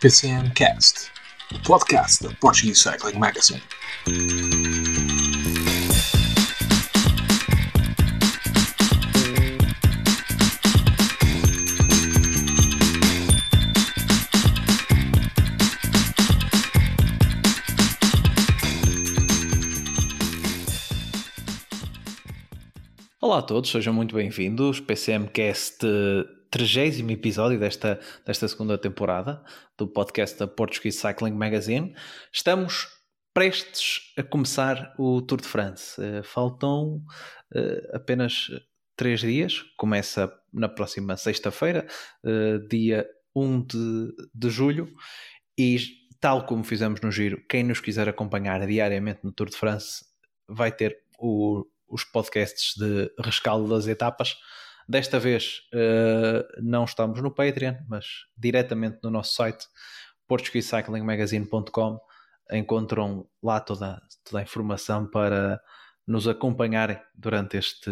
PCM Cast, o podcast da Portuguese Cycling Magazine. Olá a todos, sejam muito bem-vindos. PCMcast, 30 episódio desta, desta segunda temporada do podcast da Portuguese Cycling Magazine. Estamos prestes a começar o Tour de France. Uh, faltam uh, apenas três dias, começa na próxima sexta-feira, uh, dia 1 de, de julho, e tal como fizemos no Giro, quem nos quiser acompanhar diariamente no Tour de France vai ter o os podcasts de rescaldo das etapas. Desta vez uh, não estamos no Patreon, mas diretamente no nosso site portuguesecyclingmagazine.com encontram lá toda, toda a informação para nos acompanharem durante este,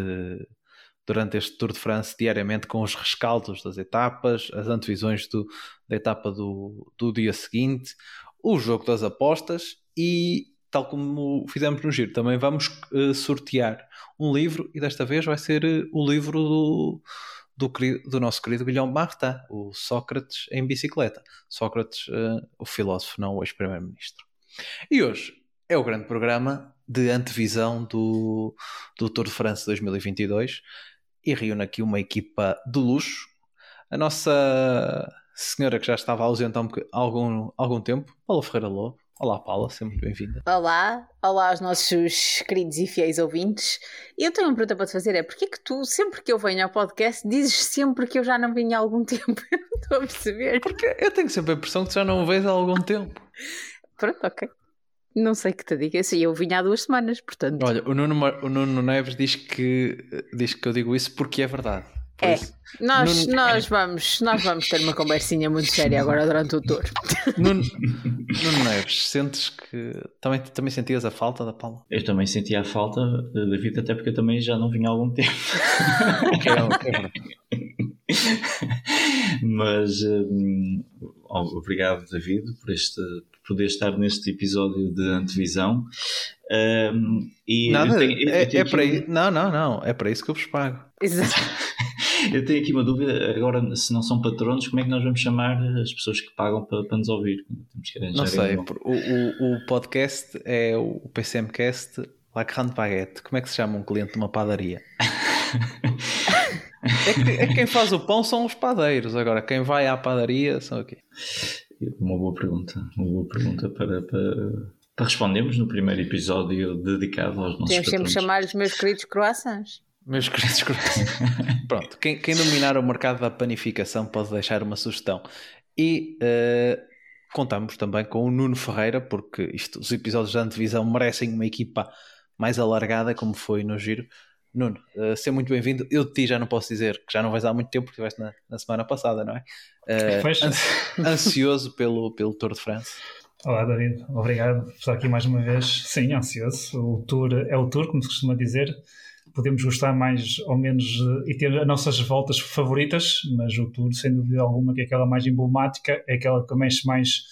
durante este Tour de France diariamente com os rescaldos das etapas, as antevisões do, da etapa do, do dia seguinte, o jogo das apostas e tal como fizemos no Giro, também vamos uh, sortear um livro e desta vez vai ser uh, o livro do, do, do, nosso querido Guilherme Martin, o Sócrates em bicicleta. Sócrates, uh, o filósofo, não o ex-primeiro-ministro. E hoje é o grande programa de antevisão do, do Tour de France 2022 e reúne aqui uma equipa de luxo. A nossa senhora que já estava ausente há algum, algum tempo, Paula Ferreira Lobo. Olá, Paula, muito bem-vinda. Olá, olá aos nossos queridos e fiéis ouvintes. Eu tenho uma pergunta para te fazer: é porquê que tu, sempre que eu venho ao podcast, dizes sempre que eu já não vim há algum tempo? Eu não estou a perceber. Porque eu tenho sempre a impressão que tu já não o vês há algum tempo. Pronto, ok. Não sei que te diga, assim, eu vim há duas semanas, portanto. Olha, o Nuno, o Nuno Neves diz que, diz que eu digo isso porque é verdade. É, nós, Nuno... nós, vamos, nós vamos ter uma conversinha muito séria agora durante o tour. Nuno, Nuno Neves, sentes que também, também sentias a falta da Paula? Eu também sentia a falta da vida, até porque eu também já não vinha há algum tempo. Mas um, obrigado, David, por este por poder estar neste episódio de antevisão. Um, e Nada, tenho, é, é para isso. Não, não, não. É para isso que eu vos pago. Exato. Eu tenho aqui uma dúvida, agora se não são patronos, como é que nós vamos chamar as pessoas que pagam para, para nos ouvir? não sei, o, o, o, podcast é o PCMcast La Grande Baguette. Como é que se chama um cliente de uma padaria? é, que, é quem faz o pão são os padeiros, agora quem vai à padaria são o quê? Uma boa pergunta, uma boa pergunta para, para, respondermos no primeiro episódio dedicado aos nossos Temos sempre chamar os meus queridos croissants. Meus queridos Pronto, quem, quem, dominar o mercado da panificação pode deixar uma sugestão. E uh, contamos também com o Nuno Ferreira, porque isto, os episódios da antevisão merecem uma equipa mais alargada, como foi no Giro. Nuno, uh, seja muito bem-vindo. Eu de ti já não posso dizer que já não vais há muito tempo, porque estiveste na, na semana passada, não é? Uh, ansioso pelo, pelo Tour de France. Olá, David. Obrigado por estar aqui mais uma vez. Sim, ansioso. O Tour é o Tour, como se costuma dizer podemos gostar mais ou menos e ter as nossas voltas favoritas, mas o Tour, sem dúvida alguma, que é aquela mais emblemática, é aquela que mexe mais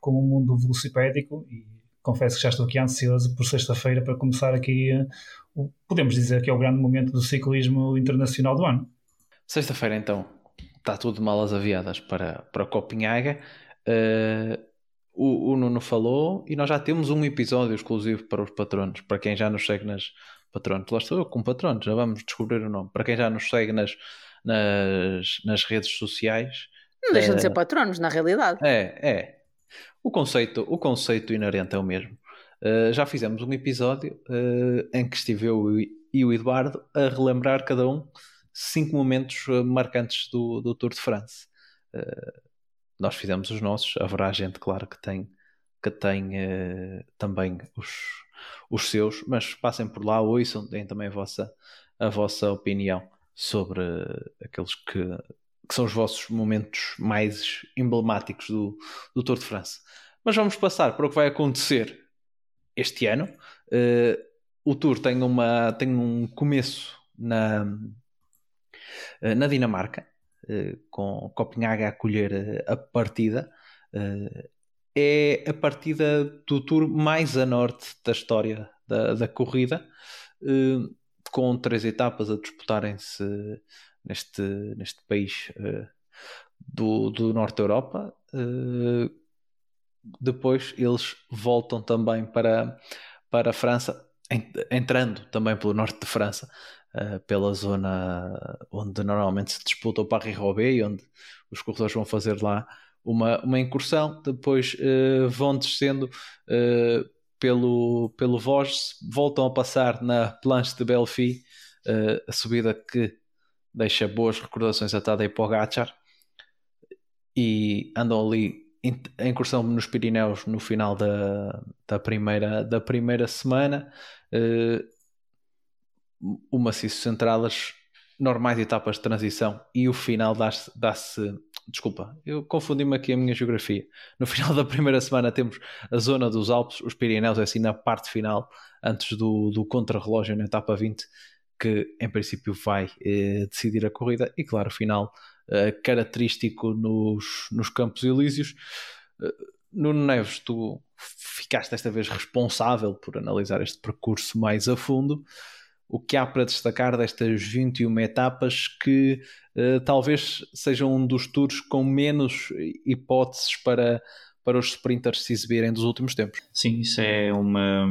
com o mundo velocipédico e confesso que já estou aqui ansioso por sexta-feira para começar aqui, eh, podemos dizer que é o grande momento do ciclismo internacional do ano. Sexta-feira então, está tudo malas aviadas para, para Copenhaga. Uh, o, o Nuno falou e nós já temos um episódio exclusivo para os patronos, para quem já nos segue nas, patronos. Lá estou eu com patronos, já vamos descobrir o nome. Para quem já nos segue nas, nas, nas redes sociais. Não deixam é, de ser patronos, na realidade. É, é. O conceito, o conceito inerente é o mesmo. Uh, já fizemos um episódio uh, em que estive eu e o Eduardo a relembrar cada um cinco momentos eh, marcantes do, do Tour de France. Uh, nós fizemos os nossos, haverá gente, claro, que tem, que tem também os, os seus, mas passem por lá, ouçam, deem também a vossa, a vossa opinião sobre aqueles que, que são os vossos momentos mais emblemáticos do, do Tour de France. Mas vamos passar para o que vai acontecer este ano. Uh, o Tour tem, uma, tem um começo na, uh, na Dinamarca, uh, com Copenhague a acolher a partida. É a partida do tour mais a norte da história da, da corrida, uh, com três etapas a disputarem-se neste, neste país uh, do, do norte da Europa. depois eles voltam também para, para a França, entrando também pelo norte de França, pela zona onde normalmente se disputa o Paris-Roubaix onde os corredores vão fazer lá uma, uma incursão, depois uh, vão descendo uh, pelo, pelo Vosges, voltam a passar na Planche de Belfi, a subida que deixa boas recordações a Tadej Pogacar e andam ali a incursão nos Pirineus no final da, da, primeira, da primeira semana uh, o maciço centralas normais etapas de transição e o final dá-se dá desculpa, eu confundi-me aqui a minha geografia. No final da primeira semana temos a zona dos Alpes, os Pirineus é assim na parte final, antes do, do contrarrelógio na etapa 20 que em princípio vai eh, decidir a corrida. E claro, o final eh, característico nos, nos Campos Elíseos. Eh, Nuno Neves, tu ficaste desta vez responsável por analisar este percurso mais a fundo. O que há para destacar destas 21 etapas que uh, talvez sejam um dos tours com menos hipóteses para, para os sprinters se exibirem dos últimos tempos? Sim, isso é uma,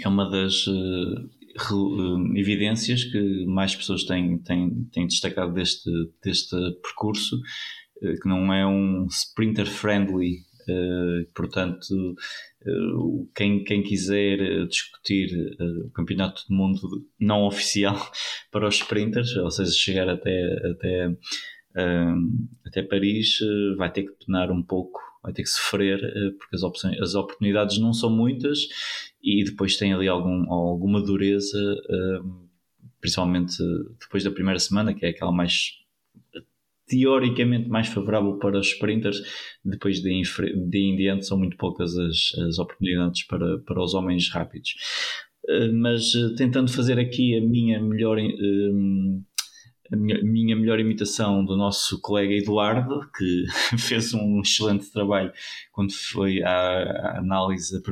é uma das uh, evidências que mais pessoas têm, têm, têm destacado deste, deste percurso eh, que não é um sprinter friendly, uh, portanto, uh, quem, quem quiser discutir uh, o campeonato do mundo não oficial para os sprinters, ou seja, chegar até, até, até Paris, vai ter que penar um pouco, vai ter que sofrer, porque as, opções, as oportunidades não são muitas e depois tem ali algum, alguma dureza. Principalmente depois da primeira semana, que é aquela mais teoricamente mais favorável para os sprinters, depois de, de em diante são muito poucas as, as oportunidades para, para os homens rápidos. Uh, mas uh, tentando fazer aqui a minha melhor uh, a minha, melhor imitação do nosso colega Eduardo, que fez um excelente trabalho quando foi à análise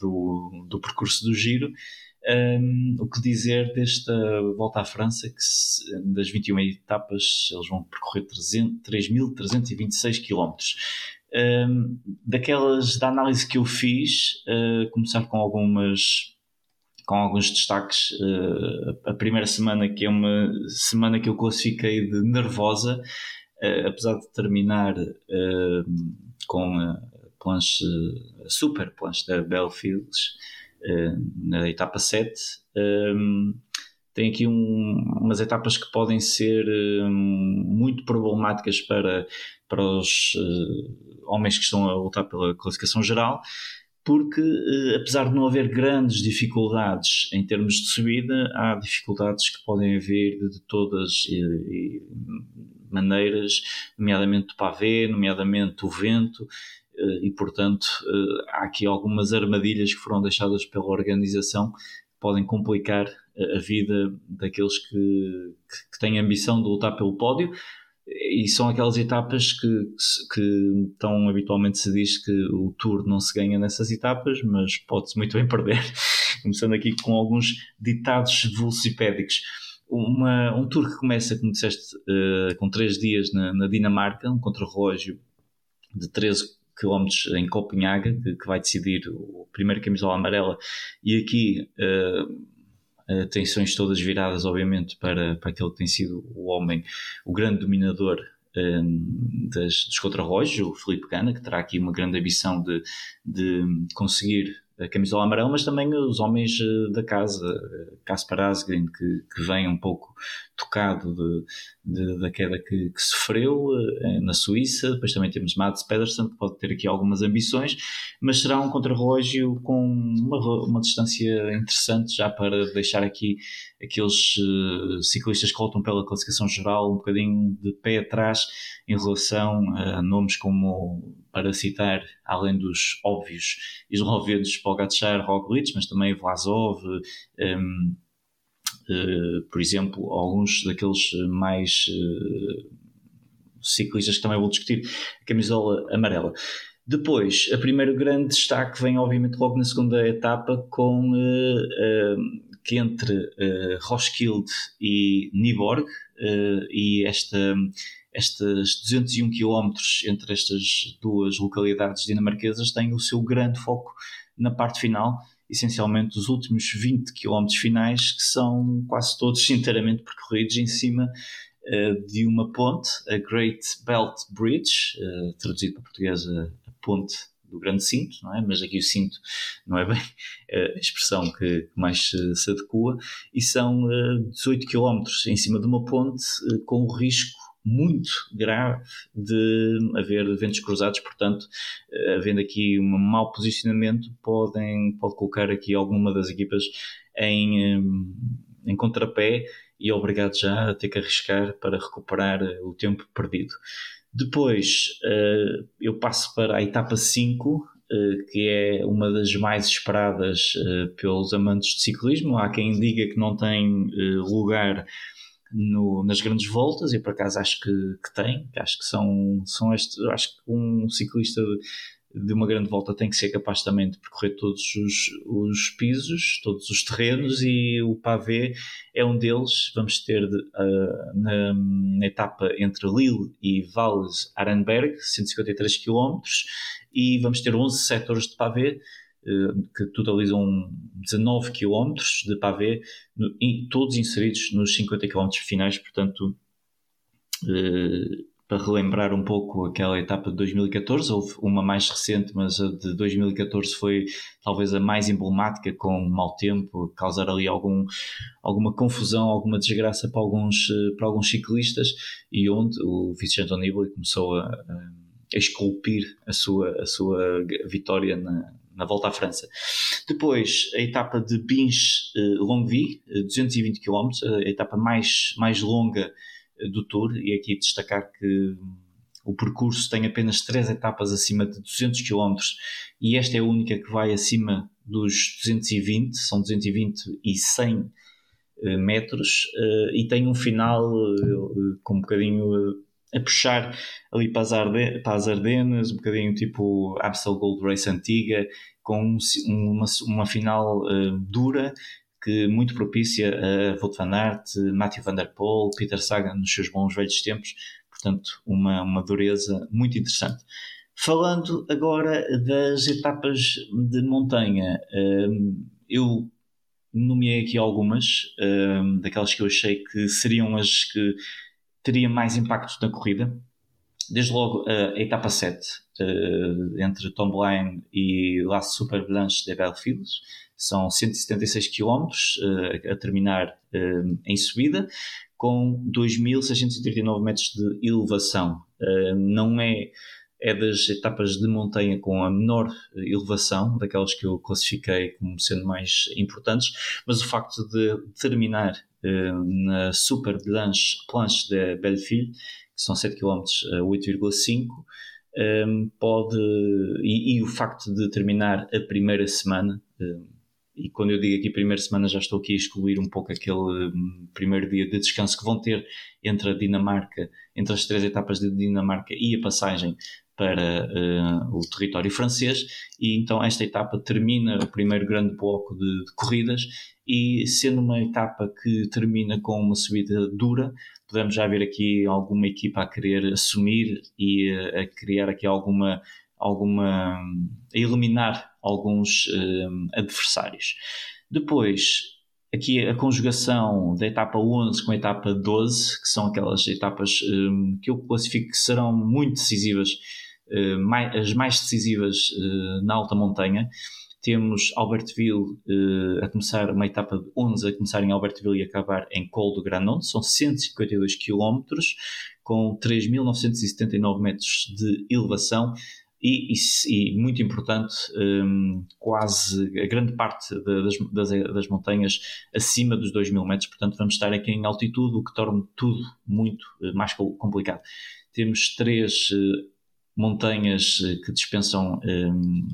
do, do percurso do giro. Um, o que dizer desta volta à França, que se, das 21 etapas eles vão percorrer 3.326 km. Um, daquelas da análise que eu fiz, uh, começar com algumas com alguns destaques. Uh, a primeira semana, que é uma semana que eu classifiquei de nervosa, uh, apesar de terminar com a planche, a super planche da Belfields, na etapa 7. Um, tem aqui um, umas etapas que podem ser um, muito problemáticas para, para os uh, homens que estão a lutar pela classificação geral, porque uh, apesar de não haver grandes dificuldades em termos de subida, há dificuldades que podem haver de todas maneiras, nomeadamente o pavê, nomeadamente o vento, eh, e, portanto, eh, há aqui algumas armadilhas que foram deixadas pela organização que podem complicar a vida daqueles que, que, que têm ambição de lutar pelo pódio. E são aquelas etapas que, que tão habitualmente se diz que o Tour não se ganha nessas etapas, mas pode-se muito bem perder. Começando aqui com alguns ditados velocipédicos. Uma, um tour que começa, como disseste, uh, com três dias na, na Dinamarca, um contrarrelógio de 13 quilómetros em Copenhague, que, que, vai decidir o primeiro camisola amarela, e aqui uh, atenções todas viradas, obviamente, para, para aquele que tem sido o homem, o grande dominador um, das, dos contrarrelógios, o Felipe Gana, que terá aqui uma grande ambição de, de conseguir a camisola amarela, mas também os homens eh, da casa, Kaspar Asgren, que, que vem um pouco tocado de, de, da queda que, que sofreu eh, na Suíça. Depois também temos Mads Pedersen, que pode ter aqui algumas ambições, mas será um contrarrelógio com uma, uma distância interessante já para deixar aqui aqueles uh, ciclistas que lutam pela classificação geral um bocadinho de pé atrás em relação a nomes como, para citar, além dos óbvios eslovenos Pogacar, Roglic, mas também Vlasov, um, Uh, por exemplo, alguns daqueles mais uh, ciclistas que também vou discutir a camisola amarela. Depois, a primeiro grande destaque vem obviamente logo na segunda etapa com que entre Roskilde e Nyborg e esta, estes 201 km entre estas duas localidades dinamarquesas têm o seu grande foco na parte final, essencialmente os últimos 20 km finais que são quase todos inteiramente percorridos em cima de uma ponte, a Great Belt Bridge, traduzido para português a ponte do grande cinto, não é? mas aqui o cinto não é bem a expressão que mais se, adequa, e são 18 km em cima de uma ponte com o risco muito grave de haver ventos cruzados, portanto, havendo aqui um mau posicionamento, podem, pode colocar aqui alguma das equipas em, em contrapé e obrigado já a ter que arriscar para recuperar o tempo perdido. Depois uh, eu passo para a etapa 5, uh, eh, que é uma das mais esperadas uh, pelos amantes de ciclismo. Há quem diga que não tem lugar no, nas grandes voltas, e por acaso acho que, que tem. Acho que são, são este, acho que um ciclista de uma grande volta tem que ser capaz também de percorrer todos os, os pisos, todos os terrenos e o pavé é um deles. Vamos ter uh, na, na, etapa entre Lille e Vals-Arenberg, 153 km, e vamos ter 11 setores de pavé que totalizam 19 km de pavé, todos inseridos nos 50 km finais, portanto. Uh, para relembrar um pouco aquela etapa de 2014, houve uma mais recente, mas a de 2014 foi talvez a mais emblemática, com mau tempo, causar ali algum, alguma confusão, alguma desgraça para alguns, para alguns ciclistas, e onde o Vicente Nibali começou a, a esculpir a sua, a sua vitória na, na volta à França. Depois, a etapa de Binche-Longwy, 220 km, a etapa mais, mais longa do Tour e aqui destacar que o percurso tem apenas três etapas acima de 200 km e esta é a única que vai acima dos 220, são 220 e 100 eh, metros eh, e tem um final eh, com um bocadinho a puxar ali para as, para as Ardenas, um bocadinho tipo Amstel Gold Race antiga, com uma, uma final dura que muito propícia a Wout van Aert, Matthew van der Poel, Peter Sagan nos seus bons velhos tempos, portanto uma, uma dureza muito interessante. Falando agora das etapas de montanha, hum, eu nomeei aqui algumas, hum, daquelas que eu achei que seriam as que teriam mais impacto na corrida. Desde logo a etapa 7, hum, entre Tomblaine e La Super Blanche de Belfield, são 176 km uh, a terminar uh, em subida, com 2.639 metros de elevação. Não é, é das etapas de montanha com a menor elevação, daquelas que eu classifiquei como sendo mais importantes, mas o facto de terminar na Super Planche, planche de Belleville, que são 7 km a 8,5 um, pode e, e, o facto de terminar a primeira semana um, e quando eu digo aqui primeira semana já estou aqui a excluir um pouco aquele hum, primeiro dia de descanso que vão ter entre a Dinamarca, entre as três etapas de Dinamarca e a passagem para uh, o território francês. E então esta etapa termina o primeiro grande bloco de, de, corridas. E sendo uma etapa que termina com uma subida dura podemos já ver aqui alguma equipa a querer assumir e uh, a criar aqui alguma alguma a eliminar alguns um, adversários. Depois, aqui a conjugação da etapa 11 com a etapa 12, que são aquelas etapas um, que eu classifico que serão muito decisivas, uh, mais, as mais decisivas uh, na alta montanha. Temos Albertville uh, a começar, uma etapa de 11 a começar em Albertville e acabar em Col do Granon, são 152 km, com 3.979 metros de elevação e, e, e muito importante, um, quase a grande parte das, das, das, montanhas acima dos 2 mil metros, portanto vamos estar aqui em altitude, o que torna tudo muito eh, mais complicado. Temos três uh, montanhas eh, que dispensam um,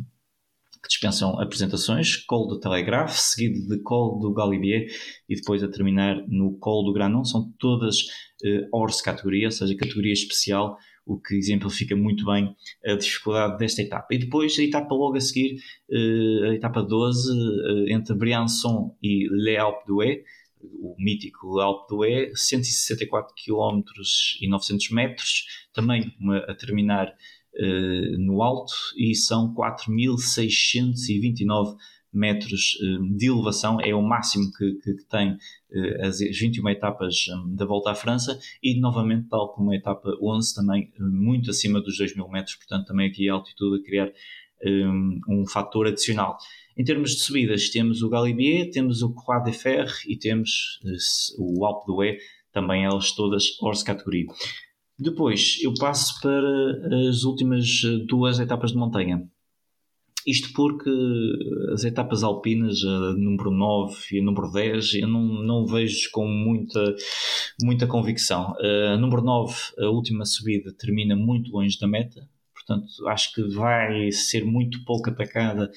que dispensam apresentações, Col do Telegraph, seguido de Col do Galibier e depois a terminar no Col do Granon. São todas uh, hors categoria, ou seja, categoria especial, o que exemplifica muito bem a dificuldade desta etapa. E depois a etapa logo a seguir, uh, a etapa 12, uh, entre Briançon e Le Alpe d'Huez, o mítico Alpe d'Huez, 164 km e 900 metros, também a terminar uh, no alto, e são 4.629 metros uh, de elevação, é o máximo que, que, que tem uh, as 21 etapas um, da volta à França, e novamente, tal como a etapa 11, também muito acima dos 2.000 metros, portanto, também aqui a altitude a criar um, um fator adicional. Em termos de subidas, temos o Galibier, temos o Croix de Fer e temos o Alpe d'Huez, também elas todas hors categoria. Depois eu passo para as últimas duas etapas de montanha. Isto porque as etapas alpinas, a número 9 e a número 10, eu não, não vejo com muita, muita convicção. A número 9, a última subida, termina muito longe da meta, portanto acho que vai ser muito pouco atacada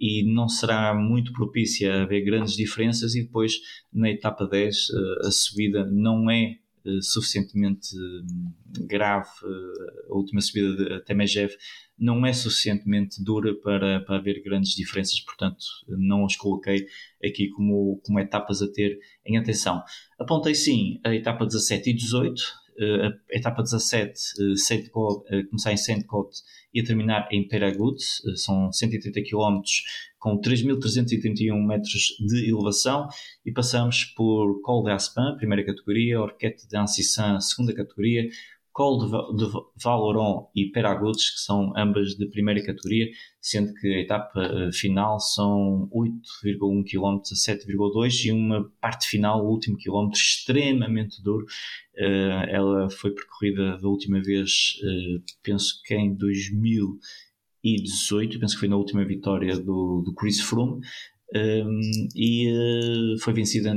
e não será muito propícia a haver grandes diferenças e depois na etapa 10 eh, a subida não é suficientemente hum, grave, eh, a última subida de, até Megev não é suficientemente dura para, para haver grandes diferenças, portanto não as coloquei aqui como, como etapas a ter em atenção. Apontei sim a etapa 17 e 18, a etapa 17 Saint começar em Saint-Côte e a terminar em Peragut, são 130 km com 3.331 metros de elevação e passamos por Col d'Aspin, primeira categoria, Orquete d'Ancissant, segunda categoria, Col de, de Valoron e Peragudes, que são ambas de primeira categoria, sendo que a etapa eh, final são 8,1 km a 7,2 e uma parte final, o último quilómetro, extremamente duro. Uh, ela foi percorrida da última vez, uh, penso que em 2018, penso que foi na última vitória do, do Chris Froome, um, e uh, foi vencida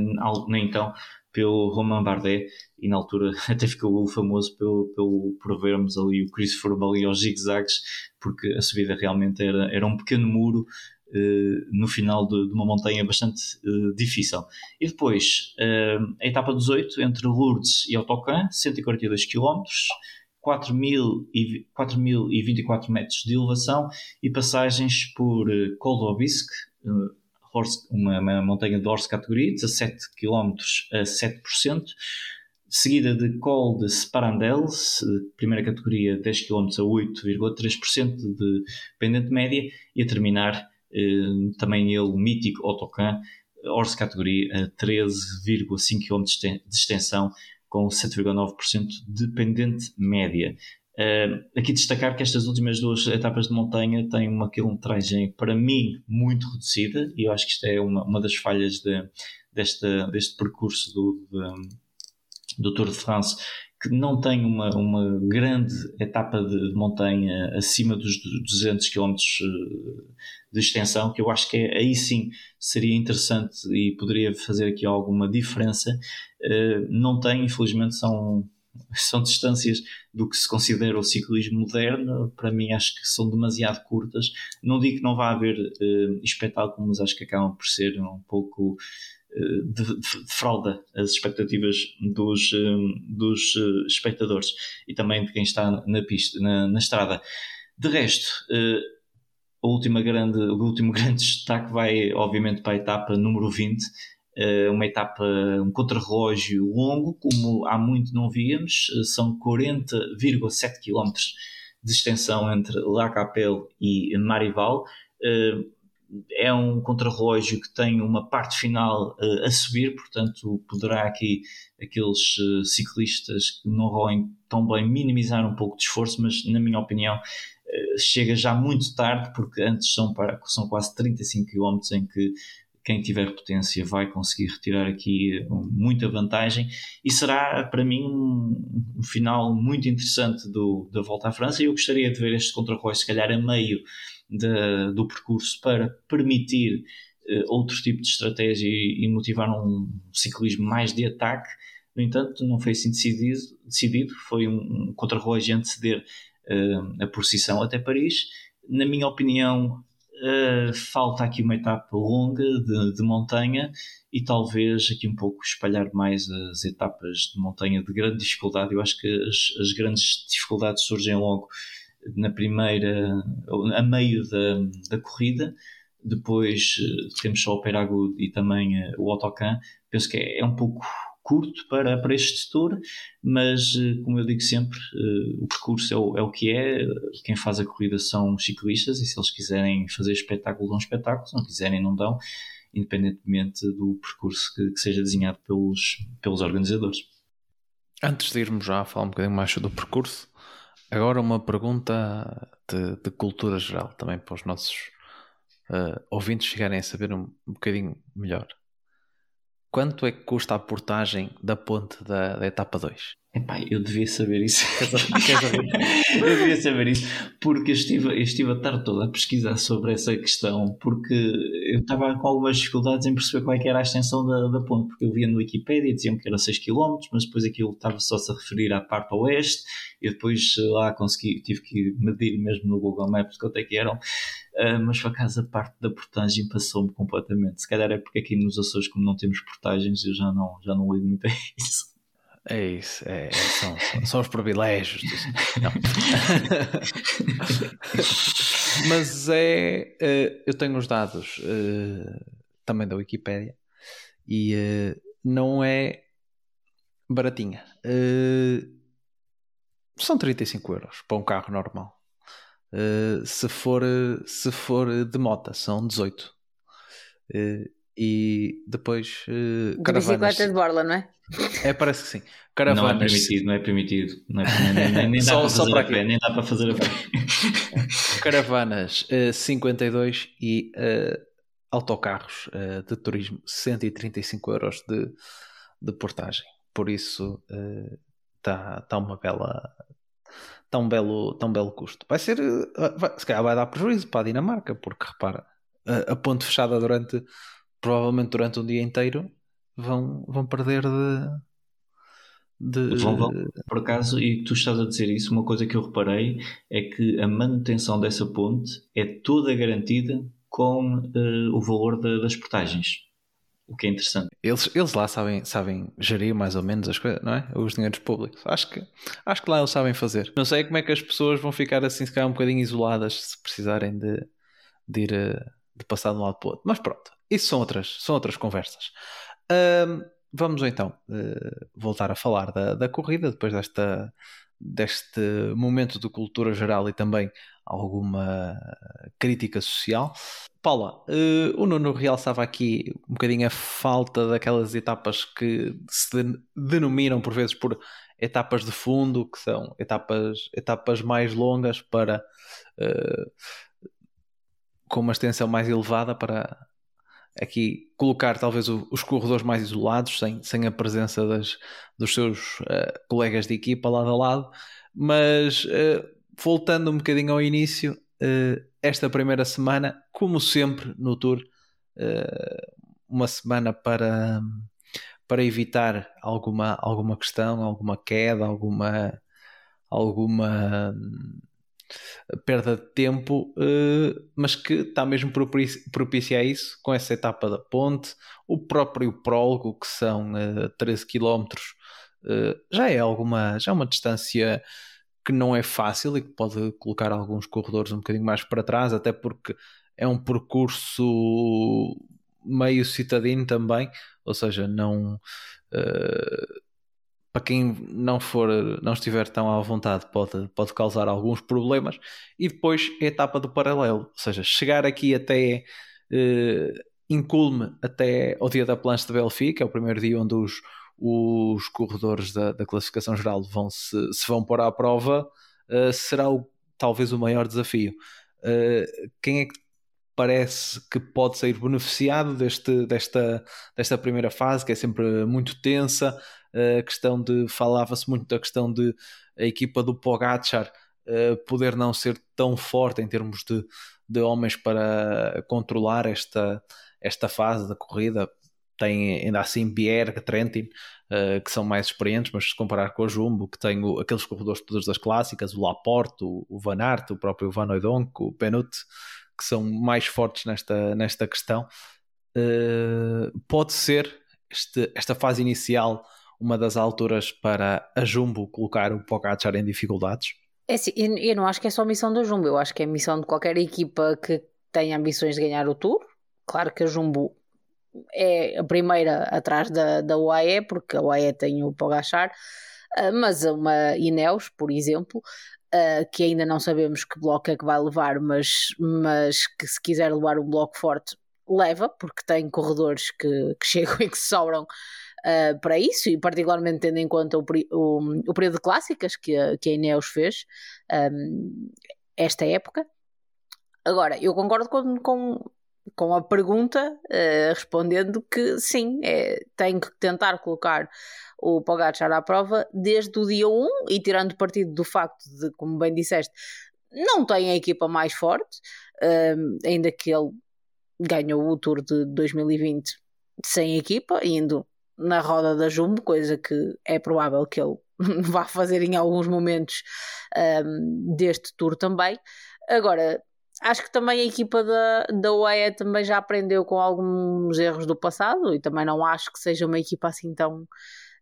nem então pelo Romain Bardet e na altura até ficou famoso pelo, pelo, por vermos ali o Christopher ali aos zigzags porque a subida realmente era, era um pequeno muro uh, no final de, de, uma montanha bastante uh, difícil. E depois uh, a etapa 18 entre Lourdes e Autocan, 142 km, 4.024 metros de elevação e passagens por Col d'Aubisque, uma, uma montanha de Horse categoria, 17 km a 7%, seguida de Col de Separandels, primeira categoria 10 km a 8,3% de pendente média, e a terminar eh, também ele, mítico Autocan, Horse categoria a 13,5 km de extensão, com 7,9% de pendente média. Uh, aqui destacar que estas últimas duas etapas de montanha têm uma quilometragem, para mim, muito reduzida, e eu acho que isto é uma, uma das falhas de, desta, deste percurso do, de, do Tour de France, que não tem uma, uma grande etapa de, montanha acima dos 200 km de extensão, que eu acho que é, aí sim seria interessante e poderia fazer aqui alguma diferença. Uh, não tem, infelizmente, são são distâncias do que se considera o ciclismo moderno, para mim acho que são demasiado curtas. Não digo que não vá haver uh, espetáculo, mas acho que acabam por ser um pouco de, de, de fralda as expectativas dos, uh, dos espectadores e também de quem está na pista, na, na estrada. De resto, a última grande, o último grande destaque vai, obviamente, para a etapa número 20, eh, uma etapa, um contrarrelógio longo, como há muito não víamos, eh, são 40,7 km de extensão entre La Capelle e Marival. É um contrarrelógio que tem uma parte final a subir, portanto, poderá aqui aqueles ciclistas que não roem tão bem minimizar um pouco de esforço, mas na minha opinião chega já muito tarde, porque antes são, para, são quase 35 km em que quem tiver potência vai conseguir retirar aqui muita vantagem. E será para mim um, um final muito interessante do, da volta à França. Eu gostaria de ver este contrarrelógio se calhar a meio de, do percurso para permitir uh, outro tipo de estratégia e, e, motivar um ciclismo mais de ataque. No entanto não foi assim decidido, decidido. Foi um, um contrarrelógio anteceder uh, a procissão até Paris. Na minha opinião uh, falta aqui uma etapa longa de, de, montanha e talvez aqui um pouco espalhar mais as etapas de montanha de grande dificuldade. Eu acho que as, as grandes dificuldades surgem logo na primeira, a meio da, da corrida. Depois uh, temos só o Peragu e também uh, o Autocan. Penso que é, é um pouco curto para, para este setor, mas eh, como eu digo sempre, eh, o percurso é o, é o que é, quem faz a corrida são ciclistas e se eles quiserem fazer espetáculo, dão espetáculo, se não quiserem, não dão, independentemente do percurso que, que seja desenhado pelos, pelos organizadores. Antes de irmos já falar um bocadinho mais sobre o percurso, agora uma pergunta de, de cultura geral também para os nossos uh, ouvintes chegarem a saber um, um bocadinho melhor. Quanto é que custa a portagem da ponte da, da etapa 2? Epá, eu devia saber isso. eu devia saber isso, porque eu estive, eu estive a tarde toda a pesquisar sobre essa questão, porque eu estava com algumas dificuldades em perceber qual é era a extensão da, da ponte, porque eu via no Wikipedia diziam que era 6 km, mas depois aquilo estava só -se a referir à parte oeste, e depois lá consegui, tive que medir mesmo no Google Maps quanto é que eram, uh, mas por acaso a parte da portagem passou-me completamente. Se calhar é porque aqui nos Açores, como não temos portagens, eu já não, já não ligo muito a isso. É isso, é, é são, são, os privilégios. Mas é. Uh, eu tenho os dados uh, também da Wikipédia e uh, não é baratinha. são 35 euros para um carro normal. Se, for, se for de moto, são 18. e depois. Uh, de bicicleta de borla, não é? É, parece que sim. Caravanas. Não é permitido, não é permitido. Não é, nem, nem, nem, dá só, para fazer a pé, nem dá para fazer a pé. Caravanas uh, 52 e uh, autocarros uh, de turismo 135 euros de, de portagem. Por isso está uh, tá uma bela. Um belo, um belo custo. Vai ser. Vai, se calhar vai dar prejuízo para a Dinamarca, porque repara, a, a ponte fechada durante. Provavelmente durante um dia inteiro vão, vão perder de, de... Por acaso, e tu estás a dizer isso, uma coisa que eu reparei é que a manutenção dessa ponte é toda garantida com uh, o valor das portagens. O que é interessante. Eles, eles lá sabem, sabem gerir mais ou menos as coisas, não é? Os dinheiros públicos. Acho que, acho que lá eles sabem fazer. Não sei como é que as pessoas vão ficar assim, se calhar um bocadinho isoladas se precisarem de, de ir eh, de passar de um lado para o outro. Mas pronto, isso são outras, são outras conversas vamos então uh, voltar a falar da, da corrida depois desta, deste momento de cultura geral e também alguma crítica social. Paula, uh, o Nuno realçava aqui um bocadinho a falta daquelas etapas que se denominam por vezes por etapas de fundo, que são etapas, etapas mais longas para uh, com uma extensão mais elevada para aqui colocar talvez o, os corredores mais isolados, sem, sem a presença das, dos seus uh, colegas de equipa lado a lado, mas voltando um bocadinho ao início, uh, esta primeira semana, como sempre no Tour, uma semana para, para evitar alguma, alguma questão, alguma queda, alguma, alguma perda de tempo, uh, mas que está mesmo propícia a isso, com essa etapa da ponte, o próprio prólogo, que são uh, 13 km, já é alguma, já é uma distância que não é fácil e que pode colocar alguns corredores um bocadinho mais para trás, até porque é um percurso meio citadino também, ou seja, não uh, para quem não for, não estiver tão à vontade, pode, pode causar alguns problemas. E depois a etapa do paralelo, ou seja, chegar aqui até eh, inculme até ao dia da planche de Belfi, que é o primeiro dia onde os, os corredores da, da classificação geral vão se, se vão pôr à prova, eh, será o, talvez o maior desafio. Eh, quem é que parece que pode sair beneficiado deste, desta, desta primeira fase, que é sempre muito tensa? a questão de falava-se muito da questão de a equipa do Pogacar uh, poder não ser tão forte em termos de, de homens para controlar esta, esta fase da corrida. Tem ainda assim Bierg, Trentin, uh, que são mais experientes, mas se comparar com a Jumbo, que tem o, aqueles corredores todos das clássicas, o Laporte, o, o Van Aert, o próprio Van Oudonk, o Penut, que são mais fortes nesta, nesta questão. Uh, pode ser este, esta fase inicial uma das alturas para a Jumbo colocar o Pogacar em dificuldades? É sim, eu não acho que é só missão da Jumbo, eu acho que é missão de qualquer equipa que tenha ambições de ganhar o Tour. Claro que a Jumbo é a primeira atrás da, da UAE, porque a UAE tem o Pogacar, ah, mas uma Ineos, por exemplo, ah, que ainda não sabemos que bloco é que vai levar, mas, mas que se quiser levar um bloco forte, leva, porque tem corredores que, que chegam e que sobram uh, para isso, e particularmente tendo em conta o, o, o período de clássicas que a, que a Ineos fez um, esta época. Agora, eu concordo com, com, com a pergunta, uh, respondendo que sim, é, tenho que tentar colocar o Pogacar à prova desde o dia 1 e tirando partido do facto de, como bem disseste, não tem a equipa mais forte, uh, ainda que ele ganhou o Tour de 2020 sem equipa, indo na roda da Jumbo, coisa que é provável que ele vá fazer em alguns momentos um, deste Tour também. Agora, acho que também a equipa da, da UAE também já aprendeu com alguns erros do passado e também não acho que seja uma equipa assim tão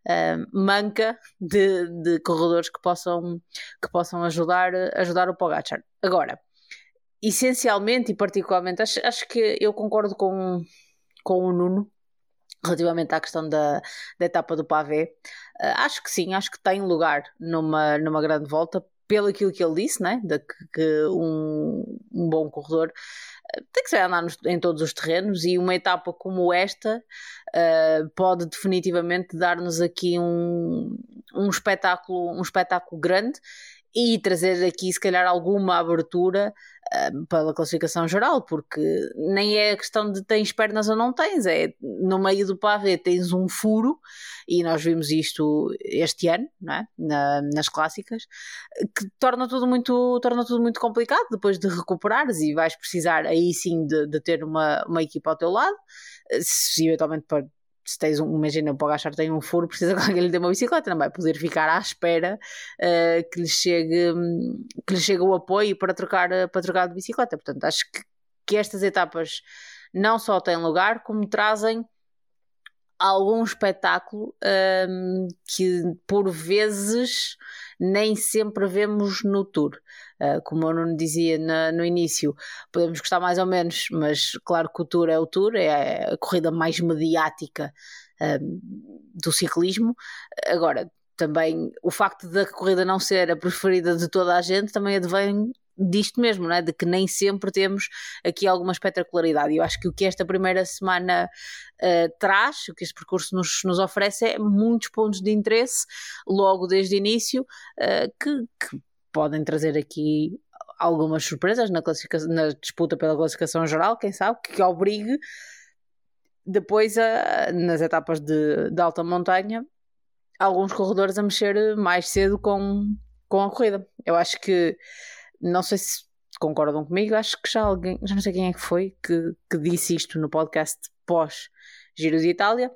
um, manca de, de corredores que possam, que possam ajudar, ajudar o Pogacar. Agora, essencialmente e particularmente, acho, acho que eu concordo com, com o Nuno relativamente à questão da, da etapa do pavé. Uh, acho que sim, acho que tem lugar numa, numa grande volta, pelo aquilo que ele disse, né? de que, que um, um bom corredor uh, tem que ser andar nos, em todos os terrenos e uma etapa como esta uh, pode definitivamente dar-nos aqui um, um espetáculo um espetáculo grande e trazer aqui se calhar alguma abertura uh, pela classificação geral, porque nem é a questão de tens pernas ou não tens, é no meio do pavê tens um furo, e nós vimos isto este ano, não é? Na, nas clássicas, que torna tudo muito, torna tudo muito complicado depois de recuperares e vais precisar aí sim de, de ter uma, uma equipa ao teu lado, se eventualmente se tens um, imagina, o Pogachar tem um furo, precisa que alguém lhe dê uma bicicleta, não vai poder ficar à espera uh, que, lhe chegue, que lhe chegue o apoio para trocar, para trocar de bicicleta. Portanto, acho que, que estas etapas não só têm lugar, como trazem algum espetáculo um, que por vezes nem sempre vemos no tour. Uh, como eu não dizia na, no início, podemos gostar mais ou menos, mas claro que o tour é o tour, é a corrida mais mediática um, do ciclismo. Agora, também o facto da corrida não ser a preferida de toda a gente também advém disto mesmo, é? de que nem sempre temos aqui alguma espetacularidade. Eu acho que o que esta primeira semana uh, traz, o que este percurso nos, nos oferece, é muitos pontos de interesse, logo desde o início, uh, que, que podem trazer aqui algumas surpresas na, na disputa pela classificação geral, quem sabe, que obrigue depois a, nas etapas de, de alta montanha alguns corredores a mexer mais cedo com, com a corrida. Eu acho que não sei se concordam comigo, acho que já alguém, já não sei quem é que foi, que, que disse isto no podcast pós Giro de Itália.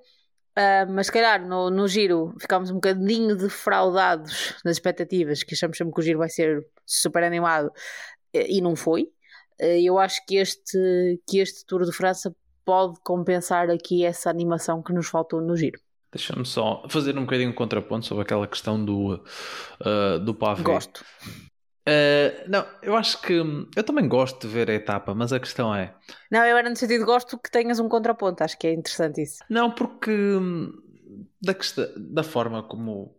Uh, mas se calhar no, no giro ficámos um bocadinho defraudados das expectativas, que achamos sempre que o giro vai ser super animado e não foi. Uh, eu acho que este, que este Tour de França pode compensar aqui essa animação que nos faltou no giro. Deixa-me só fazer um bocadinho de contraponto sobre aquela questão do, uh, do pavê. Gosto. Uh, não, eu acho que eu também gosto de ver a etapa, mas a questão é. Não, eu era no sentido gosto que tenhas um contraponto, acho que é interessante isso. Não, porque hum, da, questão, da forma como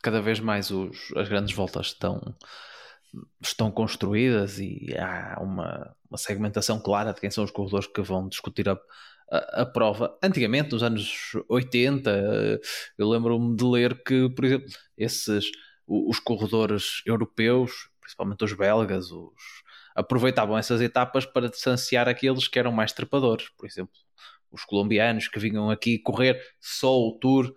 cada vez mais os, as grandes voltas estão, estão construídas e há uma, uma segmentação clara de quem são os corredores que vão discutir a, a, a prova. Antigamente, nos anos 80, eu lembro-me de ler que, por exemplo, esses os corredores europeus principalmente os belgas, os, aproveitavam essas etapas para distanciar aqueles que eram mais trepadores. Por exemplo, os colombianos que vinham aqui correr só o Tour.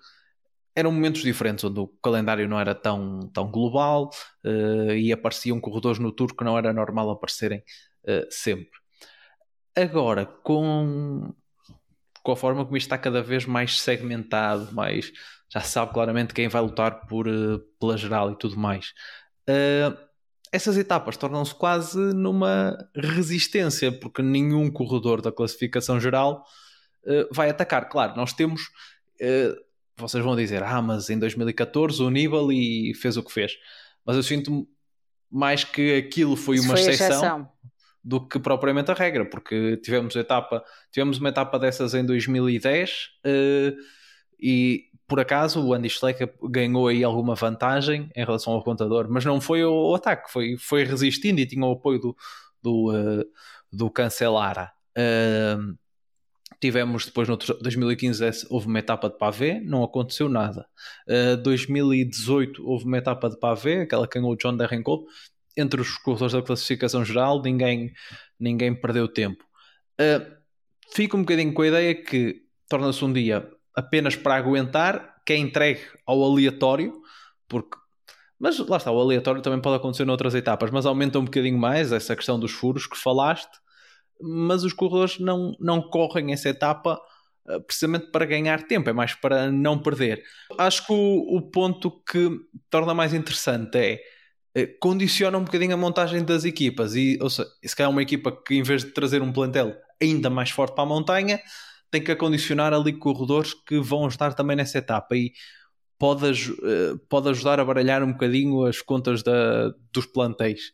Eram momentos diferentes, onde o calendário não era tão, tão global uh, e apareciam corredores no Tour que não era normal aparecerem uh, sempre. Agora, com, com a forma como isto está cada vez mais segmentado, mais, já se sabe claramente quem vai lutar por, uh, pela geral e tudo mais, essas etapas tornam-se quase numa resistência, porque nenhum corredor da classificação geral uh, vai atacar. Claro, nós temos. Uh, vocês vão dizer, ah, mas em 2014 o Nibali fez o que fez. Mas eu sinto mais que aquilo foi Isso uma foi exceção, exceção, do que propriamente a regra, porque tivemos etapa, tivemos uma etapa dessas em 2010 uh, e por acaso o Andy Schleck ganhou aí alguma vantagem em relação ao contador, mas não foi o, ataque, foi, foi resistindo e tinha o apoio do, do, uh, do Cancelara. Uh, tivemos depois no 2015 houve uma etapa de pavê, não aconteceu nada. Uh, 2018 houve uma etapa de pavê, aquela que ganhou o John Derrenkolb. Entre os corredores da classificação geral, ninguém, ninguém perdeu tempo. Uh, fico um bocadinho com a ideia que torna-se um dia apenas para aguentar, que é entregue ao aleatório, porque. Mas lá está, o aleatório também pode acontecer noutras etapas, mas aumenta um bocadinho mais essa questão dos furos que falaste, mas os corredores não, não correm essa etapa eh, precisamente para ganhar tempo, é mais para não perder. Acho que o, o ponto que torna mais interessante é eh, condiciona um bocadinho a montagem das equipas e, ou seja, se calhar uma equipa que em vez de trazer um plantel ainda mais forte para a montanha, tem que acondicionar ali corredores que vão estar também nessa etapa e pode, eh, pode ajudar a baralhar um bocadinho as contas da, dos plantéis.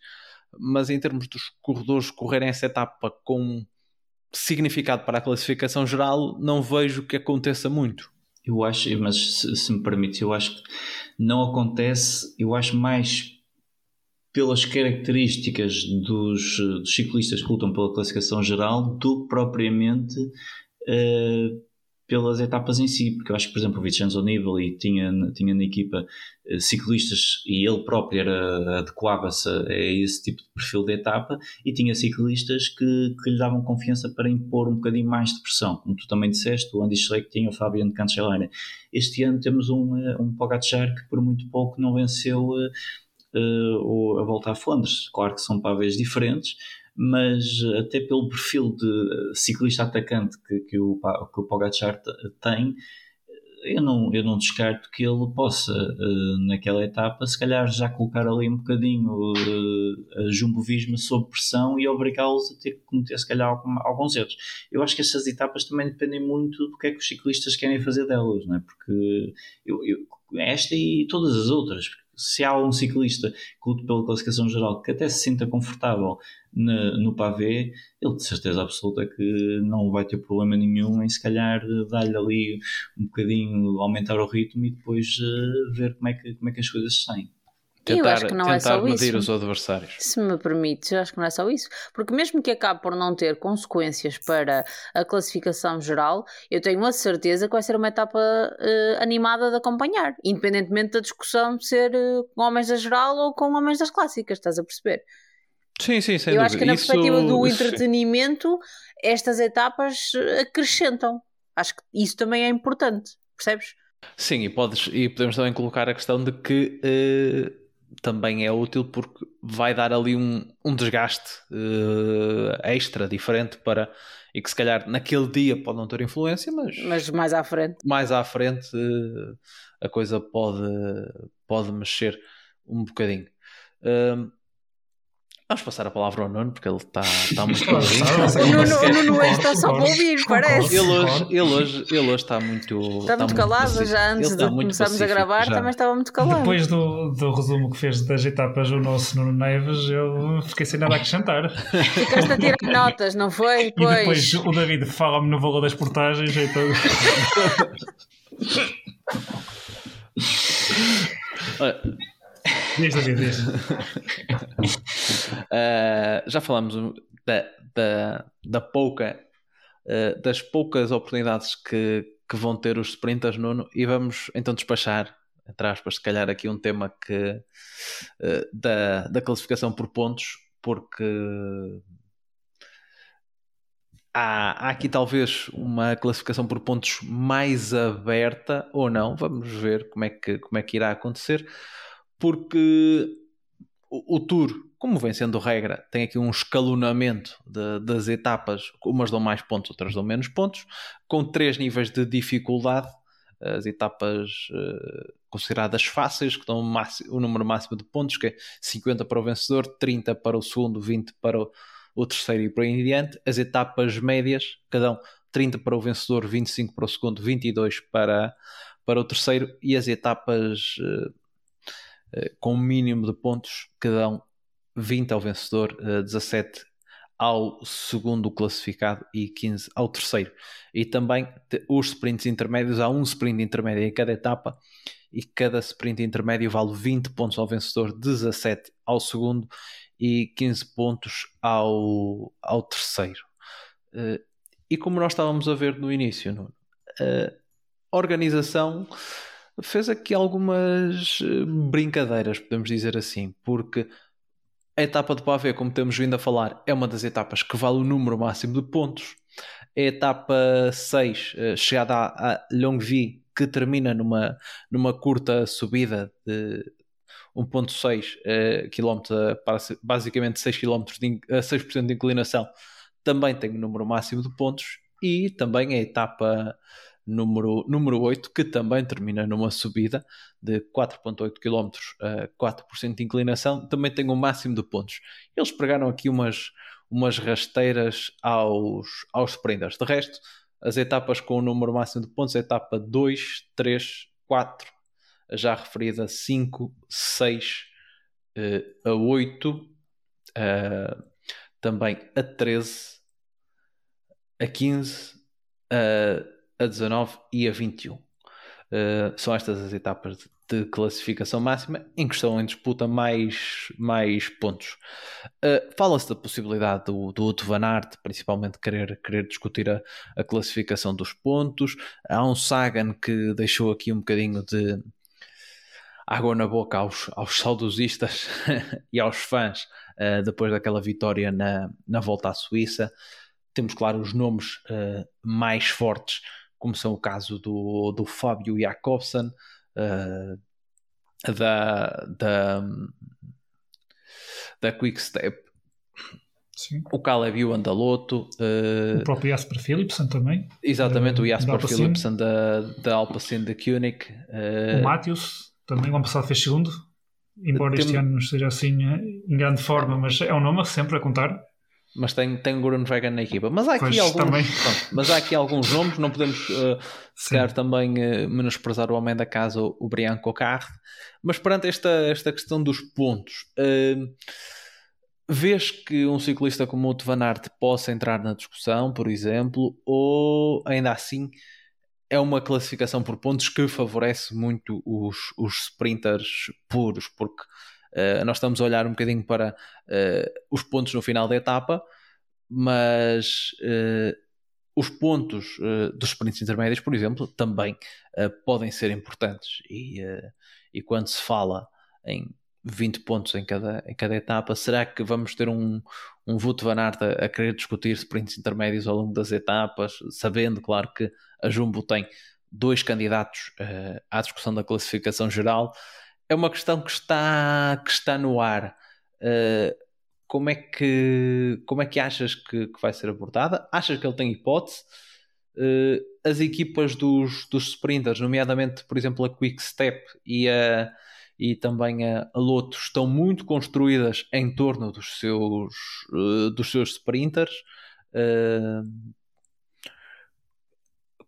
Mas em termos dos corredores correrem essa etapa com significado para a classificação geral, não vejo que aconteça muito. Eu acho, mas se, se me permite, eu acho que não acontece, eu acho mais pelas características dos, dos, ciclistas que lutam pela classificação geral do que propriamente uh, pelas etapas em si, porque eu acho que, por exemplo, o Vincenzo Nibali tinha, tinha na equipa uh, ciclistas e ele próprio era, adequava-se a, esse tipo de perfil de etapa e tinha ciclistas que, que lhe davam confiança para impor um bocadinho mais de pressão, como tu também disseste, o Andy Schleck tinha o Fabiano Cancellara. Este ano temos um, eh, um Pogacar que por muito pouco não venceu uh, uh, a volta a Flandres. Claro que são pavéis diferentes, mas até pelo perfil de ciclista atacante que, que, o, que o Pogacar tem, eu não, eu não descarto que ele possa, naquela etapa, se calhar já colocar ali um bocadinho a Jumbo Visma sob pressão e obrigá-los a ter que cometer, se calhar, alguns erros. Eu acho que essas etapas também dependem muito do que é que os ciclistas querem fazer delas, não é? Porque eu, eu, esta e todas as outras, se há um ciclista que lute pela classificação geral que até se sinta confortável no, no pavê, ele de certeza absoluta que não vai ter problema nenhum em se calhar dar-lhe ali um bocadinho, aumentar o ritmo e depois uh, ver como é, que, como é que as coisas saem tentar, eu acho que não é só medir isso. os adversários. Se me permites, eu acho que não é só isso. Porque mesmo que acabe por não ter consequências para a classificação geral, eu tenho a certeza que vai ser uma etapa uh, animada de acompanhar, independentemente da discussão ser uh, com homens da geral ou com homens das clássicas, estás a perceber? Sim, sim, sem Eu dúvida. acho que na isso... perspectiva do entretenimento, estas etapas acrescentam. Acho que isso também é importante, percebes? Sim, e, podes, e podemos também colocar a questão de que uh, também é útil porque vai dar ali um, um desgaste uh, extra, diferente para. E que se calhar naquele dia pode não ter influência, mas. Mas mais à frente. Mais à frente uh, a coisa pode, pode mexer um bocadinho. Uh, Vamos passar a palavra ao Nuno, porque ele está tá muito calado. o Nuno, hoje está só para ouvir, parece. Ele hoje, ele, hoje, ele hoje está muito. Está, está muito calado, já antes de começarmos a gravar, já. também estava muito calado. Depois do, do resumo que fez das etapas o nosso Nuno Neves, eu fiquei sem nada a acrescentar. Ficaste a tirar notas, não foi? Pois. E depois o David fala-me no valor das portagens. Então... Olha. Diz, David, diz. Uh, já falamos da, da, da pouca, uh, das poucas oportunidades que, que vão ter os sprinters, Nuno, e vamos então despachar, entre aspas, se calhar aqui um tema que, uh, da, da classificação por pontos, porque há, há aqui talvez uma classificação por pontos mais aberta ou não, vamos ver como é que, como é que irá acontecer, porque o, Tour como vem sendo regra, tem aqui um escalonamento de, das etapas, umas dão mais pontos, outras dão menos pontos, com três níveis de dificuldade. as etapas uh, consideradas fáceis, que dão o, número máximo de pontos, que é 50 para o vencedor, 30 para o segundo, 20 para o, terceiro e por aí em diante. As etapas médias, cada um 30 para o vencedor, 25 para o segundo, 22 para, para o terceiro, e as etapas uh, com o mínimo de pontos, cada um 20 ao vencedor, 17 ao segundo classificado e 15 ao terceiro. E também os sprints intermédios, há um sprint intermédio em cada etapa e cada sprint intermédio vale 20 pontos ao vencedor, 17 ao segundo e 15 pontos ao, ao terceiro. Uh, e como nós estávamos a ver no início, a organização fez aqui algumas eh, brincadeiras, podemos dizer assim, porque a etapa de Pavé, como temos vindo a falar, é uma das etapas que vale o número máximo de pontos. A etapa 6, eh, chegada a Longwy, que termina numa, numa curta subida de 1.6 km para basicamente 6 km de, 6% de inclinação, também tem o número máximo de pontos e também a etapa número, número 8, que também termina numa subida de 4,8 km a 4% de inclinação, também tem um máximo de pontos. Eles pregaram aqui umas, umas rasteiras aos, aos sprinters. De resto, as etapas com o número máximo de pontos, a etapa 2, 3, 4, a já referida 5, 6, uh, a 8, uh, também a 13, a 15, a a 19 e a 21. Uh, são estas as etapas de, classificação máxima em que estão em disputa mais, mais pontos. Uh, Fala-se da possibilidade do, do Otto Van Aert, principalmente, querer, querer discutir a, a, classificação dos pontos. Há um Sagan que deixou aqui um bocadinho de água na boca aos, aos saudosistas e aos fãs uh, depois daquela vitória na, na volta à Suíça. Temos, claro, os nomes mais fortes como são o caso do, do Fábio Jacobsen, uh, da, da, da Quickstep, Sim. o Caleb Ewan da Loto, uh, o próprio Jasper Philipsen também. Exatamente, o Jasper Philipsen da, da Alpecin de Koenig. Uh, o Matthews também, o ano passado fez segundo, embora tem... este ano não esteja assim em grande forma, mas é um nome sempre a contar mas tem, tem Gurren Vegan na equipa. Mas há aqui, alguns, pronto, mas há aqui alguns nomes, não podemos uh, se também uh, menosprezar o homem da casa, o Brian Cocard. Mas perante esta, esta questão dos pontos, uh, vês que um ciclista como o Van Aert possa entrar na discussão, por exemplo, ou ainda assim é uma classificação por pontos que favorece muito os, os sprinters puros, porque Uh, nós estamos a olhar um bocadinho para uh, os pontos no final da etapa, mas uh, os pontos dos sprints intermédios, por exemplo, também podem ser importantes. E, e quando se fala em 20 pontos em cada, em cada etapa, será que vamos ter um, um Wout van Aert a, a querer discutir sprints intermédios ao longo das etapas, sabendo, claro, que a Jumbo tem dois candidatos à discussão da classificação geral? É uma questão que está, que está no ar. Uh, como, é que, como é que achas que, que, vai ser abordada? Achas que ele tem hipótese? Uh, as equipas dos, dos sprinters, nomeadamente, por exemplo, a Quick Step e, a, e também a, a Loto, estão muito construídas em torno dos seus, uh, dos seus sprinters. Uh,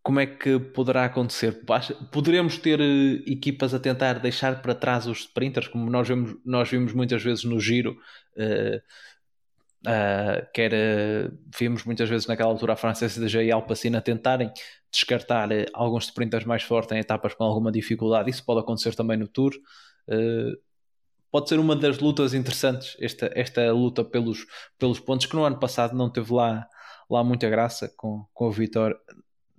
como é que poderá acontecer? Poderemos ter eh, equipas a tentar deixar para trás os sprinters, como nós vimos, nós vimos muitas vezes no giro, uh, uh, quer uh, vimos muitas vezes naquela altura a Francesa e a Alpacina tentarem descartar alguns sprinters mais fortes em etapas com alguma dificuldade. Isso pode acontecer também no Tour. pode ser uma das lutas interessantes, esta, esta luta pelos, pelos pontos, que no ano passado não teve lá, lá muita graça com, com a vitória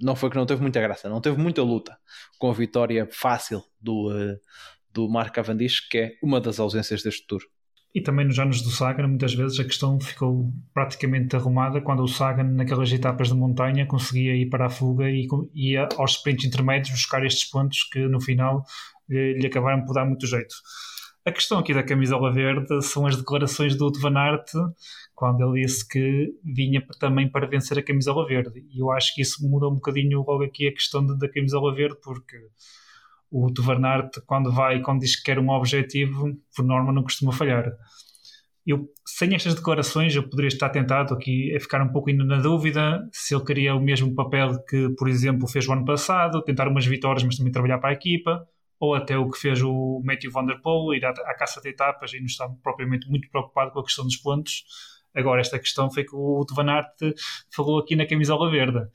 não foi que não teve muita graça, não teve muita luta com a vitória fácil do, uh, do Mark Cavendish, que é uma das ausências deste Tour. E também nos anos do Sagan, muitas vezes a questão ficou praticamente arrumada quando o Sagan, naquelas etapas de montanha, conseguia ir para a fuga e ia aos sprints intermédios buscar estes pontos que no final lhe acabaram por dar muito jeito. A questão aqui da camisola verde são as declarações do Van Aert quando ele disse que vinha também para vencer a camisola verde. E eu acho que isso muda um bocadinho logo aqui a questão de, da camisola verde, porque o Van Aert, quando vai, quando diz que quer um objetivo, por norma não costuma falhar. Eu, sem estas declarações, eu poderia estar tentado aqui a ficar um pouco ainda na dúvida se ele queria o mesmo papel que, por exemplo, fez o ano passado, tentar umas vitórias, mas também trabalhar para a equipa, ou até o que fez o Matthew Van Der Poel, ir à, à caça de etapas e não está propriamente muito preocupado com a questão dos pontos. Agora, esta questão foi que o Van falou aqui na camisola verde.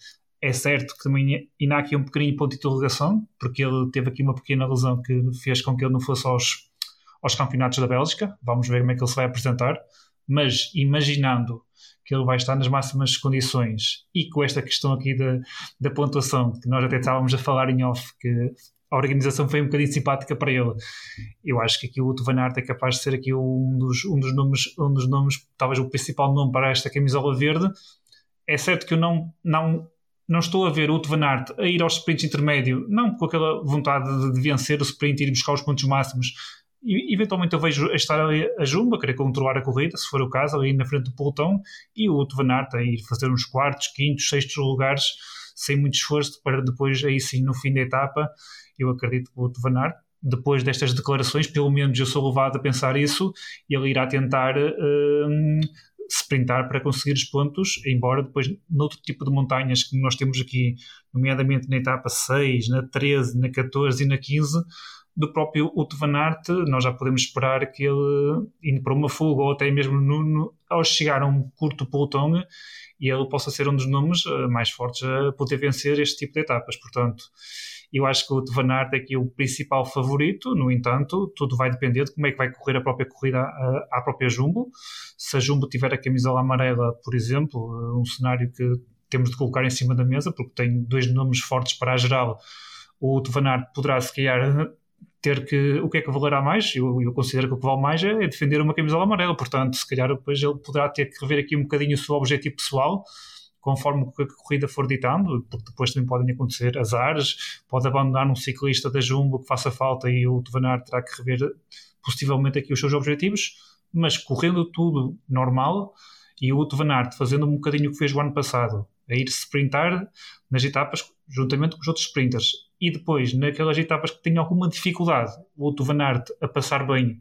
É certo que também há aqui um pequenino ponto de interrogação, porque ele teve aqui uma pequena lesão que fez com que ele não fosse aos, aos campeonatos da Bélgica. Vamos ver como é que ele se vai apresentar. Mas imaginando que ele vai estar nas máximas condições e com esta questão aqui da, da pontuação, que nós até estávamos a falar em off, que a organização foi um bocadinho simpática para ele. Eu acho que aqui o Van Aert é capaz de ser aqui um dos, um dos nomes, um dos nomes, talvez o principal nome para esta camisola verde. É certo que eu não, não, não estou a ver o Van Aert a ir aos sprints intermédio, não com aquela vontade de, vencer o sprint e ir buscar os pontos máximos. E, eventualmente eu vejo a estar ali a Jumba, querer controlar a corrida, se for o caso, ali na frente do pelotão, e o Van Aert a ir fazer uns quartos, quintos, sextos lugares, sem muito esforço, para depois, aí sim, no fim da etapa, eu acredito que Van Aert, depois destas declarações, pelo menos eu sou levado a pensar isso, ele irá tentar um, sprintar para conseguir os pontos, embora depois noutro tipo de montanhas que nós temos aqui, nomeadamente na etapa 6, na 13, na 14 e na 15, do próprio Uto Van Aert, nós já podemos esperar que ele, indo para uma fuga ou até mesmo no, no, ao chegar a um curto pelotão, ele possa ser um dos nomes eh, mais fortes a poder vencer este tipo de etapas. Portanto, eu acho que o Van Aert é aqui o principal favorito, no entanto, tudo vai depender de como é que vai correr a própria corrida à, à própria Jumbo. Se a Jumbo tiver a camisola amarela, por exemplo, um cenário que temos de colocar em cima da mesa, porque tem dois nomes fortes para a geral, o Van Aert poderá se calhar ter que. O que é que valerá mais? Eu, eu considero que o que vale mais é, defender uma camisola amarela, portanto, se calhar depois ele poderá ter que rever aqui um bocadinho o seu objetivo pessoal conforme a corrida for ditando, porque depois também podem acontecer azares, pode abandonar um ciclista da Jumbo que faça falta e o Tovanar terá que rever possivelmente aqui os seus objetivos, mas correndo tudo normal e o Van fazendo um bocadinho o que fez o ano passado, a ir sprintar nas etapas juntamente com os outros sprinters e depois naquelas etapas que têm alguma dificuldade, o Van Aert a passar bem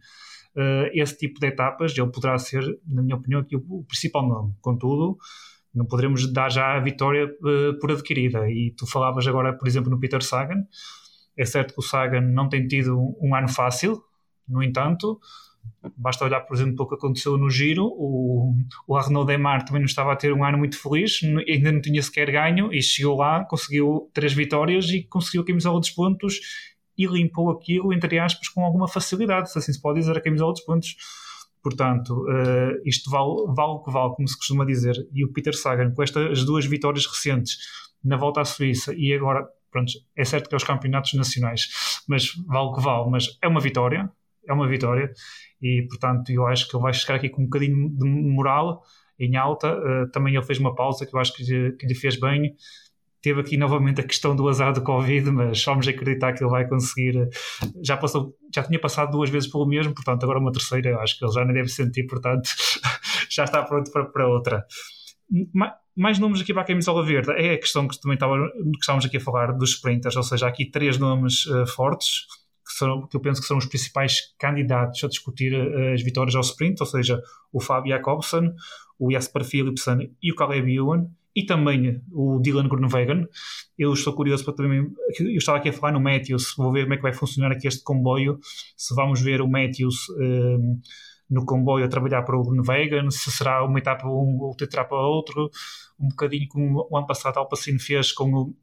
uh, esse tipo de etapas, ele poderá ser, na minha opinião, o, o principal nome. Contudo, não poderemos dar já a vitória uh, por adquirida. E tu falavas agora, por exemplo, no Peter Sagan. É certo que o Sagan não tem tido um ano fácil, no entanto, basta olhar, por exemplo, o que aconteceu no Giro. O, o Arnaud Demar também não estava a ter um ano muito feliz, ainda não tinha sequer ganho e chegou lá, conseguiu três vitórias e conseguiu a camisola dos pontos e limpou aquilo, entre aspas, com alguma facilidade, se assim se pode dizer, a camisola dos pontos Portanto, uh, isto vale, vale o que vale, como se costuma dizer. E o Peter Sagan, com estas duas vitórias recentes na volta à Suíça e agora, pronto, é certo que é os campeonatos nacionais, mas vale o que vale, mas é uma vitória, é uma vitória. E, portanto, eu acho que ele vai chegar aqui com um bocadinho de moral em alta. Uh, também ele fez uma pausa que eu acho que lhe, que lhe fez bem teve aqui novamente a questão do azar do Covid, mas vamos acreditar que ele vai conseguir. Já passou, já tinha passado duas vezes pelo mesmo, portanto, agora uma terceira, acho que ele já nem deve sentir, portanto, já está pronto para, para outra. Mais nomes aqui para a camisola verde é a questão que também estava, que estávamos aqui a falar dos sprinters, ou seja, há aqui três nomes uh, fortes que, eu penso que são os principais candidatos a discutir uh, as vitórias ao sprint, ou seja, o Fábio Jacobsen, o Jasper Philipsen e o Caleb Ewan e também o Dylan Groenewegen. Eu estou curioso para também. Eu estava aqui a falar no Matthews, vou ver como é que vai funcionar aqui este comboio. Se vamos ver o Matthews um, no comboio a trabalhar para o Groenewegen, se será uma etapa um ou outra etapa outro, um bocadinho como o ano passado Alpacino fez com o,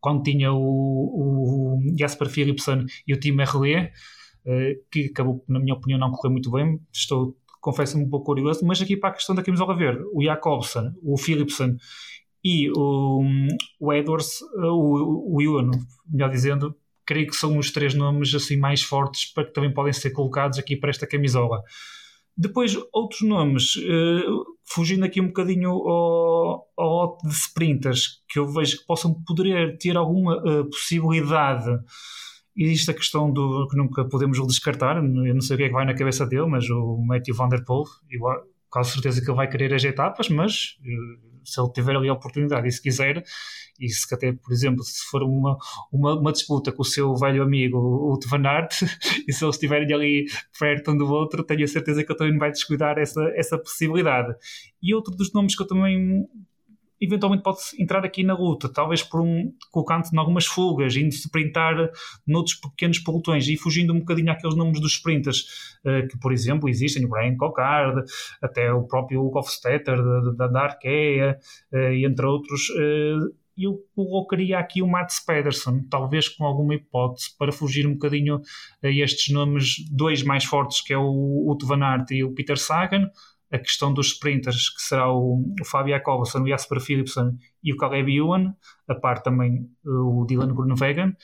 quando tinha o, o Jasper Philipsen e o time RLE, uh, que acabou, na minha opinião, não correr muito bem. Estou confesso-me um pouco curioso, mas aqui para a questão da camisola verde, o Jacobsen, o Philipsen e o, o Edwards, o, o Ewan, melhor dizendo, creio que são os três nomes assim mais fortes para que também podem ser colocados aqui para esta camisola. Depois, outros nomes, uh, fugindo aqui um bocadinho ao, ao de sprinters, que eu vejo que possam poder ter alguma uh, possibilidade. Existe a questão do que nunca podemos descartar, eu não sei o que é que vai na cabeça dele, mas o Matthew Van Der Poel, igual, quase certeza que ele vai querer as etapas, mas eh, se ele tiver ali a oportunidade e se quiser, e se até, por exemplo, se for uma, uma, uma disputa com o seu velho amigo, o Van e se eles estiverem ali perto um do outro, tenho a certeza que ele também vai descuidar essa, essa possibilidade. E outro dos nomes que eu também eventualmente pode entrar aqui na luta, talvez por um colocando em algumas fugas, indo sprintar noutros pequenos pelotões e fugindo um bocadinho àqueles nomes dos sprinters uh, que, por exemplo, existem, o Brian Cockard, até o próprio Hofstetter da, da Arkea, uh, entre outros. Uh, eu colocaria aqui o Mats Pedersen, talvez com alguma hipótese, para fugir um bocadinho a estes nomes, dois mais fortes, que é o Uto Van Aert e o Peter Sagan, a questão dos sprinters, que será o, o Fabio Jacobsen, o Jasper Philipsen e o Caleb Ewan, a par também eh, o Dylan Groenewegen.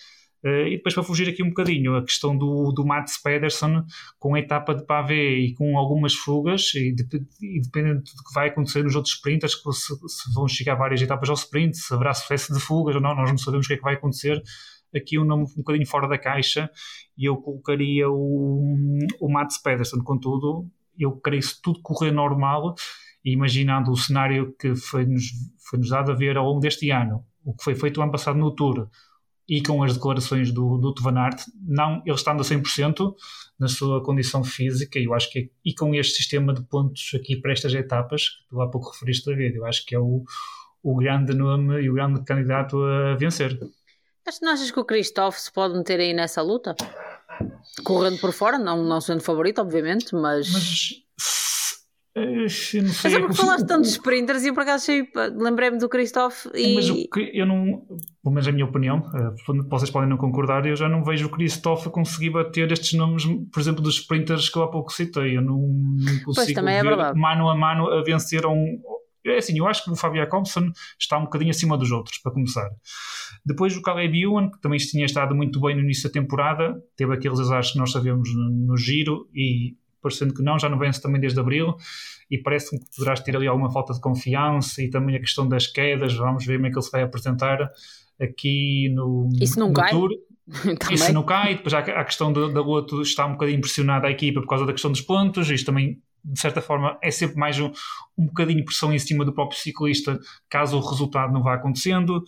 Uh, e depois para fugir aqui um bocadinho, a questão do, do Mats Pedersen com a etapa de pavé e com algumas fugas, e, de, e dependendo do que vai acontecer nos outros sprinters, se, se, vão chegar várias etapas ao sprint, se haverá sucesso de fugas ou não, nós não sabemos o que é que vai acontecer. Aqui um nome um bocadinho fora da caixa, e eu colocaria o, o Mats Pedersen, contudo, eu creio se tudo correr normal, imaginando o cenário que foi-nos foi -nos dado a ver ao longo deste ano, o que foi feito o ano passado no Tour, e com as declarações do, do Van Aert, não ele estando a 100% na sua condição física, eu acho que é, e com este sistema de pontos aqui para estas etapas, que tu há pouco referiste ver, eu acho que é o, o grande nome e o grande candidato a vencer. Mas não achas que o Christophe se pode meter aí nessa luta? Correndo por fora, não, não sendo favorito, obviamente, mas. Mas. Eh, eu não sei. Mas é porque falaste tanto de sprinters e eu por acaso lembrei-me do Christophe e. Mas o que eu não. Pelo menos a minha opinião, eh, vocês podem não concordar, eu já não vejo o Christophe conseguir bater estes nomes, por exemplo, dos sprinters que eu há pouco citei. Eu não, não consigo pois, é ver mano a mano a vencer a um, é assim, eu acho que o Fabio Jacobson está um bocadinho acima dos outros, para começar. Depois o Caleb Ewan, que também tinha estado muito bem no início da temporada, teve aqueles azares que nós sabemos no, giro e parecendo que não, já não vence também desde abril e parece-me que poderás ter ali alguma falta de confiança e também a questão das quedas, vamos ver como é que ele se vai apresentar aqui no, Isso não no cai? Tour. Isso não cai, depois há a questão da, da Loto está um bocadinho impressionada a equipa por causa da questão dos pontos, isto também de certa forma, é sempre mais um, um bocadinho de pressão em cima do próprio ciclista, caso o resultado não vá acontecendo.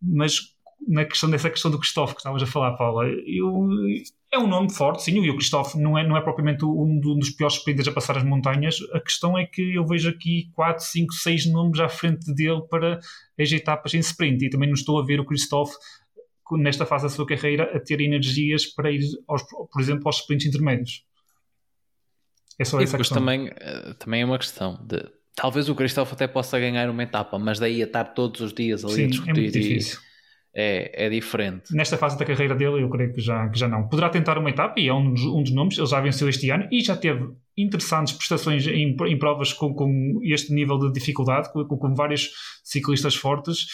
Mas na questão dessa questão do Cristóvão que estavas a falar, Paula, eu, é um nome forte, sim, e o Cristóvão não é, não é propriamente um, dos piores sprinters a passar as montanhas. A questão é que eu vejo aqui 4, 5, 6 nomes à frente dele para as etapas em sprint, e também não estou a ver o Cristóvão nesta fase da sua carreira a ter energias para ir, aos, por exemplo, aos sprints intermédios. É só e essa questão. Também, eh, também é uma questão de. Talvez o Cristóvão até possa ganhar uma etapa, mas daí a estar todos os dias ali Sim, a discutir. É muito difícil. É, é diferente. Nesta fase da carreira dele, eu creio que já, que já não. Poderá tentar uma etapa e é um dos, um dos nomes. Ele já venceu este ano e já teve interessantes prestações em, em provas com, com este nível de dificuldade, com, com vários ciclistas fortes.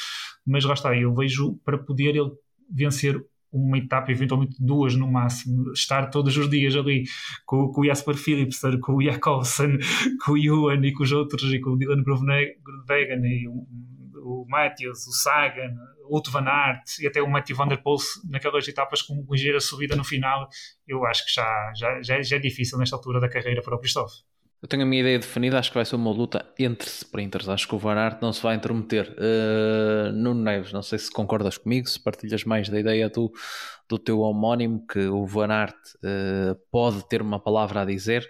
Mas lá está, eu vejo para poder ele vencer uma etapa, eventualmente duas no máximo, estar todos os dias ali com, com o Jasper Philipsen, com o Jakobsen, com o Ewan e com os outros, e com o Dylan Groenewegen e o, o Matthews, o Sagan, o Otto Van Aert e até o Matthew Van Der Poel naquelas etapas com ligeira subida no final, eu acho que já, já, já é difícil nesta altura da carreira para o Christophe. Eu tenho a minha ideia definida, acho que vai ser uma luta entre sprinters. Acho que o Van Aert não se vai intrometer. Uh, Nuno Neves, não sei se concordas comigo, se partilhas mais da ideia do, do teu homónimo, que o Van Aert uh, pode ter uma palavra a dizer,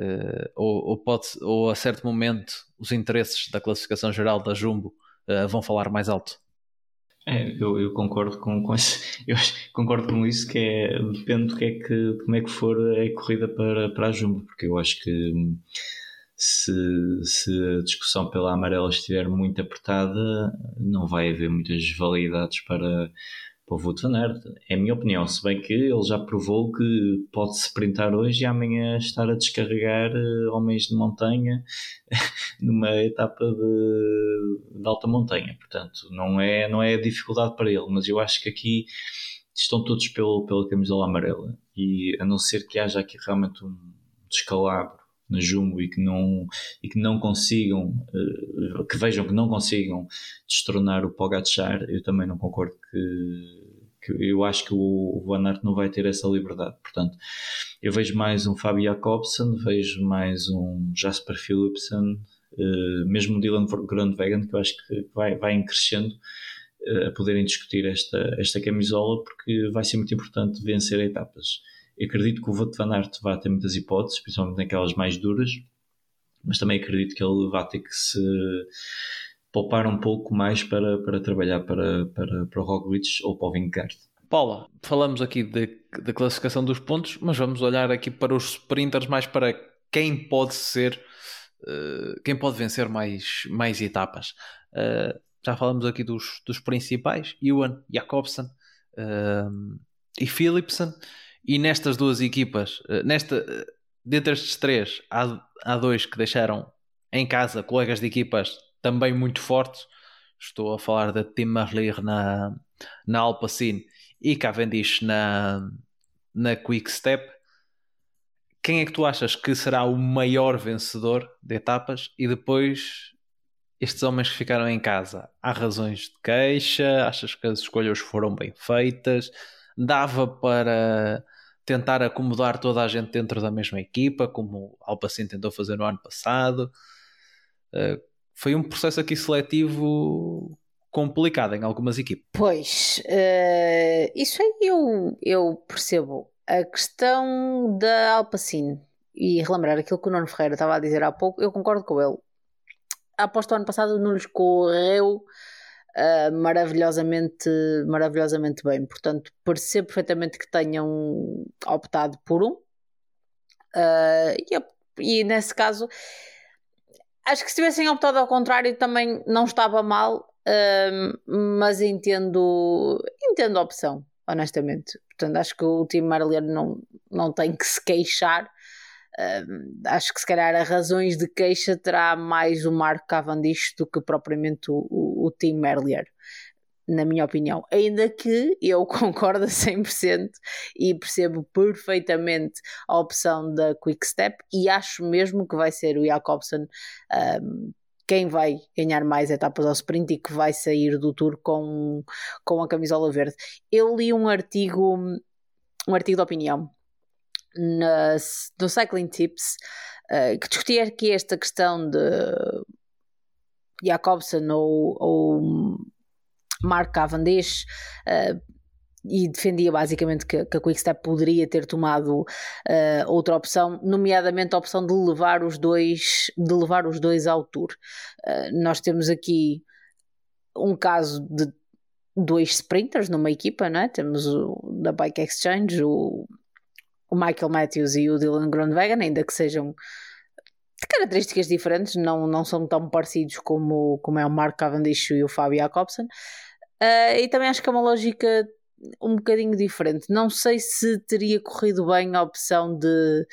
uh, ou, ou, pode, ou a certo momento os interesses da classificação geral da Jumbo uh, vão falar mais alto. É, eu, eu, concordo com, com esse, eu concordo com isso que é depende do que é que como é que for a corrida para, para a Jumbo, porque eu acho que se, se a discussão pela amarela estiver muito apertada, não vai haver muitas validades para, para o Aert. É a minha opinião, se bem que ele já provou que pode-se printar hoje e amanhã estar a descarregar uh, homens de montanha numa etapa de, de, alta montanha. Portanto, não é, não é dificuldade para ele, mas eu acho que aqui estão todos pelo, pela camisola amarela e a não ser que haja aqui realmente um descalabro na Jumbo e que não, e que não consigam, uh, que vejam que não consigam destronar o Pogacar, eu também não concordo que, que eu acho que o, Van Aert não vai ter essa liberdade. Portanto, eu vejo mais um Fabio Jacobsen, vejo mais um Jasper Philipsen, uh, mesmo um Dylan Grandwagen, que eu acho que vai, vai crescendo uh, a poderem discutir esta, esta camisola, porque vai ser muito importante vencer etapas. Acredito que o Wout Van Aert vai ter muitas hipóteses, principalmente naquelas mais duras, mas também acredito que ele vai ter que se poupar um pouco mais para, para trabalhar para, para, para o Roglic ou para o Vingegaard. Paula, falamos aqui da classificação dos pontos, mas vamos olhar aqui para os sprinters, mais para quem pode ser, uh, quem pode vencer mais, mais etapas. Uh, já falamos aqui dos, dos principais, Ewan, Jacobsen uh, e Philipsen, e nestas duas equipas, nesta, dentre estes três, há, há dois que deixaram em casa colegas de equipas também muito fortes. Estou a falar da Tim Merlier na, na Alpacine e Cavendish na, na Quick Step. Quem é que tu achas que será o maior vencedor de etapas? E depois, estes homens que ficaram em casa, há razões de queixa? Achas que as escolhas foram bem feitas? Dava para tentar acomodar toda a gente dentro da mesma equipa, como Alpacin tentou fazer no ano passado? Uh, foi um processo aqui seletivo complicado em algumas equipes. Pois, uh, isso aí eu, eu percebo. A questão da Alpacine e relembrar aquilo que o Nuno Ferreira estava a dizer há pouco, eu concordo com ele. A aposta do ano passado não lhes correu uh, maravilhosamente, maravilhosamente bem. Portanto, percebo perfeitamente que tenham optado por um. Uh, e, e nesse caso, acho que se tivessem optado ao contrário também não estava mal, um, mas entendo, entendo a opção, honestamente. Portanto, acho que o time Marlier não, não tem que se queixar. Acho que se calhar a razões de queixa terá mais o Marco Cavendish do que propriamente o, o, o Tim Merlier na minha opinião. Ainda que eu concordo a 100% e percebo perfeitamente a opção da Quick Step e acho mesmo que vai ser o Jacobsen um, quem vai ganhar mais etapas ao sprint e que vai sair do tour com, com a camisola verde. Eu li um artigo, um artigo de opinião na, no Cycling Tips uh, que discutia aqui esta questão de Jacobsen ou, ou Mark Cavendish uh, e defendia basicamente que, que a Quickstep poderia ter tomado uh, outra opção, nomeadamente a opção de levar os dois, de levar os dois ao Tour. Uh, nós temos aqui um caso de dois sprinters numa equipa, não é? Temos o da Bike Exchange, o, o Michael Matthews e o Dylan Groenewegen, ainda que sejam de características diferentes, não, não são tão parecidos como, como é o Mark Cavendish e o Fabio Jacobsen. Uh, e também acho que é uma lógica um bocadinho diferente. Não sei se teria corrido bem a opção de,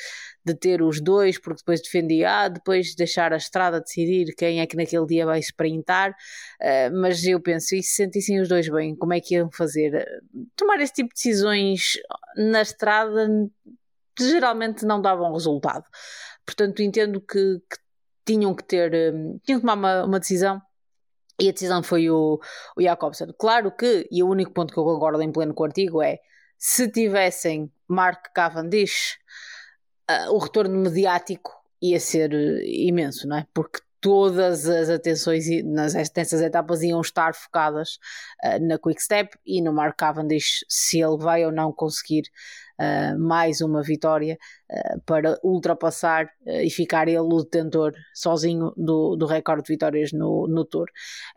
de ter os dois, porque depois defendia, ah, depois deixar a estrada decidir quem é que naquele dia vai sprintar, uh, mas eu penso, e se sentissem os dois bem, como é que iam fazer? Tomar esse tipo de decisões na estrada geralmente não davam resultado. Portanto, entendo que, que tinham que ter, um, tinham que tomar uma, uma decisão e a decisão foi o, o Jacobsen. Claro que, e o único ponto que eu concordo em pleno com o artigo é se tivessem Mark Cavendish, uh, o retorno mediático ia ser uh, imenso, não é? Porque todas as atenções nas, nessas etapas iam estar focadas uh, na Quick Step e no Mark Cavendish, se ele vai ou não conseguir uh, mais uma vitória uh, para ultrapassar e ficar ele o detentor sozinho do, do recorde de vitórias no, no Tour.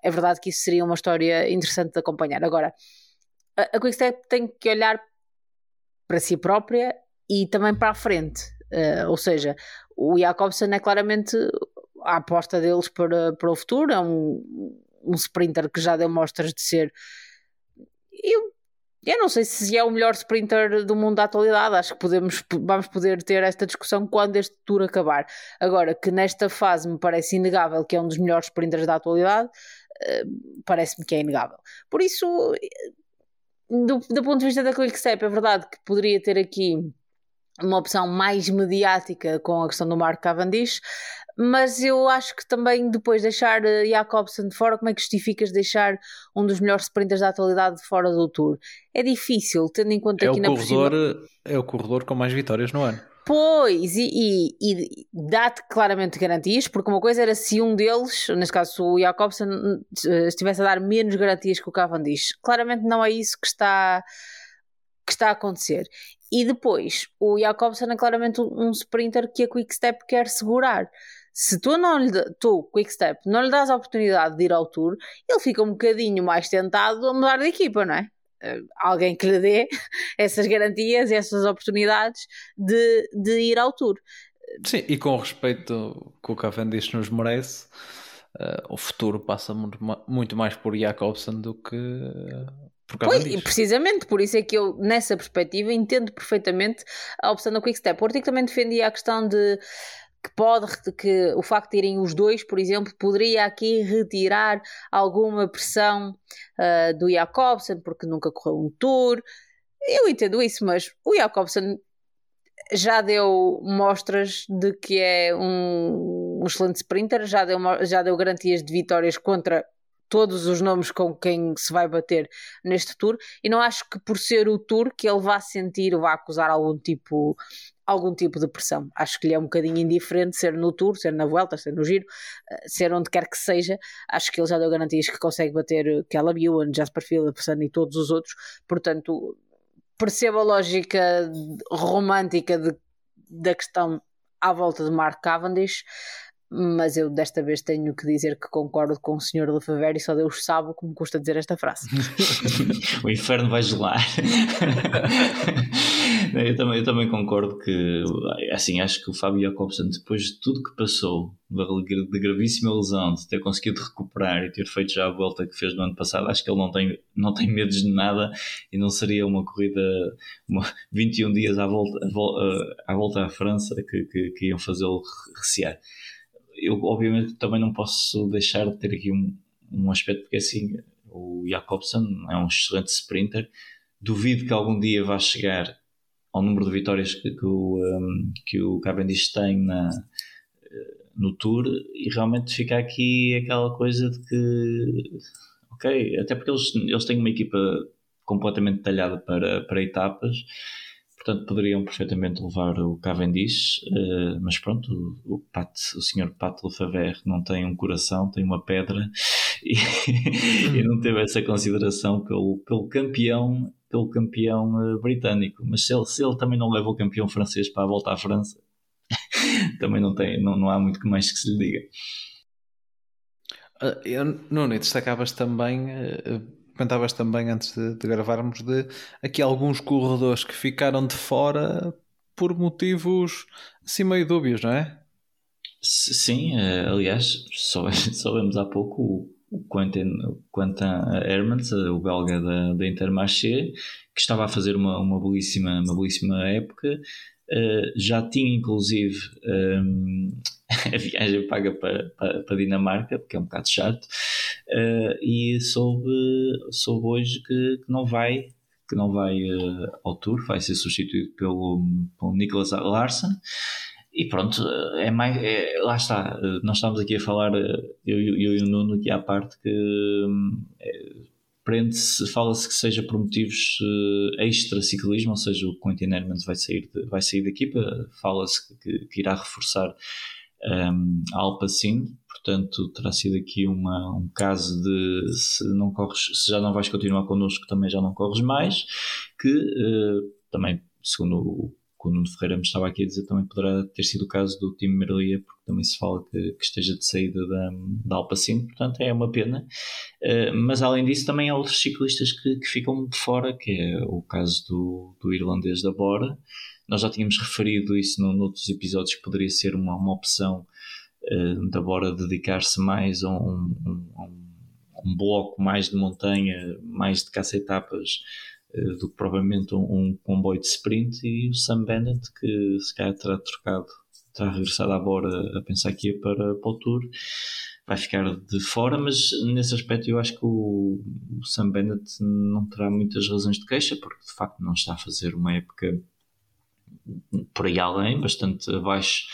É verdade que isso seria uma história interessante de acompanhar. Agora, a, a Quick Step tem que olhar para si própria e também para a frente. ou seja, o Jacobsen é claramente a aposta deles para, para o futuro. É um, um sprinter que já deu mostras de ser. Eu, eu não sei se é o melhor sprinter do mundo da atualidade. Acho que podemos, vamos poder ter esta discussão quando este tour acabar. Agora, que nesta fase me parece inegável que é um dos melhores sprinters da atualidade, uh, parece-me que é inegável. Por isso, do, do ponto de vista da Quickstep, é verdade que poderia ter aqui uma opção mais mediática com a questão do Mark Cavendish, mas eu acho que também depois deixar uh, Jacobsen de fora, como é que justificas deixar um dos melhores sprinters da atualidade de fora do Tour? É difícil, tendo em conta é que o corredor, possível... É o corredor com mais vitórias no ano. Pois, e, e, e dá-te claramente garantias, porque uma coisa era se um deles, neste caso o Jacobsen, eh, estivesse a dar menos garantias que o Cavendish. Claramente não é isso que está, que está a acontecer. E depois, o Jacobsen é claramente um sprinter que a Quickstep quer segurar. Se tu, não lhe, tu, Quickstep, não lhe dás a oportunidade de ir ao Tour, ele fica um bocadinho mais tentado a mudar de equipa, não é? Eh, alguém que lhe dê essas garantias, essas oportunidades de, de ir ao Tour. Sim, e com o respeito que o Cavendish nos merece, uh, o futuro passa muito, muito mais por Jacobsen do que por Cavendish. Pois, e precisamente por isso é que eu, nessa perspectiva, entendo perfeitamente a opção do Quick Step. O artigo também defendia a questão de que pode que o facto de irem os dois, por exemplo, poderia aqui retirar alguma pressão uh, do Jacobsen, porque nunca correu um tour. Eu entendo isso, mas o Jacobsen já deu mostras de que é um, um excelente sprinter, já deu, já deu garantias de vitórias contra todos os nomes com quem se vai bater neste tour e não acho que por ser o tour que ele vá sentir vá acusar algum tipo algum tipo de pressão. Acho que lhe é um bocadinho indiferente ser no Tour, ser na Vuelta, ser no Giro, eh, ser onde quer que seja. Acho que ele já deu garantias que consegue bater Caleb Ewan, Jasper Philipsen e todos os outros. Portanto, percebo a lógica romântica de, da questão à volta de Mark Cavendish mas eu desta vez tenho que dizer que concordo com o Sr. Lefebvre e só Deus sabe como custa dizer esta frase. o inferno vai gelar. eu, também, eu também concordo que, assim, acho que o Fábio Jacobsen, depois de tudo que passou, de gravíssima lesão, de ter conseguido recuperar e ter feito já a volta que fez no ano passado, acho que ele não tem, não tem medos de nada e não seria uma corrida, uma, 21 dias à volta, à volta à França que, que, que iam fazê-lo recear eu obviamente também não posso deixar de ter aqui um, um aspecto, porque assim, o Jacobsen é um excelente sprinter. Duvido que algum dia vá chegar ao número de vitórias que, que, o, um, que o Cavendish tem na, no Tour e realmente fica aqui aquela coisa de que, ok, até porque eles, eles têm uma equipa completamente detalhada para, para etapas Portanto, poderiam perfeitamente levar o Cavendish, uh, mas pronto, o, o, Pat, o senhor Pat Lefebvre não tem um coração, tem uma pedra e, e não teve essa consideração pelo, pelo campeão, pelo campeão uh, britânico. Mas se ele, se ele também não leva o campeão francês para a volta à França, também não, tem, não, não há muito que mais que se lhe diga. Uh, eu, Nuno, destacavas também uh, comentavas também antes de, de, gravarmos de aqui alguns corredores que ficaram de fora por motivos assim meio dúbios, não é? Sim, eh, aliás, soubemos há pouco o Quentin, Quentin Hermans, eh, o belga da, da Intermarché, que estava a fazer uma, uma, belíssima, uma belíssima época, uh, já tinha inclusive um, a viagem paga para, para, para Dinamarca, porque é um bocado chato, uh, e soube, soube hoje que, que não vai que não vai uh, ao Tour, vai ser substituído pelo, pelo Nicholas Larsen. E pronto, é mais. É, lá está. Nós estamos aqui a falar, eu, eu e o Nuno, aqui à parte, que é, prende-se, fala-se que seja por motivos uh, extra ciclismo, ou seja, o Quentin Hermans vai sair, de, vai sair da equipa, fala-se que, que, irá reforçar um, a Alpacin, portanto terá sido aqui uma, um caso de se, não corres, se já não vais continuar connosco também já não corres mais, que uh, também, segundo o que o Nuno Ferreira me estava aqui a dizer, também poderá ter sido o caso do time Merlia, porque também se fala que, que esteja de saída da, da portanto é uma pena. Uh, mas além disso, também há outros ciclistas que, que ficam de fora, que é o caso do, do irlandês da Bora. Nós já tínhamos referido isso no, noutros episódios que poderia ser uma, uma opção uh, da Bora dedicar-se mais a um, um, um, bloco mais de montanha, mais de caça-etapas do que provavelmente um, um, comboio de sprint e o Sam Bennett que se calhar terá trocado, terá regressado à Bora a pensar que ia para, para o Tour vai ficar de fora, mas nesse aspecto eu acho que o, o Sam Bennett não terá muitas razões de queixa, porque de facto não está a fazer uma época por aí além, bastante abaixo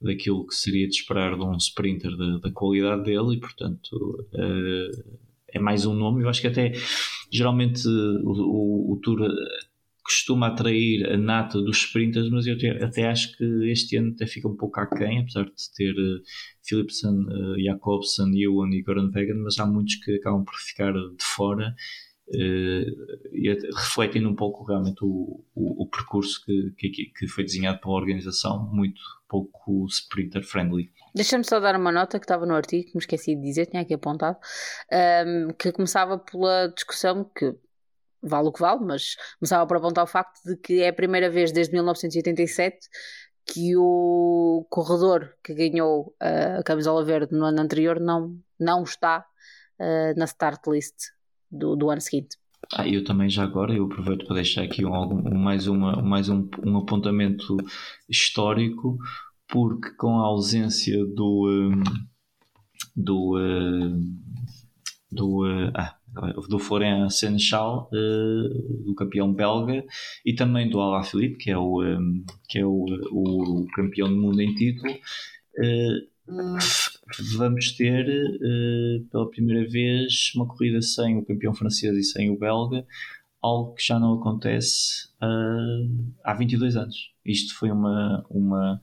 daquilo que seria de esperar de um sprinter da, da qualidade dele e portanto uh, é mais um nome. Eu acho que até geralmente o, o, o Tour costuma atrair a nata dos sprinters, mas eu até acho que este ano até fica um pouco aquém, apesar de ter uh, Philipsen, uh, Ewan e Goran Vegan, mas há muitos que acabam por ficar de fora uh, e refletem um pouco realmente o, o, o percurso que, que, que, foi desenhado pela organização, muito pouco sprinter friendly. Deixa-me só dar uma nota que estava no artigo, que me esqueci de dizer, tinha aqui apontado, um, ehm, que começava pela discussão que vale o que vale, mas começava por apontar o facto de que é a primeira vez desde 1987 que o corredor que ganhou uh, a camisola verde no ano anterior não, não está uh, na start list do, do ano seguinte. Ah, eu também já agora, eu aproveito para deixar aqui um, um, mais, uma, mais um, um apontamento histórico, porque com a ausência do um, do, uh, do uh, ah, do Florian Senechal, uh, do campeão belga, e também do Alaphilippe, que é o, um, ehm, que é o, o campeão do mundo em título. Uh, vamos ter uh, pela primeira vez uma corrida sem o campeão francês e sem o belga, algo que já não acontece há 22 anos. Isto foi uma, uma,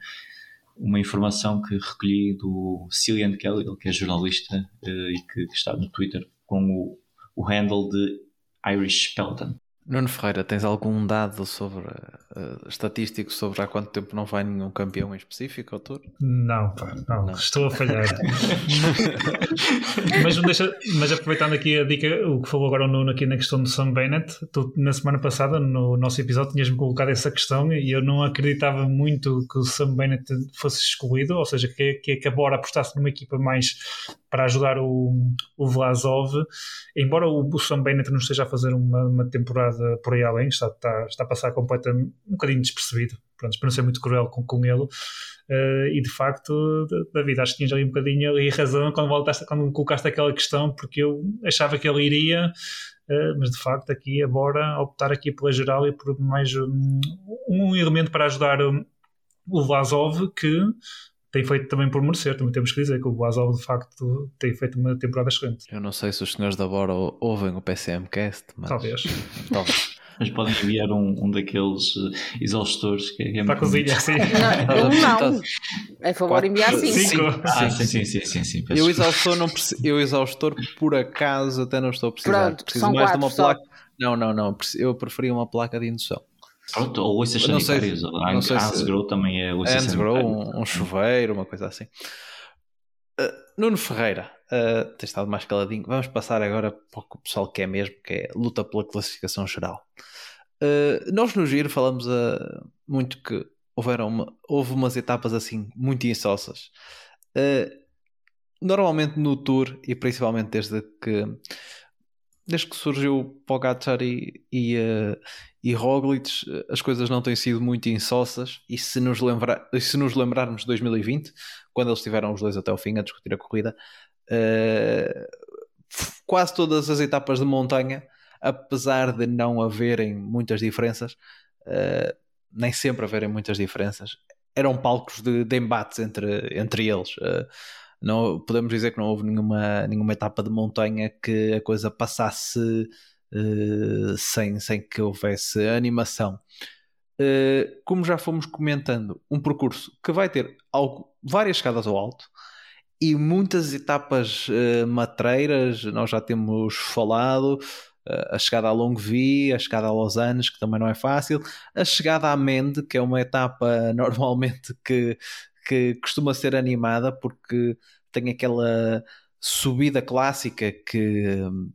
uma informação que recolhi do Cillian Kelly, que é jornalista e que, que está no Twitter com o o handle de Irish Peloton. Nuno Ferreira, tens algum dado sobre uh, estatístico sobre há quanto tempo não vai nenhum campeão em específico ao Tour? Não, pá, não, não. estou a falhar. mas, deixa, mas aproveitando aqui a dica, o que falou agora o Nuno aqui na questão do Sam Bennett, tu, na semana passada, no nosso episódio, tinhas-me colocado essa questão e eu não acreditava muito que o Sam Bennett fosse excluído, ou seja, que, que, que a apostasse numa equipa mais para ajudar o, o Vlasov, embora o, o Sam Bennett não esteja a fazer uma, uma temporada por aí além, está, está, está a passar completamente um bocadinho despercebido, pronto, para não ser muito cruel com, com ele. Uh, e de facto, David, acho que tinhas ali um bocadinho ali razão quando, voltaste, quando colocaste aquela questão, porque eu achava que ele iria, uh, mas de facto, aqui, agora, optar aqui pela geral e por mais um, um elemento para ajudar o Vlasov, que tem feito também por merecer. Também temos que dizer que o Boazov de facto tem feito uma temporada excelente. Eu não sei se os senhores da Bora ouvem o PCMcast, mas. Talvez. Talvez. Mas podem enviar um, um daqueles uh, exaustores que é, Para a cozinha, sim. Não, um não. É favor enviar cinco. cinco. Ah, sim, sim, sim, sim, sim, Eu exaustor, não eu exaustor por acaso até não estou a precisar. Pronto, Preciso são mais quatro, de uma placa. Só. Não, não, não. Eu preferia uma placa de indução. Pronto, ou ouças sanitárias. A Hansgrow também é ouças sanitárias. Um, um chuveiro, uma coisa assim. Uh, Nuno Ferreira, uh, tem estado mais caladinho. Vamos passar agora para o que o pessoal quer mesmo, que é luta pela classificação geral. Uh, nós no Giro falamos uh, muito que houveram uma, houve umas etapas assim muito insossas. Uh, normalmente no Tour, e principalmente desde que desde que surgiu Pogacar e, e, uh, e Roglic, as coisas não têm sido muito insossas. E se nos, lembrar, se nos lembrarmos de 2020, quando eles estiveram os dois até o fim a discutir a corrida, uh, quase todas as etapas de montanha, apesar de não haverem muitas diferenças, uh, nem sempre haverem muitas diferenças, eram palcos de, de embates entre, entre eles. Uh, não, podemos dizer que não houve nenhuma, nenhuma etapa de montanha que a coisa passasse uh, sem, sem que houvesse animação. Uh, como já fomos comentando, um percurso que vai ter algo, várias escadas ao alto e muitas etapas uh, matreiras, nós já temos falado, a chegada a Longvi, a chegada a Lausanne, que também não é fácil, a chegada a Mende, que é uma etapa normalmente que que costuma ser animada porque tem aquela subida clássica que hum,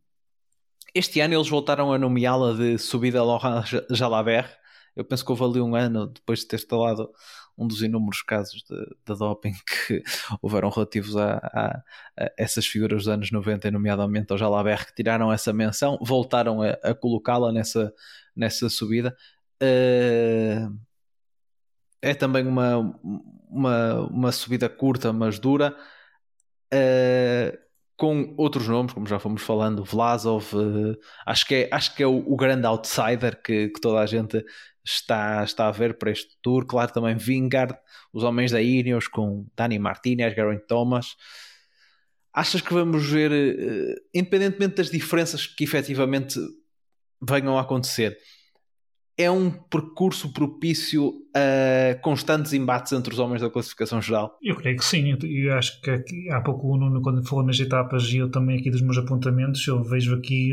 este ano eles voltaram a nomeá-la de subida Laurent Jalabert. Eu penso que houve ali um ano depois de ter instalado um dos inúmeros casos de, de doping que houveram relativos a, a, a, essas figuras dos anos 90, nomeadamente ao Jalabert, que tiraram essa menção, voltaram a, a colocá-la nessa, nessa subida. Uh, é também uma, uma, uma subida curta, mas dura, uh, com outros nomes, como já fomos falando, Vlasov, uh, acho que é, acho que é o, o grande outsider que, que, toda a gente está, está a ver para este tour. Claro, também Vingard, os homens da Ineos com Dani Martinez, Geraint Thomas. Achas que vamos ver, uh, independentemente das diferenças que efetivamente venham a acontecer, é um percurso propício a constantes embates entre os homens da classificação geral? Eu creio que sim. Eu, acho que aqui, há pouco o Nuno, quando falou nas etapas, e eu também aqui dos meus apontamentos, eu vejo aqui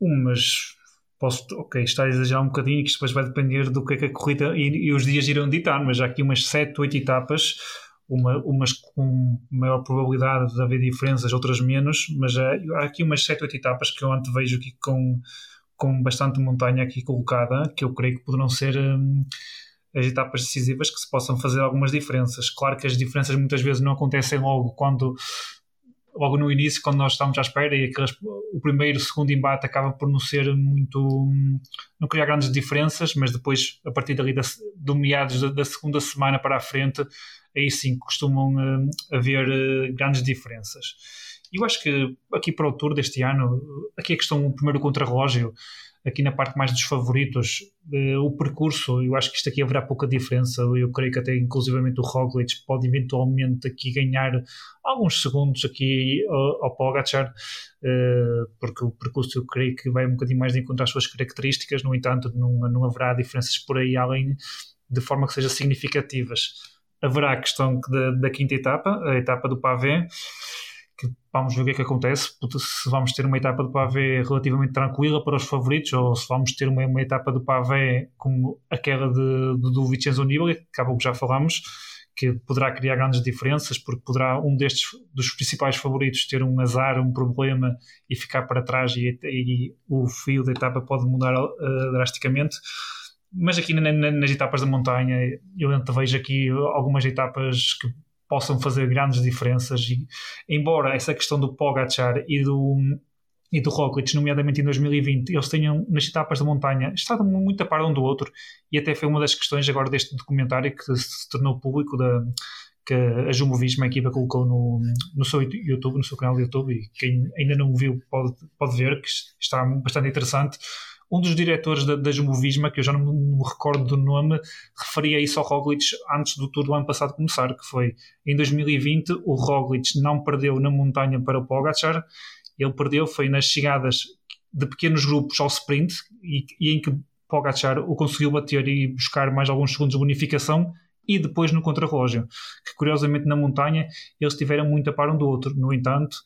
umas. Posso, ok, está a exagerar um bocadinho, que isto depois vai depender do que é que a corrida e, e os dias irão ditar, mas há aqui umas 7, 8 etapas uma, umas com maior probabilidade de haver diferenças, outras menos, mas há, há aqui umas 7, 8 etapas que eu antevejo aqui com, com bastante montanha aqui colocada, que eu creio que poderão ser hum, as etapas decisivas que se possam fazer algumas diferenças. Claro que as diferenças muitas vezes não acontecem logo quando logo no início, quando nós estamos à espera e aqueles, o primeiro, segundo embate acaba por não ser muito. Hum, não criar grandes diferenças, mas depois, a partir dali da, do meados da, da segunda semana para a frente, aí sim costumam hum, haver uh, grandes diferenças. Eu acho que aqui para o Tour deste ano, aqui a questão, o primeiro contrarrelógio, aqui na parte mais dos favoritos, uh, o percurso, eu acho que isto aqui haverá pouca diferença. Eu creio que até inclusivamente o Roglic pode eventualmente aqui ganhar alguns segundos aqui ao, ao Pogacar, uh, porque o percurso eu creio que vai um bocadinho mais de encontrar as suas características, no entanto não, não haverá diferenças por aí além de forma que sejam significativas. Haverá a questão da, da quinta etapa, a etapa do Pavé, que vamos ver o que é que acontece, se vamos ter uma etapa do pavé relativamente tranquila para os favoritos ou se vamos ter uma, uma etapa do pavé como aquela de, de, do Vincenzo Nibali, que acabou que já falamos, que poderá criar grandes diferenças, porque poderá um destes dos principais favoritos ter um azar, um problema e ficar para trás e, e o fio da etapa pode mudar uh, drasticamente. Mas aqui na, na, nas etapas da montanha, eu vejo aqui algumas etapas que possam fazer grandes diferenças. E, embora essa questão do Pogacar e do, e do Roglic, nomeadamente em 2020, eles tenham nas etapas da montanha estado muito a par um do outro, e até foi uma das questões agora deste documentário que se tornou público da que a Jumbo Visma, a equipa, colocou no, no seu YouTube, no seu canal de YouTube, e quem ainda não o viu pode, pode ver que está bastante interessante um dos diretores da, da Jumbo-Visma, que eu já não me recordo do nome, referia isso ao Roglic antes do Tour do ano passado começar, que foi em 2020 o Roglic não perdeu na montanha para o Pogacar, ele perdeu foi nas chegadas de pequenos grupos ao sprint e, e em que Pogacar o conseguiu bater e buscar mais alguns segundos de bonificação e depois no contrarrelógio, que curiosamente na montanha eles tiveram muito a par um do outro. No entanto,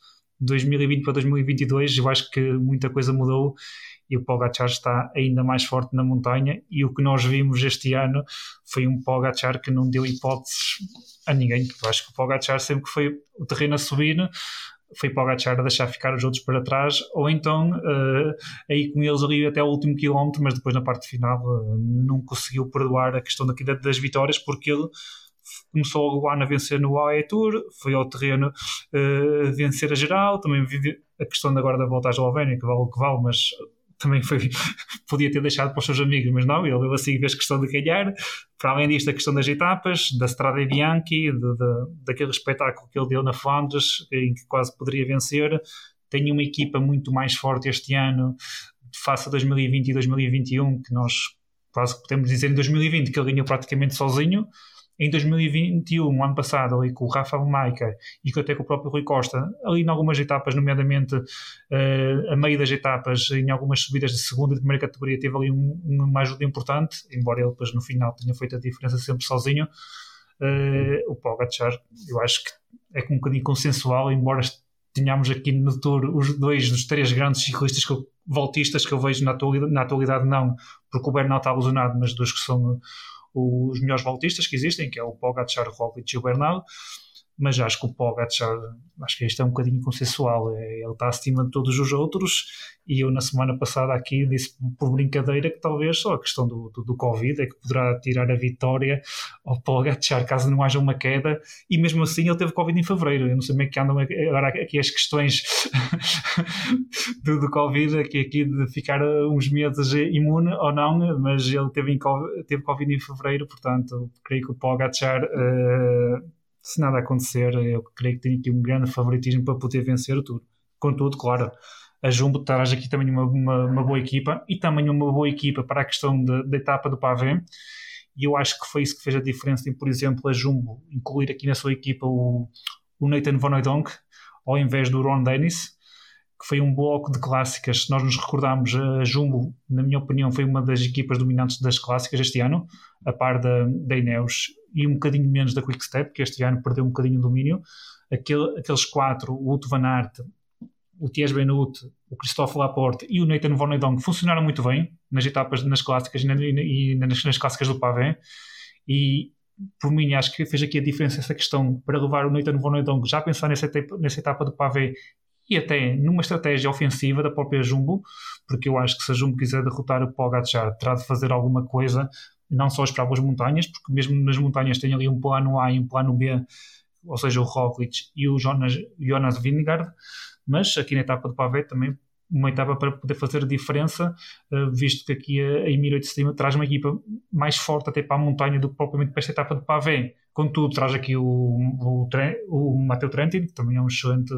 2020 para 2022 eu acho que muita coisa mudou e o Pogacar está ainda mais forte na montanha. E o que nós vimos este ano foi um Pogacar que não deu hipóteses a ninguém. Eu acho que o Pogacar sempre que foi o terreno a subir foi Pogacar a deixar ficar os outros para trás. Ou então uh, aí com eles ali até o último quilómetro mas depois na parte final uh, não conseguiu perdoar a questão daqui das vitórias porque ele começou o ano a vencer no AE Tour, foi ao terreno uh, vencer a geral, também vive a questão agora da volta à Eslovénia, que vale o que vale, mas também foi, podia ter deixado para os seus amigos, mas não, ele, ele assim fez questão de ganhar. Para além disto, a questão das etapas, da Strada Bianchi, de, de, daquele espetáculo que ele deu na Flandres, em que quase poderia vencer. Tem uma equipa muito mais forte este ano, face a 2020 e 2021, que nós quase podemos dizer em 2020 que ele ganhou praticamente sozinho em 2021, ano passado, ali com o Rafael Maica e até com o próprio Rui Costa, ali em algumas etapas, nomeadamente uh, a meio das etapas, em algumas subidas de segunda e primeira categoria, teve ali um, uma ajuda importante, embora ele depois no final tenha feito a diferença sempre sozinho. Uh, o Pogacar, eu acho que é um bocadinho consensual, embora tenhamos aqui no Tour os dois dos três grandes ciclistas que eu, voltistas que eu vejo na atualidade, na atualidade não, porque o Bernal está alusionado, mas dos que são os melhores voltistas que existem, que é o Pogacar, Roglic e o Bernal, mas acho que o Pogacar, acho que isto é um bocadinho consensual, é, ele está acima de todos os outros e eu na semana passada aqui disse por brincadeira que talvez só a questão do, do, do Covid é que poderá tirar a vitória ao Pogacar caso não haja uma queda e mesmo assim ele teve Covid em Fevereiro, eu não sei como é que andam agora aqui as questões do, do Covid, aqui, aqui de ficar uns meses imune ou não, mas ele teve, teve Covid em Fevereiro, portanto creio que o Pogacar uh, se nada acontecer, eu creio que tem aqui um grande favoritismo para poder vencer o Tour. Contudo, claro, a Jumbo traz aqui também uma, uma, uma, boa equipa e também uma boa equipa para a questão da etapa do pavé. E eu acho que foi isso que fez a diferença em, por exemplo, a Jumbo incluir aqui na sua equipa o, o Nathan Van Oudonk ao invés do Ron Dennis, que foi um bloco de clássicas. Se nós nos recordarmos, a Jumbo, na minha opinião, foi uma das equipas dominantes das clássicas este ano, a par da, da Ineos e um bocadinho menos da Quickstep, que este ano perdeu um bocadinho o domínio. Aquele, aqueles quatro, o Uto Van Aert, o Thies Benut, o Christophe Laporte e o Nathan Van Donk funcionaram muito bem nas etapas, nas clássicas e, e nas, nas, clássicas do Pavé. E por mim, acho que fez aqui a diferença essa questão para levar o Nathan Van Donk já a pensar nessa etapa, nessa etapa do Pavé e até numa estratégia ofensiva da própria Jumbo, porque eu acho que se a Jumbo quiser derrotar o Pogacar, terá de fazer alguma coisa, não só esperar pelas montanhas, porque mesmo nas montanhas tem ali um plano A e um plano B, ou seja, o Roglic e o Jonas, Jonas Vingegaard, mas aqui na etapa do Pavé também uma etapa para poder fazer diferença, eh, visto que aqui a Emirates de Cima traz uma equipa mais forte até para a montanha do que propriamente para esta etapa de pavé. Contudo, traz aqui o, o, o Matteo Trentin, que também é um excelente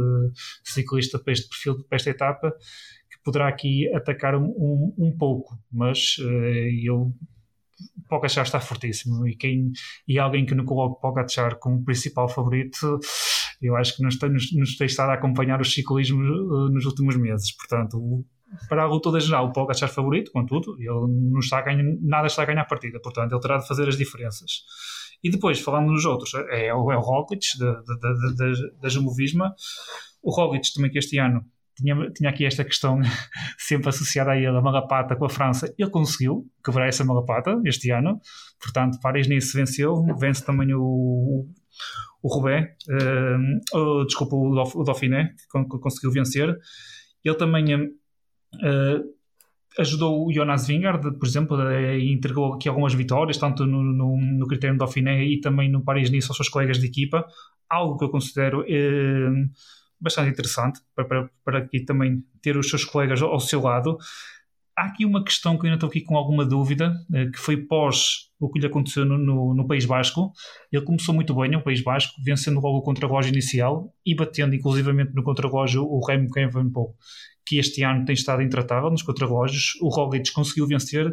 ciclista para este perfil, para esta etapa, que poderá aqui atacar um, um, um pouco, mas uh, eu Pogacar está fortíssimo e, quem, e alguém que não coloque Pogacar como principal favorito eu acho que nos, nos, nos tem estado a acompanhar o ciclismo uh, nos últimos meses. Portanto, para a luta da geral, o Pogacar favorito, contudo, ele não está a ganhar, nada está a ganhar a partida, portanto, ele terá de fazer as diferenças. E depois, falando nos outros, é, é o, é o Roglic, da, da, da, da Jumbo Visma. O Roglic também que este ano tinha, tinha aqui esta questão sempre associada a ele, a malapata com a França. Ele conseguiu quebrar essa malapata este ano, portanto, Paris-Nice venceu, vence também o, o Roubaix, uh, oh, desculpa, o, Dauphiné, que conseguiu vencer. Ele também uh, ajudou o Jonas Vingard, por exemplo, e entregou aqui algumas vitórias, tanto no, no, no critério do Dauphiné e também no Paris-Nice aos seus colegas de equipa, algo que eu considero uh, bastante interessante para, para, para aqui também ter os seus colegas ao seu lado. Há aqui uma questão que eu ainda estou aqui com alguma dúvida, que foi pós o que lhe aconteceu no, no, no, País Basco. Ele começou muito bem no País Basco, vencendo logo o contrarrelógio inicial e batendo inclusivamente no contrarrelógio o Remo Evenepoel, que este ano tem estado intratável nos contrarrelógios. O Roglic conseguiu vencer,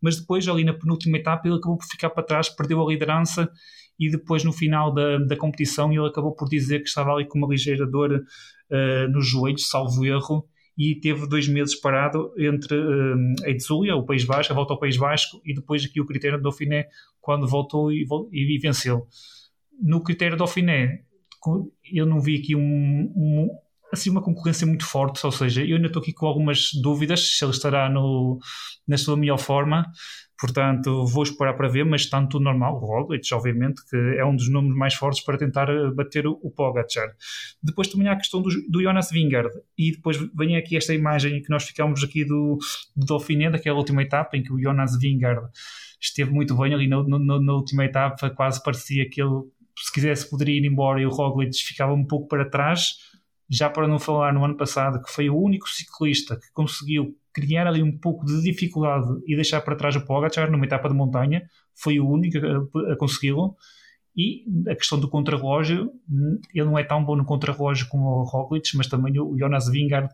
mas depois ali na penúltima etapa ele acabou por ficar para trás, perdeu a liderança e depois no final da, da competição ele acabou por dizer que estava ali com uma ligeira dor uh, nos joelhos, salvo erro, e teve dois meses parado entre um, a Itzulia, o País Basco, a volta ao País Basco e depois aqui o critério do Dauphiné quando voltou e, e, venceu. No critério do Dauphiné eu não vi aqui um, um, assim uma concorrência muito forte, ou seja, eu ainda estou aqui com algumas dúvidas se ele estará no, na sua melhor forma, Portanto, vou esperar para ver, mas está tudo normal. O Roglic, obviamente, que é um dos nomes mais fortes para tentar eh, bater o, o Pogacar. Depois também há a questão do, do Jonas Vingard. E depois vem aqui esta imagem que nós ficamos aqui do, do Dauphiné, daquela última etapa em que o Jonas Vingard esteve muito bem ali na, na, última etapa, quase parecia que ele, se quisesse, poderia ir embora e o Roglic ficava um pouco para trás. Já para não falar no ano passado, que foi o único ciclista que conseguiu criar ali um pouco de dificuldade e deixar para trás o Pogacar numa etapa de montanha, foi o único a, consegui-lo. E a questão do contrarrelógio, ele não é tão bom no contrarrelógio como o Roglic, mas também o Jonas Vingard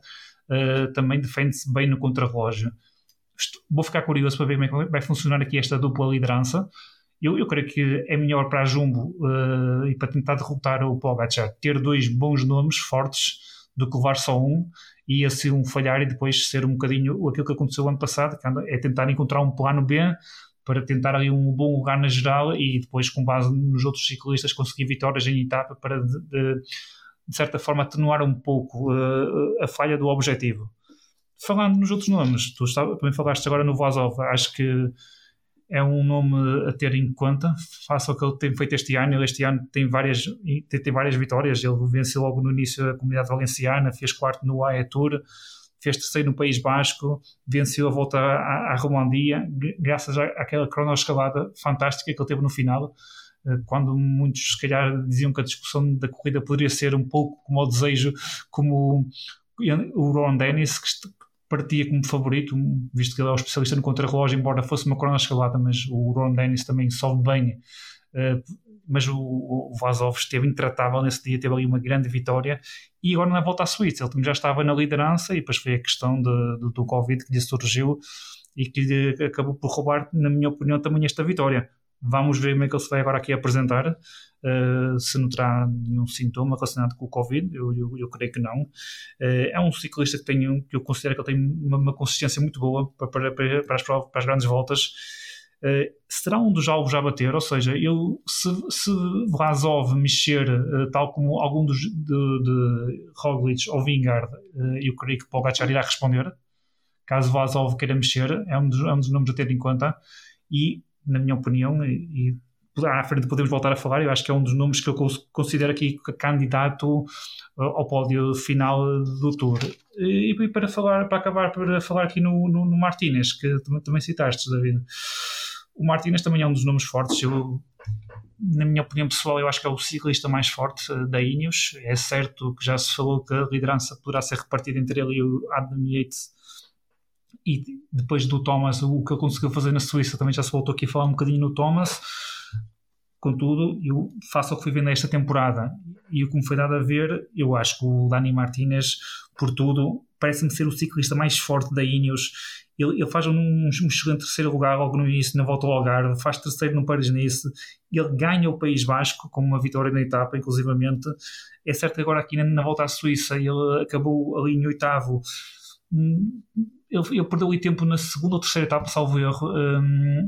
uh, também defende-se bem no contrarrelógio. Vou ficar curioso para ver como é que vai funcionar aqui esta dupla liderança. Eu, eu creio que é melhor para a Jumbo uh, e para tentar derrotar o Pogacar ter dois bons nomes fortes do que levar só um e assim um falhar e depois ser um bocadinho aquilo que aconteceu ano passado, é tentar encontrar um plano B para tentar ali um bom lugar na geral e depois com base nos outros ciclistas conseguir vitórias em etapa para de, de, de certa forma atenuar um pouco uh, a falha do objetivo. Falando nos outros nomes, tu também falaste agora no Vazov, acho que é um nome a ter em conta, face ao que ele tem feito este ano. Ele este ano tem várias, tem, tem várias vitórias. Ele venceu logo no início a comunidade valenciana, fez quarto no AE Tour, fez terceiro no País Basco, venceu a volta à, à Romandia, graças à, àquela cronoescalada fantástica que ele teve no final. Eh, quando muitos, se calhar, diziam que a discussão da corrida poderia ser um pouco como o desejo, como o Ron Dennis, que partia como favorito, visto que ele é o especialista no contrarrelógio, embora fosse uma corona escalada, mas o Ron Dennis também sobe bem. Uh, mas o, o Vazov esteve intratável nesse dia, teve ali uma grande vitória e agora na volta à Suíça ele já estava na liderança e depois foi a questão de, de, do Covid que lhe surgiu e que lhe acabou por roubar, na minha opinião, também esta vitória. Vamos ver como é que ele se vai agora aqui apresentar, uh, se não terá nenhum sintoma relacionado com o Covid, eu, eu, eu creio que não. Uh, é um ciclista que, tem, que eu considero que ele tem uma, uma consistência muito boa para, para, para, as, para as grandes voltas. Uh, será um dos alvos a bater, ou seja, eu, se, se Vlasov mexer, uh, tal como algum dos de, de Roglic ou Vingard, eu creio que Pogacar irá responder. Caso Vlasov queira mexer, é um dos, é um dos números a ter em conta. E na minha opinião, e, e à frente podemos voltar a falar, eu acho que é um dos nomes que eu considero aqui candidato ao pódio final do Tour. E, e para falar, para acabar, para falar aqui no, no, no Martínez, que também, também citaste, David. O Martínez também é um dos nomes fortes. Eu, na minha opinião pessoal, eu acho que é o ciclista mais forte uh, da Ineos. É certo que já se falou que a liderança poderá ser repartida entre ele e o Adam Yates e depois do Thomas, o que ele conseguiu fazer na Suíça, também já se voltou aqui a falar um bocadinho no Thomas. Contudo, eu faço o que fui vendo esta temporada e o que me foi dado a ver, eu acho que o Dani Martinez, por tudo, parece-me ser o ciclista mais forte da Ineos. Ele, ele faz um, um excelente terceiro lugar logo no início, na volta ao Algarve, faz terceiro no Paris-Nice, ele ganha o País Basco com uma vitória na etapa, inclusivamente. É certo que agora aqui na, na volta à Suíça ele acabou ali em oitavo hum, ele, ele perdeu ali tempo na segunda ou terceira etapa, salvo erro, um,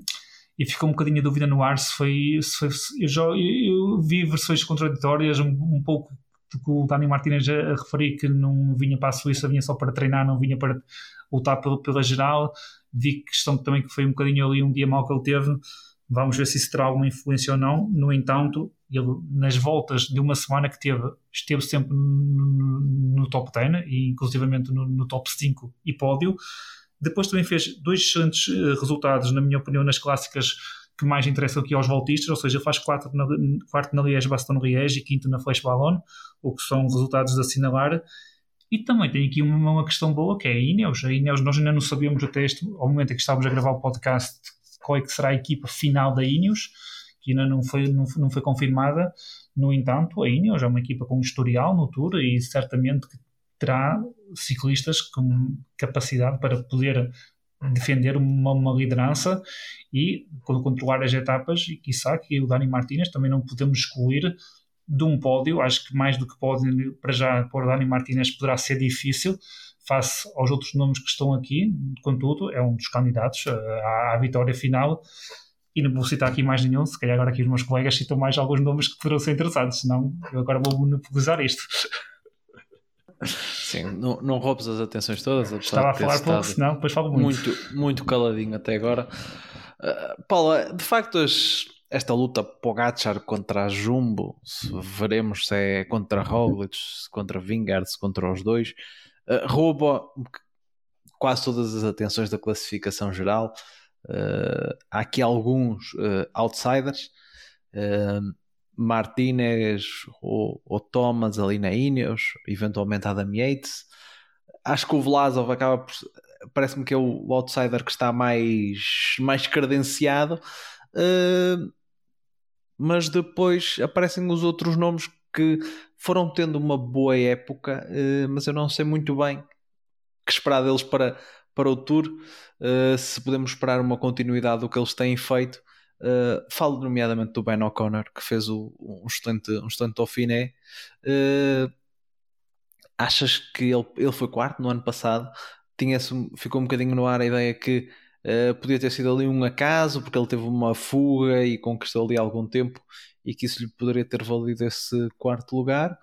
e ficou um bocadinho a dúvida no ar se foi. Se foi eu, já, eu, vi versões contraditórias, um, um pouco do que o Dani Martínez a referir que não vinha para a Suíça, vinha só para treinar, não vinha para lutar pela, pela geral. Vi questão também que foi um bocadinho ali um dia mal que ele teve. Vamos ver se isso terá alguma influência ou não. No entanto, ele, nas voltas de uma semana que teve, esteve sempre no, no top 10 e inclusivamente no, no, top 5 e pódio. Depois também fez dois excelentes eh, resultados, na minha opinião, nas clássicas que mais interessam aqui aos voltistas, ou seja, faz quarto na, quarto na Liège-Bastogne-Liège e quinto na Flash Ballon, o que são resultados de assinalar. E também tem aqui uma, uma questão boa que é a Ineos. A Ineos nós ainda não sabíamos o texto, ao momento em que estávamos a gravar o podcast, qual é que será a equipa final da Ineos que ainda não foi, não, não foi confirmada. No entanto, a Ineos é uma equipa com historial no Tour e certamente terá ciclistas com capacidade para poder defender uma, uma liderança e controlar as etapas. E quiçá que o Dani Martínez também não podemos excluir de um pódio, acho que mais do que pódio para já por Dani Martínez poderá ser difícil face aos outros nomes que estão aqui, contudo é um dos candidatos à, à vitória final e não vou citar aqui mais nenhum, se calhar agora aqui os meus colegas citam mais alguns nomes que poderão ser interessantes, senão eu agora vou monopolizar isto. Sim, não, não roubes as atenções todas. Estava a falar pouco, senão depois falo muito. Muito, muito caladinho até agora. Uh, Paula, de facto, as, esta luta Pogacar contra Jumbo, se veremos se é contra Roglic, se contra Vingard, se contra os dois, uh, rouba quase todas as atenções da classificação geral. Uh, há aqui alguns uh, outsiders, uh, Martinez ou, ou, Thomas ali na Ineos, eventualmente Adam Yates. Acho que o Vlasov acaba por. Parece-me que é o outsider que está mais, mais credenciado, mas depois aparecem os outros nomes que foram tendo uma boa época, mas eu não sei muito bem que esperar deles para, para o Tour, uh, se podemos esperar uma continuidade do que eles têm feito. Uh, falo nomeadamente do Ben O'Connor, que fez o, um excelente, um excelente Dauphiné. Uh, achas que ele, ele foi quarto no ano passado? Tinha ficou um bocadinho no ar a ideia que uh, podia ter sido ali um acaso, porque ele teve uma fuga e conquistou ali algum tempo e que isso lhe poderia ter valido esse quarto lugar.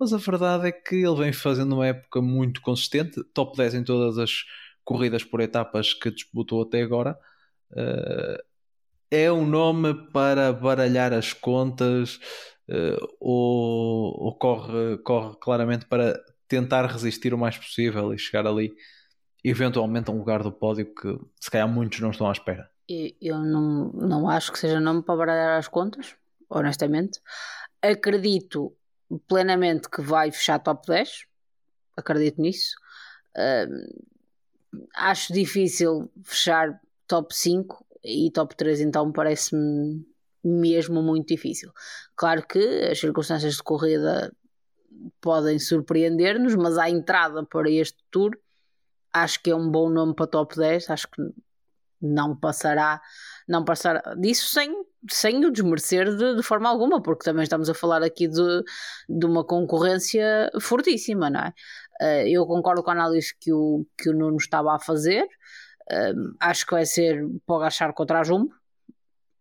Mas a verdade é que ele vem fazendo uma época muito consistente, top 10 em todas as corridas por etapas que disputou até agora. Uh, é um nome para baralhar as contas uh, ou, ou, corre, corre claramente para tentar resistir o mais possível e chegar ali eventualmente a um lugar do pódio que se calhar muitos não estão à espera. Eu não, não acho que seja nome para baralhar as contas, honestamente. Acredito plenamente que vai fechar top 10, acredito nisso. Uh, acho difícil fechar top 5 e top 3 então parece-me mesmo muito difícil. Claro que as circunstâncias de corrida podem surpreender-nos, mas a entrada para este tour acho que é um bom nome para top 10, acho que não passará, não passará disso sem, sem o desmerecer de, de forma alguma, porque também estamos a falar aqui de, de uma concorrência fortíssima, não é? Uh, eu concordo com a análise que o, que o Nuno estava a fazer, uh, acho que vai ser para achar contra a Jumbo,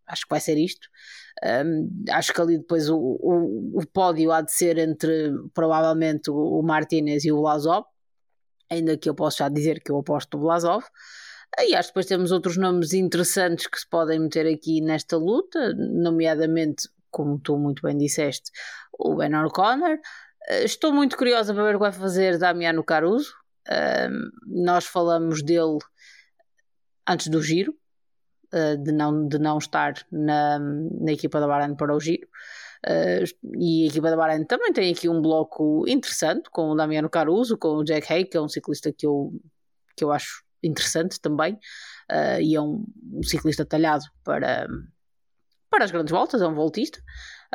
acho que vai ser isto. Um, acho que ali depois o, o, o, pódio há de ser entre provavelmente o, o Martinez e o Blasov, ainda que eu posso já dizer que eu aposto no Blasov. E acho que depois temos outros nomes interessantes que se podem meter aqui nesta luta, nomeadamente, como tu muito bem disseste, o Ben O'Connor. Uh, estou muito curiosa para ver o que vai fazer Damiano Caruso. Uh, nós falamos dele antes do giro, uh, de, não, de não estar na, na equipa da Bahrein para o giro. Uh, e a equipa da Bahrein também tem aqui um bloco interessante com o Damiano Caruso, com o Jack Hay, que é um ciclista que eu, que eu acho interessante também, uh, e é um, um, ciclista talhado para, para as grandes voltas, é um voltista,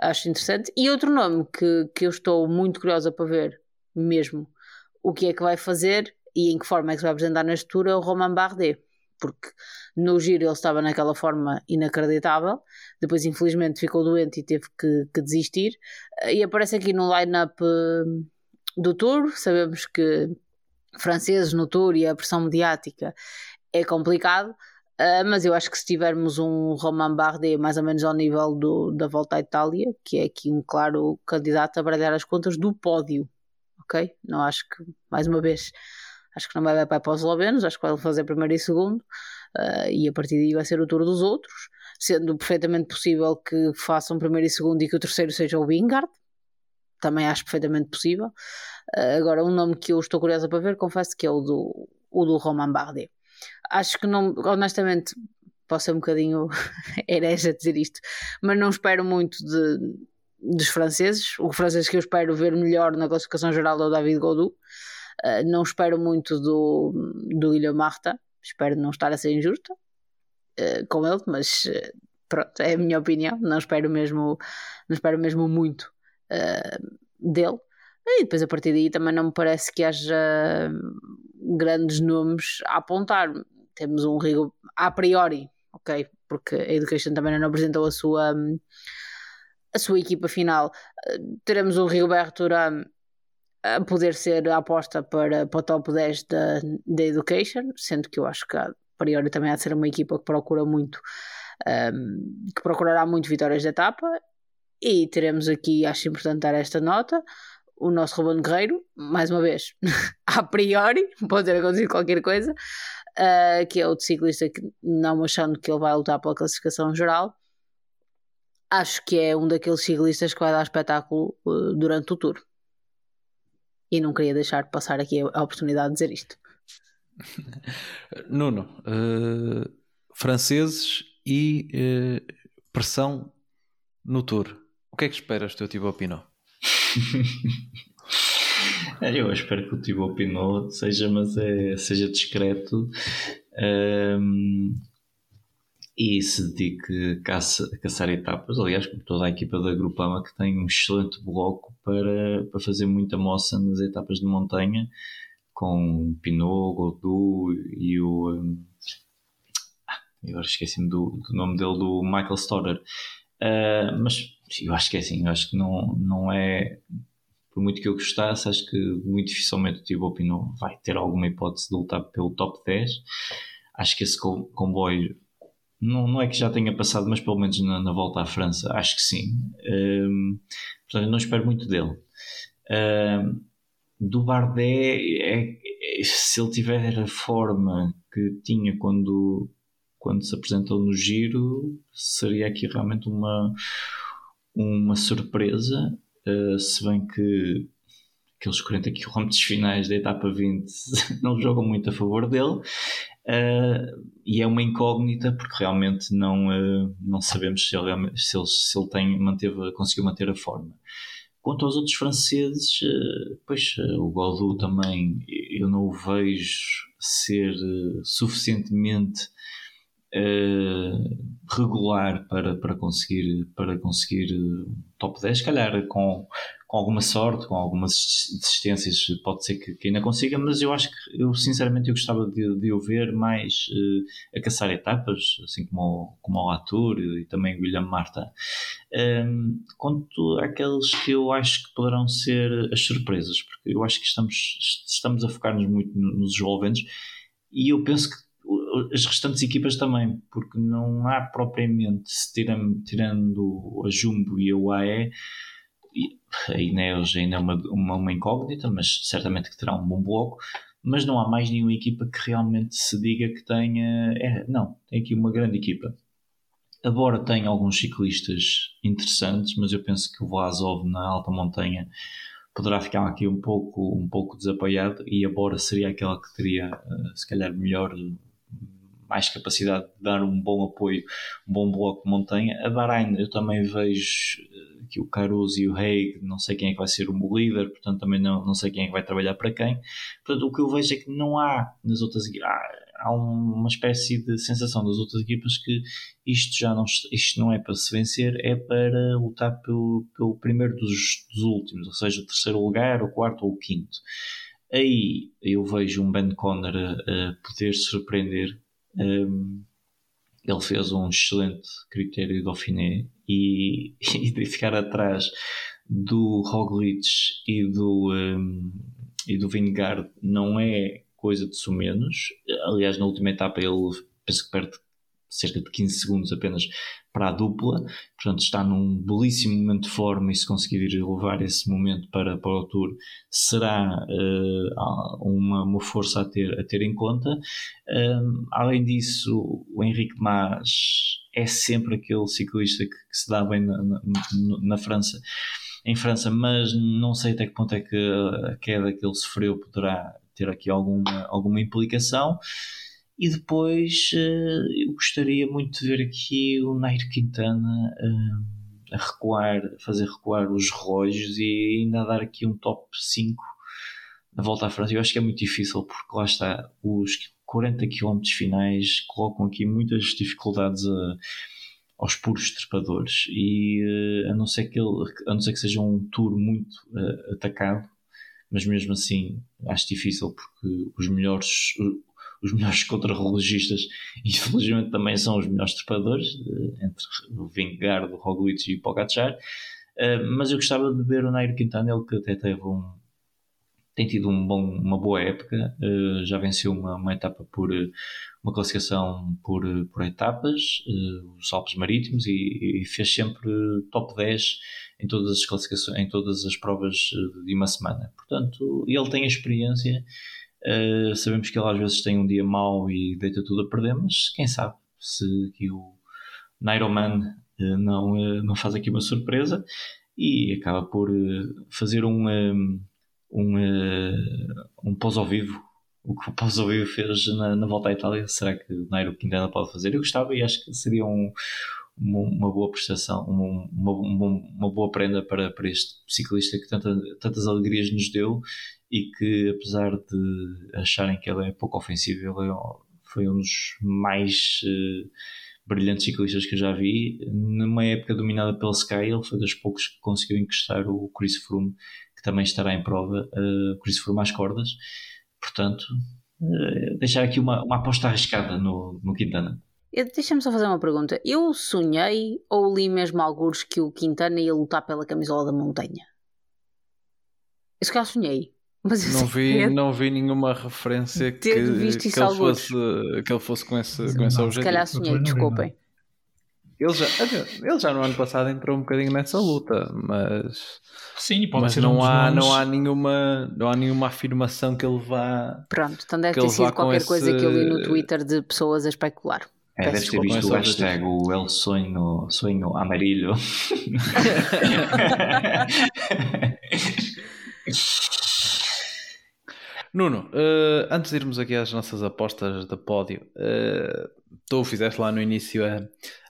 acho interessante. E outro nome que, que eu estou muito curiosa para ver mesmo o que é que vai fazer e em que forma é que se vai apresentar na tour é o Romain Bardet porque no giro ele estava naquela forma inacreditável, depois infelizmente ficou doente e teve que, que desistir, e aparece aqui no line-up eh, do Tour, sabemos que franceses no Tour e a pressão mediática é complicado, Uh, mas eu acho que se tivermos um Romain Bardet mais ou menos ao nível do, da volta à Itália, que é aqui um claro candidato a baralhar as contas do pódio, ok? Não acho que, mais uma vez, acho que não vai para os eslovenos, acho que vai fazer primeiro e segundo, uh, e a partir daí vai ser o tour dos outros, sendo perfeitamente possível que façam primeiro e segundo e que o terceiro seja o Wingard, também acho perfeitamente possível. Uh, agora, um nome que eu estou curiosa para ver, confesso que é o do, o do Romain Bardet. Acho que não, honestamente, posso ser um bocadinho herege a dizer isto, mas não espero muito de, dos franceses. O francês que eu espero ver melhor na classificação geral é o David Godou. Uh, não espero muito do, do Guilherme Marta, espero não estar a ser injusta uh, com ele, mas uh, pronto, é a minha opinião. Não espero mesmo, não espero mesmo muito dele. E depois a partir daí também não me parece que haja grandes nomes a apontar. Temos um Rigo a priori, ok? Porque a Education também não apresentou a sua, a sua equipa final. Teremos o Rigoberto Urán a poder ser a aposta para, para o top 10 da, da Education, sendo que eu acho que a priori também há de ser uma equipa que procura muito, um, que procurará muito vitórias de etapa. E teremos aqui, acho importante dar esta nota, o nosso Ruben Guerreiro, mais uma vez, a priori, pode ter acontecido qualquer coisa, uh, que é outro ciclista que, não achando que ele vai lutar pela classificação geral, acho que é um daqueles ciclistas que vai dar espetáculo uh, durante o tour e não queria deixar de passar aqui a oportunidade de dizer isto. Nuno, uh, franceses e pressão no Tour. O que é que esperas do teu Thibaut Pinot? Eu espero que o Thibaut Pinot seja, mas é, seja discreto. Um, e se dedique a, caça, a caçar etapas. Aliás, como toda a equipa da Grupama, que tem um excelente bloco para, para fazer muita moça nas etapas de montanha, com Pinot, Godou e o. Um, ah, agora esqueci-me do, do, nome dele, do Michael Storer. Uh, mas eu acho que é assim, eu acho que não, não é. Por muito que eu gostasse, acho que muito dificilmente o Thibaut Pinot vai ter alguma hipótese de lutar pelo top 10. Acho que esse comboio não, não é que já tenha passado, mas pelo menos na, na volta à França, acho que sim. Um, portanto, não espero muito dele. Um, do Bardet, é, é, se ele tiver a forma que tinha quando, quando se apresentou no giro, seria aqui realmente uma, uma surpresa. Uh, se bem que aqueles 40 km finais da etapa 20 não jogam muito a favor dele. Uh, e é uma incógnita porque realmente não, uh, não sabemos se ele, se ele, se ele tem, manteve, conseguiu manter a forma. Quanto aos outros franceses, uh, pois o Godot também eu não o vejo ser suficientemente regular para, para conseguir, para conseguir uh, top 10, se calhar com, com alguma sorte, com algumas desistências, pode ser que, que ainda consiga, mas eu acho que eu sinceramente eu gostava de, de o ver mais uh, a caçar etapas, assim como como o Latour e também o William Marta. Um, quanto àqueles que eu acho que poderão ser as surpresas, porque eu acho que estamos, estamos a focar-nos muito nos envolventes e eu penso que as restantes equipas também, porque não há propriamente, tirando, tirando a Jumbo e a UAE, a Ineos ainda é uma, uma, uma, incógnita, mas certamente que terá um bom bloco, mas não há mais nenhuma equipa que realmente se diga que tenha. É, não, tem aqui uma grande equipa. Embora tenha alguns ciclistas interessantes, mas eu penso que o Vlasov na alta montanha poderá ficar aqui um pouco, um pouco desapoiado e a Bora seria aquela que teria, eh, se calhar, melhor mais capacidade de dar um bom apoio, um bom bloco de montanha. A Bahrein eu também vejo eh, que o Caruso e o Haig, não sei quem é que vai ser o líder, portanto também não, não sei quem é que vai trabalhar para quem. Portanto, o que eu vejo é que não há nas outras há, há uma espécie de sensação das outras equipas que isto já não, isto não é para se vencer, é para lutar pelo, pelo primeiro dos, dos últimos, ou seja, o terceiro lugar, o quarto ou o quinto. Aí eu vejo um Ben Conner a, a poder surpreender um, ele fez um excelente critério Dauphiné e, e de ficar atrás do Roglic e do, um, e do Vingegaard não é coisa de sumenos. Aliás, na última etapa ele penso que perde cerca de 15 segundos apenas para a dupla, portanto está num belíssimo momento de forma e se conseguir levar esse momento para, para o Tour será uh, uma, uma força a ter, a ter em conta. Um, além disso, o Henrique Mas é sempre aquele ciclista que, que se dá bem na, na, na França em França, mas não sei até que ponto é que a queda que ele sofreu poderá ter aqui alguma, alguma implicação. E depois uh, eu gostaria muito de ver aqui o Nairo Quintana uh, a recuar, a fazer recuar os relógios e ainda dar aqui um top 5 na volta à França. Eu acho que é muito difícil porque lá está, os 40 km finais colocam aqui muitas dificuldades a, aos puros trepadores e a, não ser que ele, a não ser que seja um tour muito atacado, mas mesmo assim acho difícil porque os melhores os melhores contrarrelogistas, infelizmente também são os melhores trepadores, eh, entre o Vingegaard, o Roglic e o Pogacar. Uh, mas eu gostava de ver o Nairo Quintana, ele que até teve um, tem tido um bom, uma boa época, uh, já venceu uma, uma, etapa por uma classificação por, por etapas, os Alpes Marítimos, e, e, fez sempre top 10 em todas as classificações, em todas as provas de uma semana. Portanto, ele tem a experiência Uh, sabemos que ele às vezes tem um dia mau e deita tudo a perder, mas quem sabe se aqui o Nairoman uh, não, uh, não faz aqui uma surpresa e acaba por fazer um, um, um, um pós ao vivo. O que o pós ao vivo fez na, na volta à Itália, será que o Nairo Quintana pode fazer? Eu gostava e acho que seria um, uma, uma, boa prestação, uma, uma, uma, boa prenda para, para este ciclista que tanta, tantas alegrias nos deu e que apesar de acharem que ele é pouco ofensivo, ele é, foi um dos mais uh, brilhantes ciclistas que eu já vi. Numa época dominada pelo Sky, ele foi dos poucos que conseguiu encostar o Chris Froome, que também estará em prova, uh, Chris Froome às cordas. Portanto, uh, deixar aqui uma, uma aposta arriscada no, no Quintana. Deixa-me só fazer uma pergunta. Eu sonhei ou li mesmo alguns que o Quintana ia lutar pela camisola da montanha? Isso que eu sonhei. Mas não vi, não vi nenhuma referência que, que, ele fosse, que ele fosse com esse, com esse objetivo. Se calhar sonhei, desculpem. Ele já, ele já no ano passado entrou um bocadinho nessa luta, mas, Sim, pode mas ser não, um há, não, há nenhuma, não há nenhuma afirmação que ele vá. Pronto, então deve ter sido qualquer coisa que eu li no Twitter de pessoas a especular. É, deve ter visto o hashtag o El Sonho, sonho Amarillo. Nuno, uh, antes de irmos aqui às nossas apostas de pódio, uh, tu fizeste lá no início a,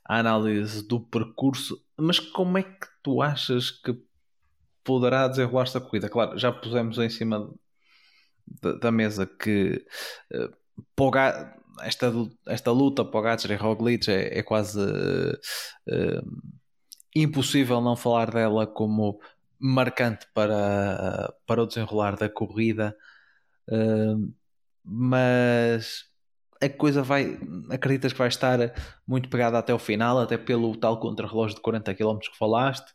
a, análise do percurso, mas como é que tu achas que poderá desenrolar-se a corrida? Claro, já pusemos em cima da, da mesa que uh, esta, esta luta Pogacar e Roglic é, é quase uh, impossível não falar dela como marcante para, para o desenrolar da corrida, uh, mas a coisa vai, acreditas que vai estar muito pegada até o final, até pelo tal contra-relógio de 40 km que falaste.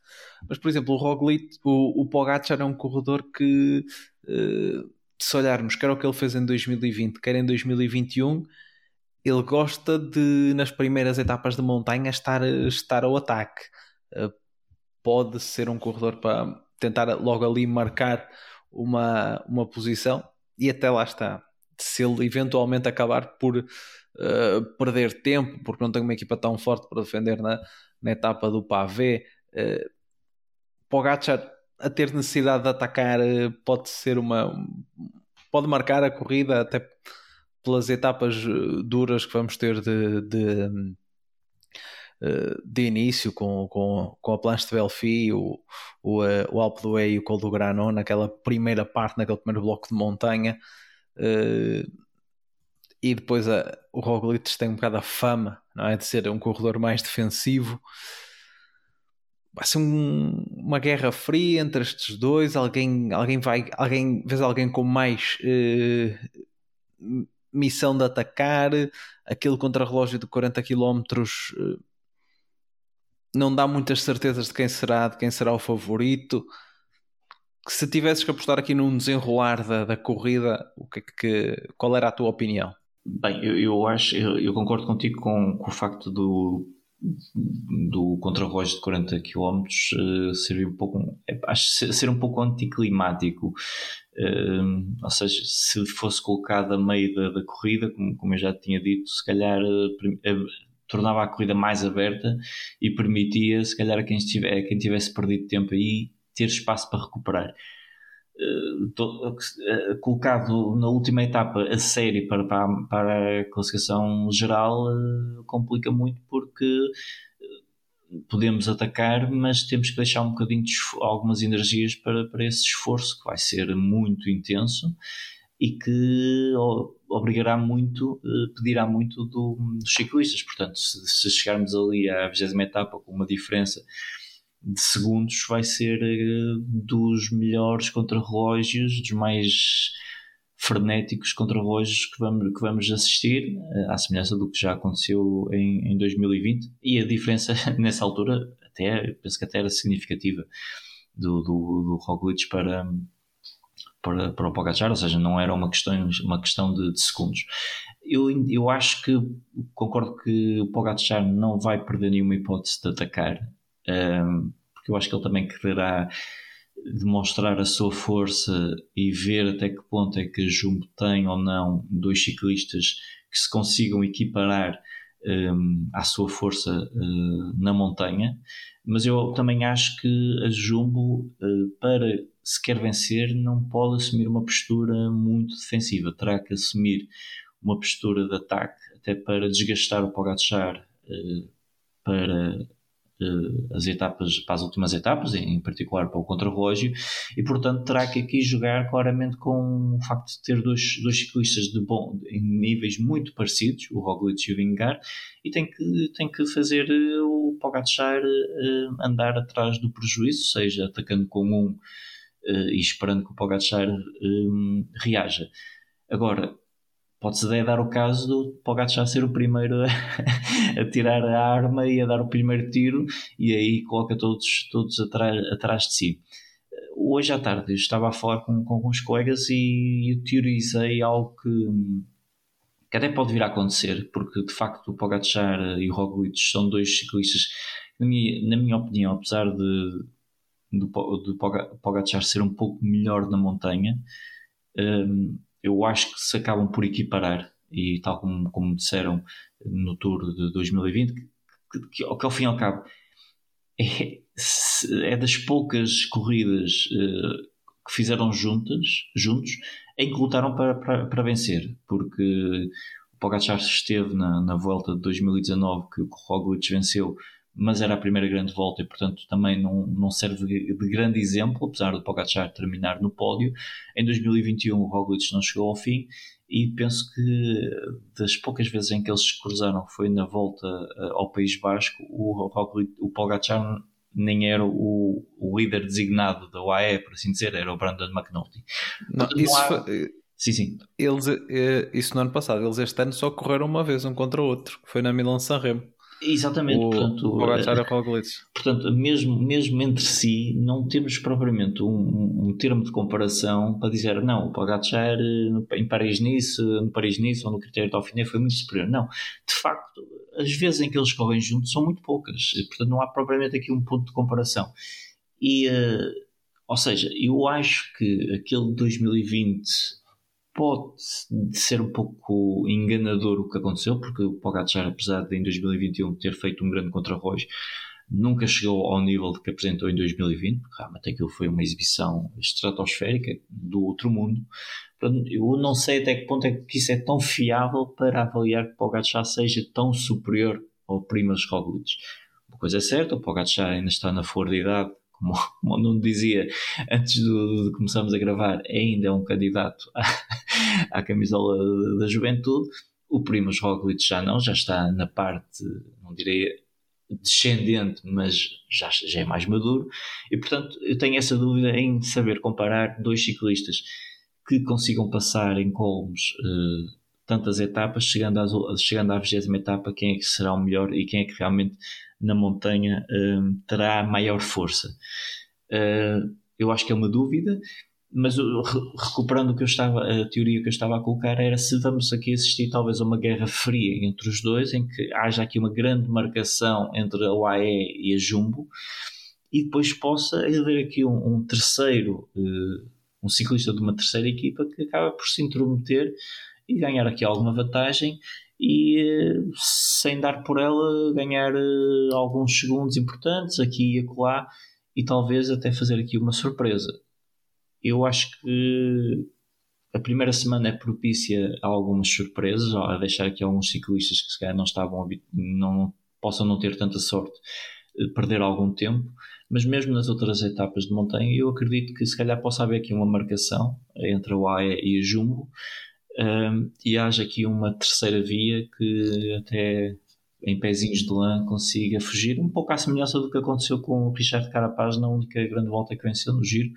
Mas, por exemplo, o Roglic, o, o Pogacar é um corredor que, uh, se olharmos, quer o que ele fez em 2020, quer em 2021, ele gosta de, nas primeiras etapas de montanha, estar, estar ao ataque. Uh, pode ser um corredor para tentar logo ali marcar uma, uma posição e até lá está se ele eventualmente acabar por uh, perder tempo, porque não tem uma equipa tão forte para defender na, na etapa do pavé, uh, Pogacar a ter necessidade de atacar uh, pode ser uma. pode marcar a corrida até pelas etapas duras que vamos ter de, de de início com, com, com a Planche de Belfi, o, o, o Alpe d'Huez e o Col do Granon, naquela primeira parte, naquele primeiro bloco de montanha, e depois a, o Roglic tem um bocado a fama não é? de ser um corredor mais defensivo. Vai ser um, uma guerra fria entre estes dois. Alguém, alguém vai, alguém, vês alguém com mais missão de atacar. Aquele contra-relógio de 40 km uh, não dá muitas certezas de quem será, de quem será o favorito se tivesses que apostar aqui num desenrolar da, da corrida, o que, que, qual era a tua opinião? Bem, eu, eu acho, eu, eu, concordo contigo com, com o facto do, do contra-relógio de 40 km uh, um pouco, é, acho ser um pouco anticlimático. Uh, ou seja, se fosse colocado a meio da, da corrida, como, como eu já tinha dito, se calhar uh, tornava a corrida mais aberta e permitia, se calhar, a quem, estiver, a quem tivesse perdido tempo aí ter espaço para recuperar. Uh, uh, colocado na última etapa a série para, para, para a classificação geral uh, complica muito porque podemos atacar, mas temos que deixar um bocadinho de algumas energias para, para esse esforço que vai ser muito intenso e que obrigará muito, pedirá muito do, dos ciclistas. Portanto, se, se chegarmos ali à 20 etapa com uma diferença de segundos vai ser uh, dos melhores contrarrelógios, dos mais frenéticos contrarrelógios que vamos, que vamos assistir, uh, à semelhança do que já aconteceu em, em 2020. E a diferença nessa altura, até penso que até era significativa do, do, do Roglic para, para, para o Pogacar, ou seja, não era uma questão, uma questão de, de segundos. Eu, eu acho que concordo que o Pogacar não vai perder nenhuma hipótese de atacar porque eu acho que ele também quererá demonstrar a sua força e ver até que ponto é que a Jumbo tem ou não dois ciclistas que se consigam equiparar um, à sua força uh, na montanha, mas eu também acho que a Jumbo, uh, para se quer vencer, não pode assumir uma postura muito defensiva, terá que assumir uma postura de ataque, até para desgastar o Pogacar uh, para as etapas, para as últimas etapas, em particular para o contrarrelógio, e portanto terá que aqui jogar claramente com o facto de ter dois, dois ciclistas de bom, em níveis muito parecidos, o Roglic e o Vingar, e tem que, tem que fazer eh, o Pogacar uh, andar atrás do prejuízo, seja atacando com um e esperando que o Pogacar reaja. Agora, Pode-se dar o caso do Pogacar ser o primeiro a, a, tirar a arma e a dar o primeiro tiro e aí coloca todos, todos atrás, atrás de si. Hoje à tarde eu estava a falar com, com alguns colegas e eu teorizei algo que, que até pode vir a acontecer, porque de facto o Pogacar e o Roglic são dois ciclistas na minha, na minha opinião, apesar de do, do Pogacar ser um pouco melhor na montanha, um, eu acho que se acabam por equiparar e tal como, como disseram no Tour de 2020 que, que, que ao fim e ao cabo é, é das poucas corridas uh, que fizeram juntas, juntos em que lutaram para, para, para vencer. Porque o Pogacar esteve na, na volta de 2019 que o Roglic venceu mas era a primeira grande volta e, portanto, também não, não serve de grande exemplo, apesar do Pogacar terminar no pódio. Em 2021 o Roglic não chegou ao fim e penso que das poucas vezes em que eles se cruzaram foi na volta ao País Basco, o, o Pogacar nem era o, o, líder designado da UAE, por assim dizer, era o Brandon McNulty. Não, Portanto, isso não há... foi... Sim, sim. Eles, isso no ano passado, eles este ano só correram uma vez um contra o outro, que foi na Milan San Remo. Exatamente, o, portanto, o Pogacar e Roglic. Portanto, mesmo, mesmo entre si, não temos propriamente um, um termo de comparação para dizer não, o Pogacar eh, em Paris-Nice, no Paris-Nice ou no critério de Dauphiné foi muito superior. Não, de facto, as vezes em que eles correm juntos são muito poucas, portanto não há propriamente aqui um ponto de comparação. E, uh, ou seja, eu acho que aquele de 2020 pode ser um pouco enganador o que aconteceu, porque o Pogacar, apesar de em 2021 ter feito um grande contra-rojo, nunca chegou ao nível que apresentou em 2020, realmente aquilo foi uma exibição estratosférica do outro mundo. Eu não sei até que ponto é que isso é tão fiável para avaliar que o Pogacar seja tão superior ao Primas Roglic. Uma coisa é certa, o Pogacar ainda está na flor de idade, como, o Nuno dizia antes de, começarmos a gravar, ainda é um candidato à, à camisola da juventude. O Primas Roglic já não, já está na parte, não direi descendente, mas já, já é mais maduro. E portanto, eu tenho essa dúvida em saber comparar dois ciclistas que consigam passar em colmos uh, tantas etapas, chegando, às, chegando à 20 etapa, quem é que será o melhor e quem é que realmente na montanha uh, terá maior força. Uh, eu acho que é uma dúvida, mas recuperando o que eu estava, a teoria que eu estava a colocar era se vamos aqui assistir talvez a uma guerra fria entre os dois, em que haja aqui uma grande marcação entre a UAE e a Jumbo, e depois possa haver aqui um, um terceiro um ciclista de uma terceira equipa que acaba por se intrometer e ganhar aqui alguma vantagem e sem dar por ela ganhar eh, alguns segundos importantes aqui e acolá e talvez até fazer aqui uma surpresa. Eu acho que a primeira semana é propícia a algumas surpresas, a deixar aqui alguns ciclistas que se calhar não estavam não possam não ter tanta sorte eh, perder algum tempo mas mesmo nas outras etapas de montanha, eu acredito que se calhar possa haver aqui uma marcação entre o AE e a Jumbo um, e haja aqui uma terceira via que até em pezinhos de lã consiga fugir, um pouco à semelhança do que aconteceu com o Richard Carapaz na única grande volta que venceu no giro,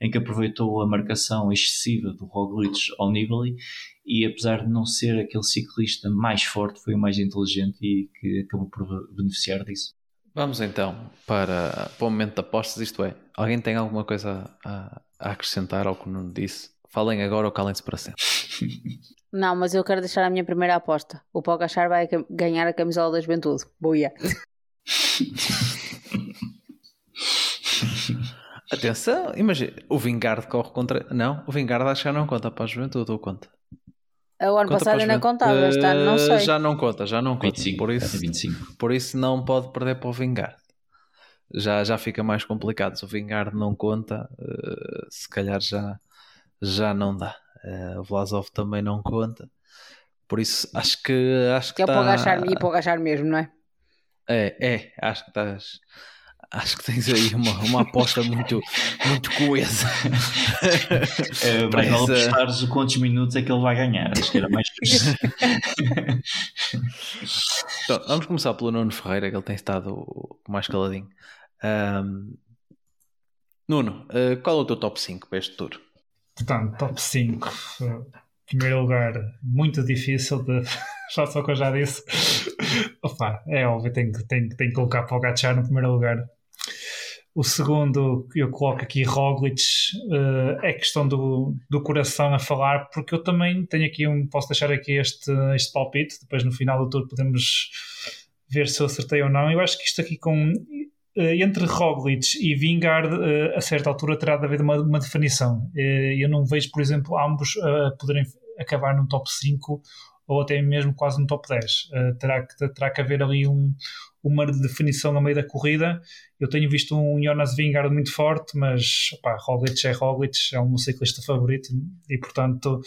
em que aproveitou a marcação excessiva do Roglic ao Nibali e apesar de não ser aquele ciclista mais forte, foi o mais inteligente e que acabou por beneficiar disso. Vamos então para, para o momento de apostas, isto é, alguém tem alguma coisa a, a acrescentar ao que o Nuno disse? Falem agora ou calem-se para sempre. Não, mas eu quero deixar a minha primeira aposta. O Pogachar vai ganhar a camisola da juventude. Boia. Atenção, imagina, o Vingard corre contra. Não, o Vingard acho que já não conta para a juventude ou conta? O ano conta passado ainda contava, este ano não sei. Já não conta, já não conta. 25, por, isso, 25. por isso não pode perder para o Vingard. Já, já fica mais complicado. Se o Vingard não conta, uh, se calhar já, já não dá. Uh, o Vlasov também não conta. Por isso acho que acho que, que é tá... para agachar e para agachar mesmo, não é? É, é, acho que estás acho que tens aí uma, uma aposta muito, muito coesa. É, não apostares quantos minutos é que ele vai ganhar. Acho que era mais então, Vamos começar pelo Nuno Ferreira, que ele tem estado mais caladinho. Um, Nuno, uh, qual é o teu top 5 para este tour? Portanto, top 5. Em primeiro lugar, muito difícil de. Já só que eu já disse. Opa, é óbvio, tenho, tenho, tenho que colocar para o Gachar no primeiro lugar. O segundo, eu coloco aqui Roglic, uh, é questão do, do coração a falar, porque eu também tenho aqui um. Posso deixar aqui este, este palpite, depois no final do tour podemos ver se eu acertei ou não. Eu acho que isto aqui com. Uh, entre Roglic e Vingard, uh, a certa altura terá de haver uma, uma definição. eu não vejo, por exemplo, ambos poderem acabar no top 5 ou até mesmo quase no top 10. terá, que, terá que haver ali um, uma definição no meio da corrida. Eu tenho visto um Jonas Vingard muito forte, mas pá, Roglic é Roglic, é meu ciclista favorito e, portanto,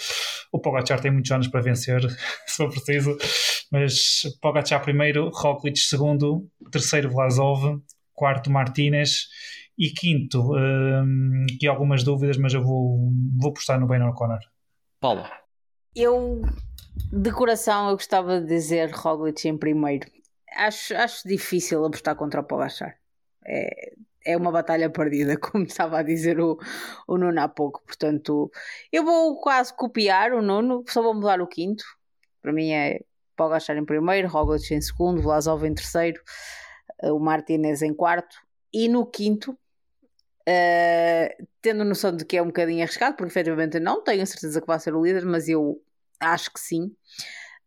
o Pogacar tem muitos anos para vencer, se for preciso. Mas Pogacar primeiro, Roglic segundo, terceiro Vlasov, quarto Martinez e quinto, aqui algumas dúvidas, mas eu vou, vou postar no Ben O'Connor. Paulo. Eu, de coração, eu gostava de dizer Roglic em primeiro. Acho, acho difícil apostar contra o Pogachar. É, é uma batalha perdida, como estava a dizer o, o Nuno há pouco. Portanto, eu vou quase copiar o Nuno, só vou mudar o quinto. Para mim é Pogachar em primeiro, Roglic em segundo, Vlasov em terceiro, o Martinez em quarto. E no quinto, uh, tendo noção de que é um bocadinho arriscado, porque efetivamente não tenho a certeza que vai ser o líder, mas eu acho que sim.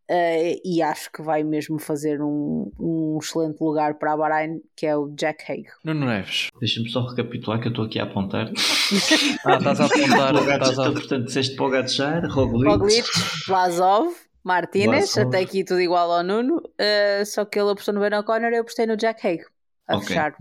Uh, e acho que vai mesmo fazer um, um, excelente lugar para a Bahrein, que é o Jack Hague. Nuno Neves. Deixa-me só recapitular que eu estou aqui a apontar. ah, estás a apontar. estás a... Portanto, disseste Pogacar, Roglic. Roglic, Vlasov, Martínez, até aqui tudo igual ao Nuno, uh, só que ele apostou no Ben O'Connor e eu apostei no Jack Hague. A okay. fechar.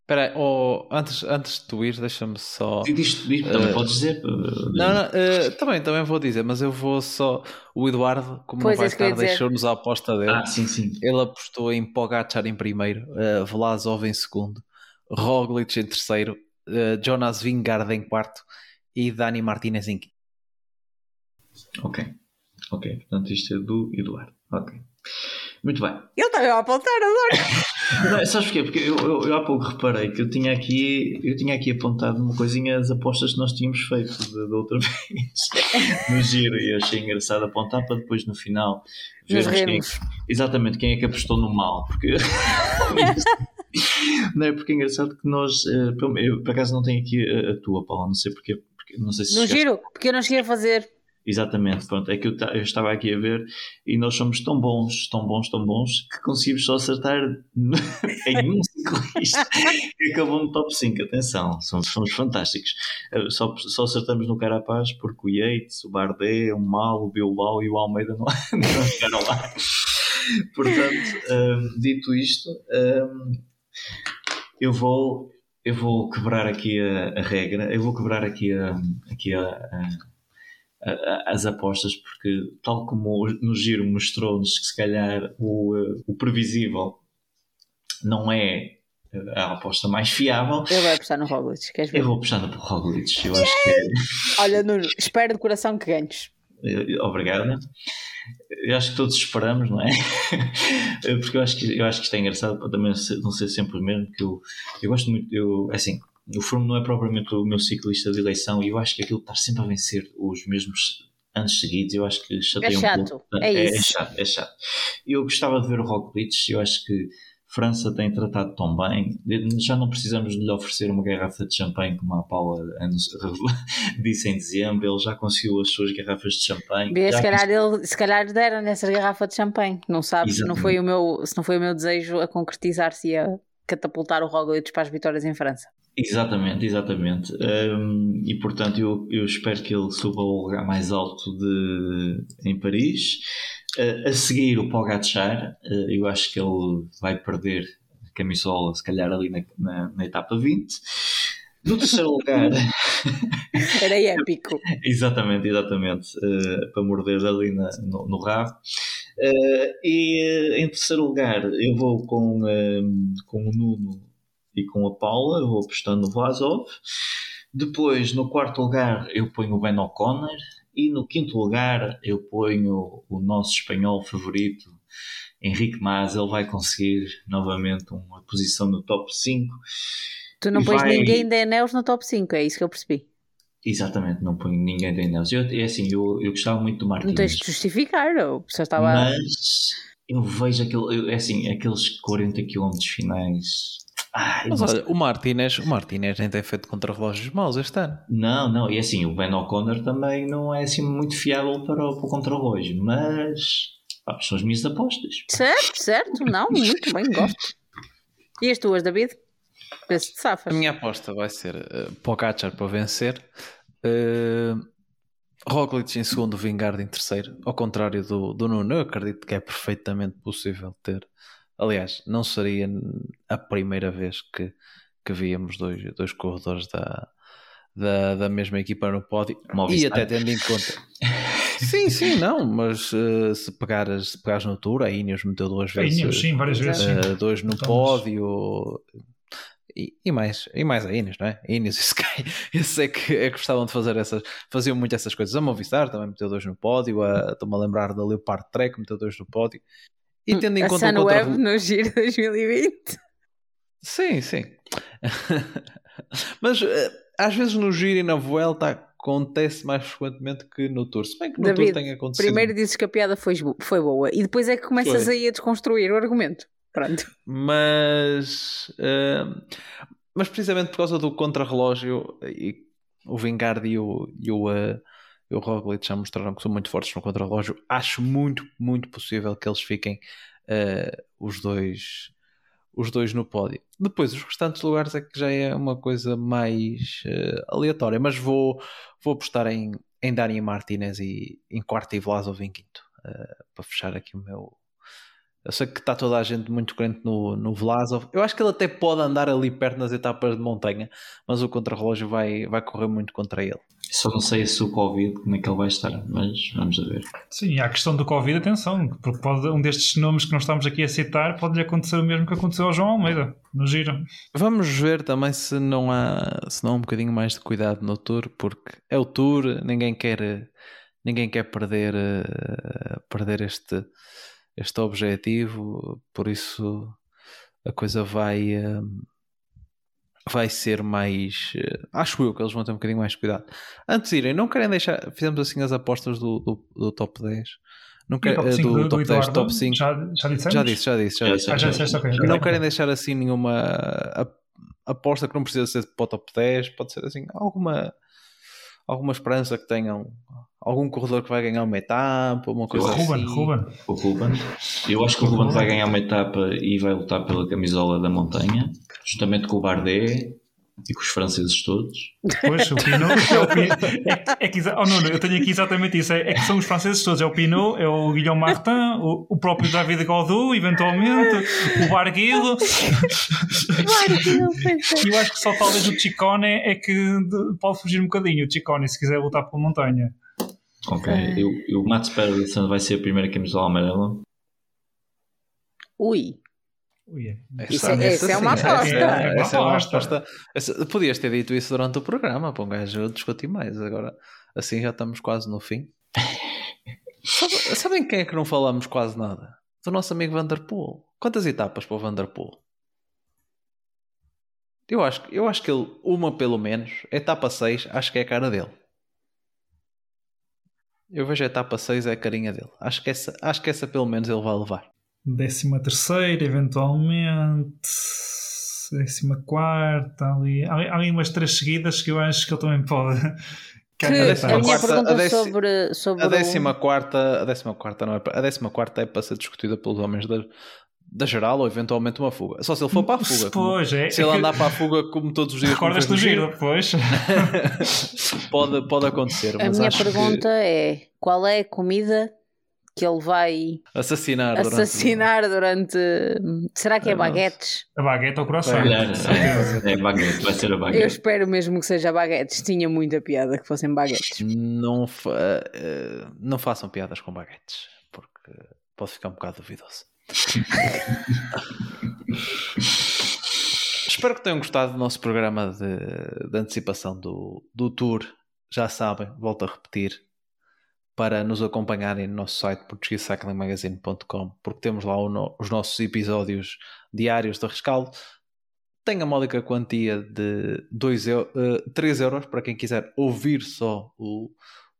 Espera oh, antes, antes de tu ir, deixa-me só. Diz, diz, também uh, podes dizer. Uh, não, não uh, também, também vou dizer, mas eu vou só. O Eduardo, como pois não vai é estar, deixou-nos a aposta dele. Ah, sim, sim. Ele apostou em Pogacar em primeiro, uh, Vlasov em segundo, Roglic em terceiro, Jonas Vingard em quarto e Dani Martinez em quinto. Ok, ok. Portanto, isto é do Eduardo. Ok. Muito bem. Eu também vou apontar agora. Não, sabes porquê? Porque eu, eu, eu, há pouco reparei que eu tinha aqui, eu tinha aqui apontado uma coisinha as apostas que nós tínhamos feito da outra vez no giro e achei engraçado apontar para depois no final vermos quem, exatamente quem é que apostou no mal. Porque não é porque é engraçado que nós eh, eu por acaso não tenho aqui a, a tua, Paula, não sei porquê. Porque, não sei se no giro, porque eu não cheguei a fazer. Exatamente, pronto, é que eu, eu, estava aqui a ver e nós somos tão bons, tão bons, tão bons que conseguimos só acertar em um ciclista que acabou no top 5. Atenção, somos, somos fantásticos. Eh, só, só acertamos no Carapaz porque o Yates, o Bardet, o Mal, o Bilbao e o Almeida não, não chegaram lá. Portanto, um, dito isto, um, eu vou eu vou quebrar aqui a, a, regra, eu vou quebrar aqui a, aqui a, a as apostas, porque tal como no giro mostrou-nos que se calhar o, o previsível não é a aposta mais fiável. Eu vou apostar no Roglic, queres ver? Eu vou apostar no Roglic, eu acho que... Olha, Nuno, espero de coração que ganhes. Obrigado. Eu acho que todos esperamos, não é? Porque eu acho que, eu acho que isto é engraçado para também não ser sempre o mesmo, que eu, eu gosto muito, eu, é assim, o Froome não é propriamente o meu ciclista de eleição e eu acho que aquilo estar sempre a vencer os mesmos anos seguidos, eu acho que chateia é chato, um pouco. É, é, é, chato, é chato. Eu gostava de ver o Roglic, eu acho que França tem tratado tão bem, já não precisamos de lhe oferecer uma garrafa de champanhe como a Paula disse em dezembro, ele já conseguiu as suas garrafas de champanhe. Se, calhar ele, se calhar deram nessa garrafa de champanhe, não sabes, se não, foi o meu, se não foi o meu desejo a concretizar-se e a catapultar o Roglic para as vitórias em França. Exatamente, exatamente. Um, e portanto eu, eu espero que ele suba ao lugar mais alto de, em Paris. Uh, a seguir o Pogacar, uh, eu acho que ele vai perder a camisola, se calhar ali na, na, na etapa 20. No terceiro lugar. Era épico. exatamente, exatamente. Uh, para morder ali na, no, no rabo. Uh, e em terceiro lugar, eu vou com, com o Nuno e com a Paula, eu vou apostando no Vlasov. Depois, no quarto lugar, eu ponho o Ben O'Connor. E no quinto lugar, eu ponho o nosso espanhol favorito, Henrique Mas. Ele vai conseguir novamente uma posição no top 5. Tu não pões vai... ninguém da Eneos no top 5, é isso que eu percebi. Exatamente, não ponho ninguém da Eneos. Eu, é assim, eu, eu gostava muito do Martins. Não tens de justificar, eu só estava... Mas eu vejo aquele, é assim, aqueles 40 km finais mas olha, o Martinez, o Martinez nem tem feito contra-relógios maus este ano. Não, não, e assim, o Ben O'Connor também não é assim muito fiável para o, para o contra-relógio, mas pá, são as minhas apostas. Certo, certo, não, muito bem, gosto. E as tuas, David? Safas. A minha aposta vai ser uh, Pogacar para vencer, uh, Roglic em segundo, Vingard em terceiro. Ao contrário do, do Nuno, eu acredito que é perfeitamente possível ter Aliás, não seria a primeira vez que, que víamos dois, dois corredores da, da, da mesma equipa no pódio. E até tendo em conta. sim, sim, não, mas uh, se, pegares, se pegares no tour, a Ineos meteu duas vezes. A Ineos, sim, várias vezes. Uh, dois no então, pódio. E, e, mais, e mais a Ineos, não é? A Ineos e Sky, esse é que, é que gostavam de fazer essas, faziam muito essas coisas. A Movistar também meteu dois no pódio, estou-me a lembrar da Leopard Trek, meteu dois no pódio. E tendo em a conta Sunweb contra... no Giro 2020. Sim, sim. Mas eh, às vezes no Giro e na Vuelta acontece mais frequentemente que no Tour. Se bem que no David, Tour tem acontecido. Primeiro dizes que a piada foi, foi boa e depois é que começas foi. aí a desconstruir o argumento. Pronto. Mas, uh, mas precisamente por causa do contrarrelógio, e o Vingard e o, e o, uh, e o Roglic já mostraram que são muito fortes no contrarrelógio. Acho muito, muito possível que eles fiquem uh, os dois os dois no pódio. Depois, os restantes lugares é que já é uma coisa mais uh, aleatória, mas vou, vou apostar em, em Dani Martinez e em quarto e Vlasov em quinto, uh, para fechar aqui o meu, eu sei que está toda a gente muito crente no, no Vlasov. Eu acho que ele até pode andar ali perto nas etapas de montanha, mas o contrarrelógio vai, vai correr muito contra ele. Só não sei se o Covid, como é que ele vai estar, mas vamos ver. Sim, há a questão do Covid, atenção, porque pode, um destes nomes que nós estamos aqui a citar pode-lhe acontecer o mesmo que aconteceu ao João Almeida, no Giro. Vamos ver também se não há, se não há um bocadinho mais de cuidado no Tour, porque é o Tour, ninguém quer, ninguém quer perder, uh, perder este este objetivo, por isso a coisa vai hum, vai ser mais uh, acho eu que eles vão ter um bocadinho mais cuidado. Antes de irem, não querem deixar fizemos assim as apostas do, do, do top 10 não quer, top 5 do, do, top do 10, top 5 já, já, já disse, já disse, já disse, ah, já disse. Okay, não querem deixar assim nenhuma aposta que não precisa ser para o top 10 pode ser assim, alguma alguma esperança que tenham algum corredor que vai ganhar uma etapa, uma coisa o Ruben, assim. Ruben. O Ruben. Eu acho que o Ruben vai ganhar uma etapa e vai lutar pela camisola da montanha, justamente com o Bardet e com os franceses todos. Pois, o Pinot é o Pinot. É, é que, oh, não, eu tenho aqui exatamente isso. É, é, que são os franceses todos. É o Pinot, é o Guilherme Martin, o, o próprio David Godot, eventualmente, o Barguilo. e eu acho que só talvez o Chicone é que pode fugir um bocadinho. O Chicone, se quiser lutar pela montanha. Ok. E o, o Mats Pedersen vai ser a primeira camisola amarela? Ui. Ui, isso, é, essa é uma aposta. É, é, essa é uma aposta. Essa, podias ter dito isso durante o programa, para um gajo discutir mais. Agora, assim já estamos quase no fim. sabem quem é que não falamos quase nada? Do nosso amigo Vanderpool. Quantas etapas para o Vanderpool? Eu acho, eu acho que ele, uma pelo menos, etapa 6, acho que é a cara dele. Eu vejo a etapa 6 é a carinha dele. Acho que essa, acho que essa pelo menos ele vai levar. Décima terceira, eventualmente. Décima quarta, ali. Há, há ali umas três seguidas que eu acho que ele também pode. Que a, a minha pergunta a décima, sobre, sobre a décima quarta, a décima quarta não é a décima quarta é para ser discutida pelos homens da, da geral ou eventualmente uma fuga. Só se ele for para a fuga. Pois, como, é, se ele andar para a fuga como todos os dias. Recordas do giro, pois. pode, pode acontecer. A minha pergunta que... é: qual é a comida que ele vai assassinar, assassinar durante... durante... Será que é, é baguetes? A baguete ou coração? É, é, é baguete, vai ser a baguete. Eu espero mesmo que seja baguetes. Tinha muita piada que fossem baguetes. Não, fa... Eh, não façam piadas com baguetes, porque pode ficar um bocado duvidoso. Espero que tenham gostado do nosso programa de, de antecipação do, do tour. Já sabem, volto a repetir, para nos acompanharem no nosso site portuguesecyclingmagazine.com porque temos lá no, os nossos episódios diários de rescaldo. Tem a módica quantia de 2 uh, 3 euros para quem quiser ouvir só o,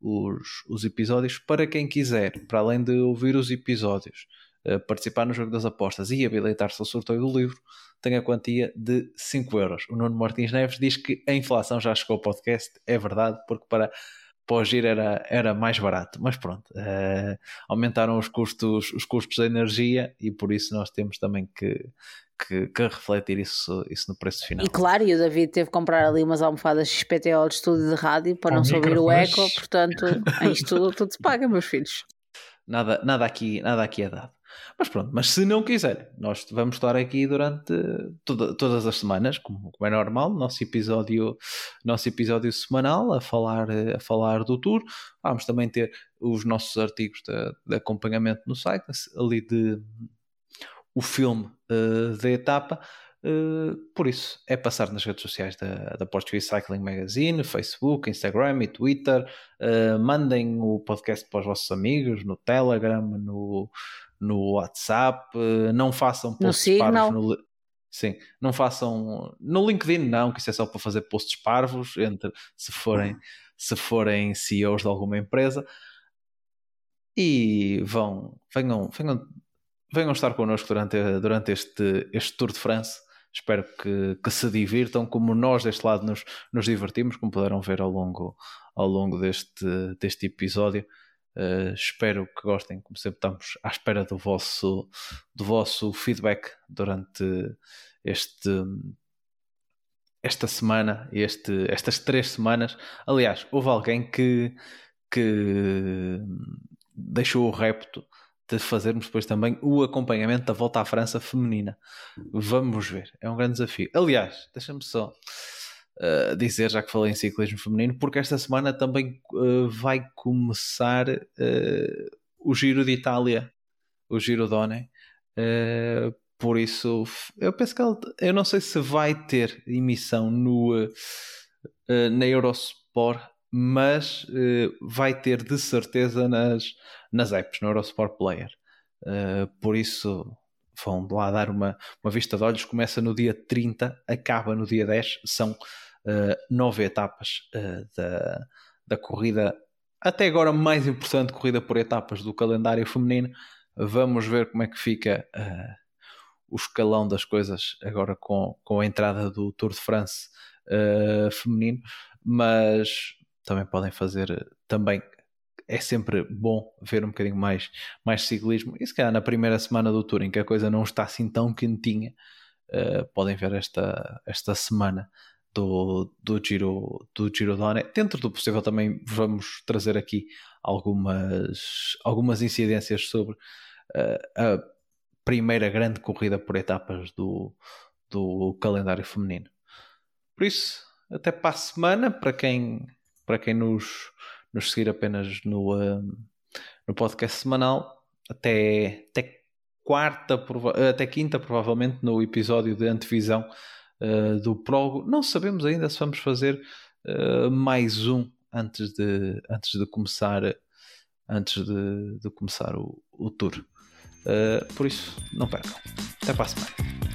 os, os episódios. Para quem quiser, para além de ouvir os episódios, uh, participar no jogo das apostas e habilitar-se ao sorteio do livro, tem a quantia de 5 euros. O Nuno Martins Neves diz que a inflação já chegou ao podcast. É verdade, porque para para o giro era, era mais barato, mas pronto, uh, aumentaram os custos, os custos da energia e por isso nós temos também que, que, que, refletir isso, isso no preço final. E claro, e o David teve que comprar ali umas almofadas XPTO de estúdio de rádio para não subir o eco, portanto, isto tudo, tudo se paga, meus filhos. Nada, nada, aqui, nada aqui é dado. Mas pronto, mas se não quiserem, nós vamos estar aqui durante toda, todas as semanas, como, como, é normal, nosso episódio, nosso episódio semanal a falar, a falar do tour. Vamos também ter os nossos artigos de, de acompanhamento no site, ali de o filme uh, da etapa. Uh, por isso, é passar nas redes sociais da, da Portuguese Cycling Magazine, Facebook, Instagram e Twitter. Uh, mandem o podcast para os vossos amigos no Telegram, no, no WhatsApp. Uh, não façam posts parvos no, sim, não façam no LinkedIn, não, que isso é só para fazer posts parvos entre se forem, se forem CEOs de alguma empresa. E vão, venham, venham, venham estar connosco durante, durante este, este Tour de France Espero que, que, se divirtam como nós deste lado nos, nos divertimos, como puderam ver ao longo, ao longo deste, deste episódio. Uh, espero que gostem, como sempre estamos à espera do vosso, do vosso feedback durante este, esta semana, este, estas três semanas. Aliás, houve alguém que, que deixou o repto de fazermos depois também o acompanhamento da volta à França feminina. Vamos ver, é um grande desafio. Aliás, deixa-me só dizer, já que falei em ciclismo feminino, porque esta semana também uh, vai começar uh, o Giro de Itália, o Giro Done. por isso, eu penso que ela, eu não sei se vai ter emissão no, na Eurosport mas vai ter de certeza nas, nas apps, no Eurosport Player. Por isso, vão lá dar uma, uma vista de olhos. Começa no dia 30, acaba no dia 10. São nove etapas da, da corrida, até agora mais importante corrida por etapas do calendário feminino. Vamos ver como é que fica o escalão das coisas agora com, com a entrada do Tour de France feminino. Mas também podem fazer também é sempre bom ver um bocadinho mais, mais ciclismo. E se calhar na primeira semana do Tour, em que a coisa não está assim tão quentinha, uh, podem ver esta, esta semana do, do Giro do Giro Done. Dentro do possível também vamos trazer aqui algumas, algumas incidências sobre uh, a primeira grande corrida por etapas do, do calendário feminino. Por isso, até para a semana, para quem para quem nos, nos seguir apenas no, uh, no podcast semanal, até, até quarta, até quinta, provavelmente, no episódio de antevisão uh, do prólogo. Não sabemos ainda se vamos fazer uh, mais um antes de, antes de começar antes de, de começar o, o tour. Uh, por isso, não percam. Até para a semana.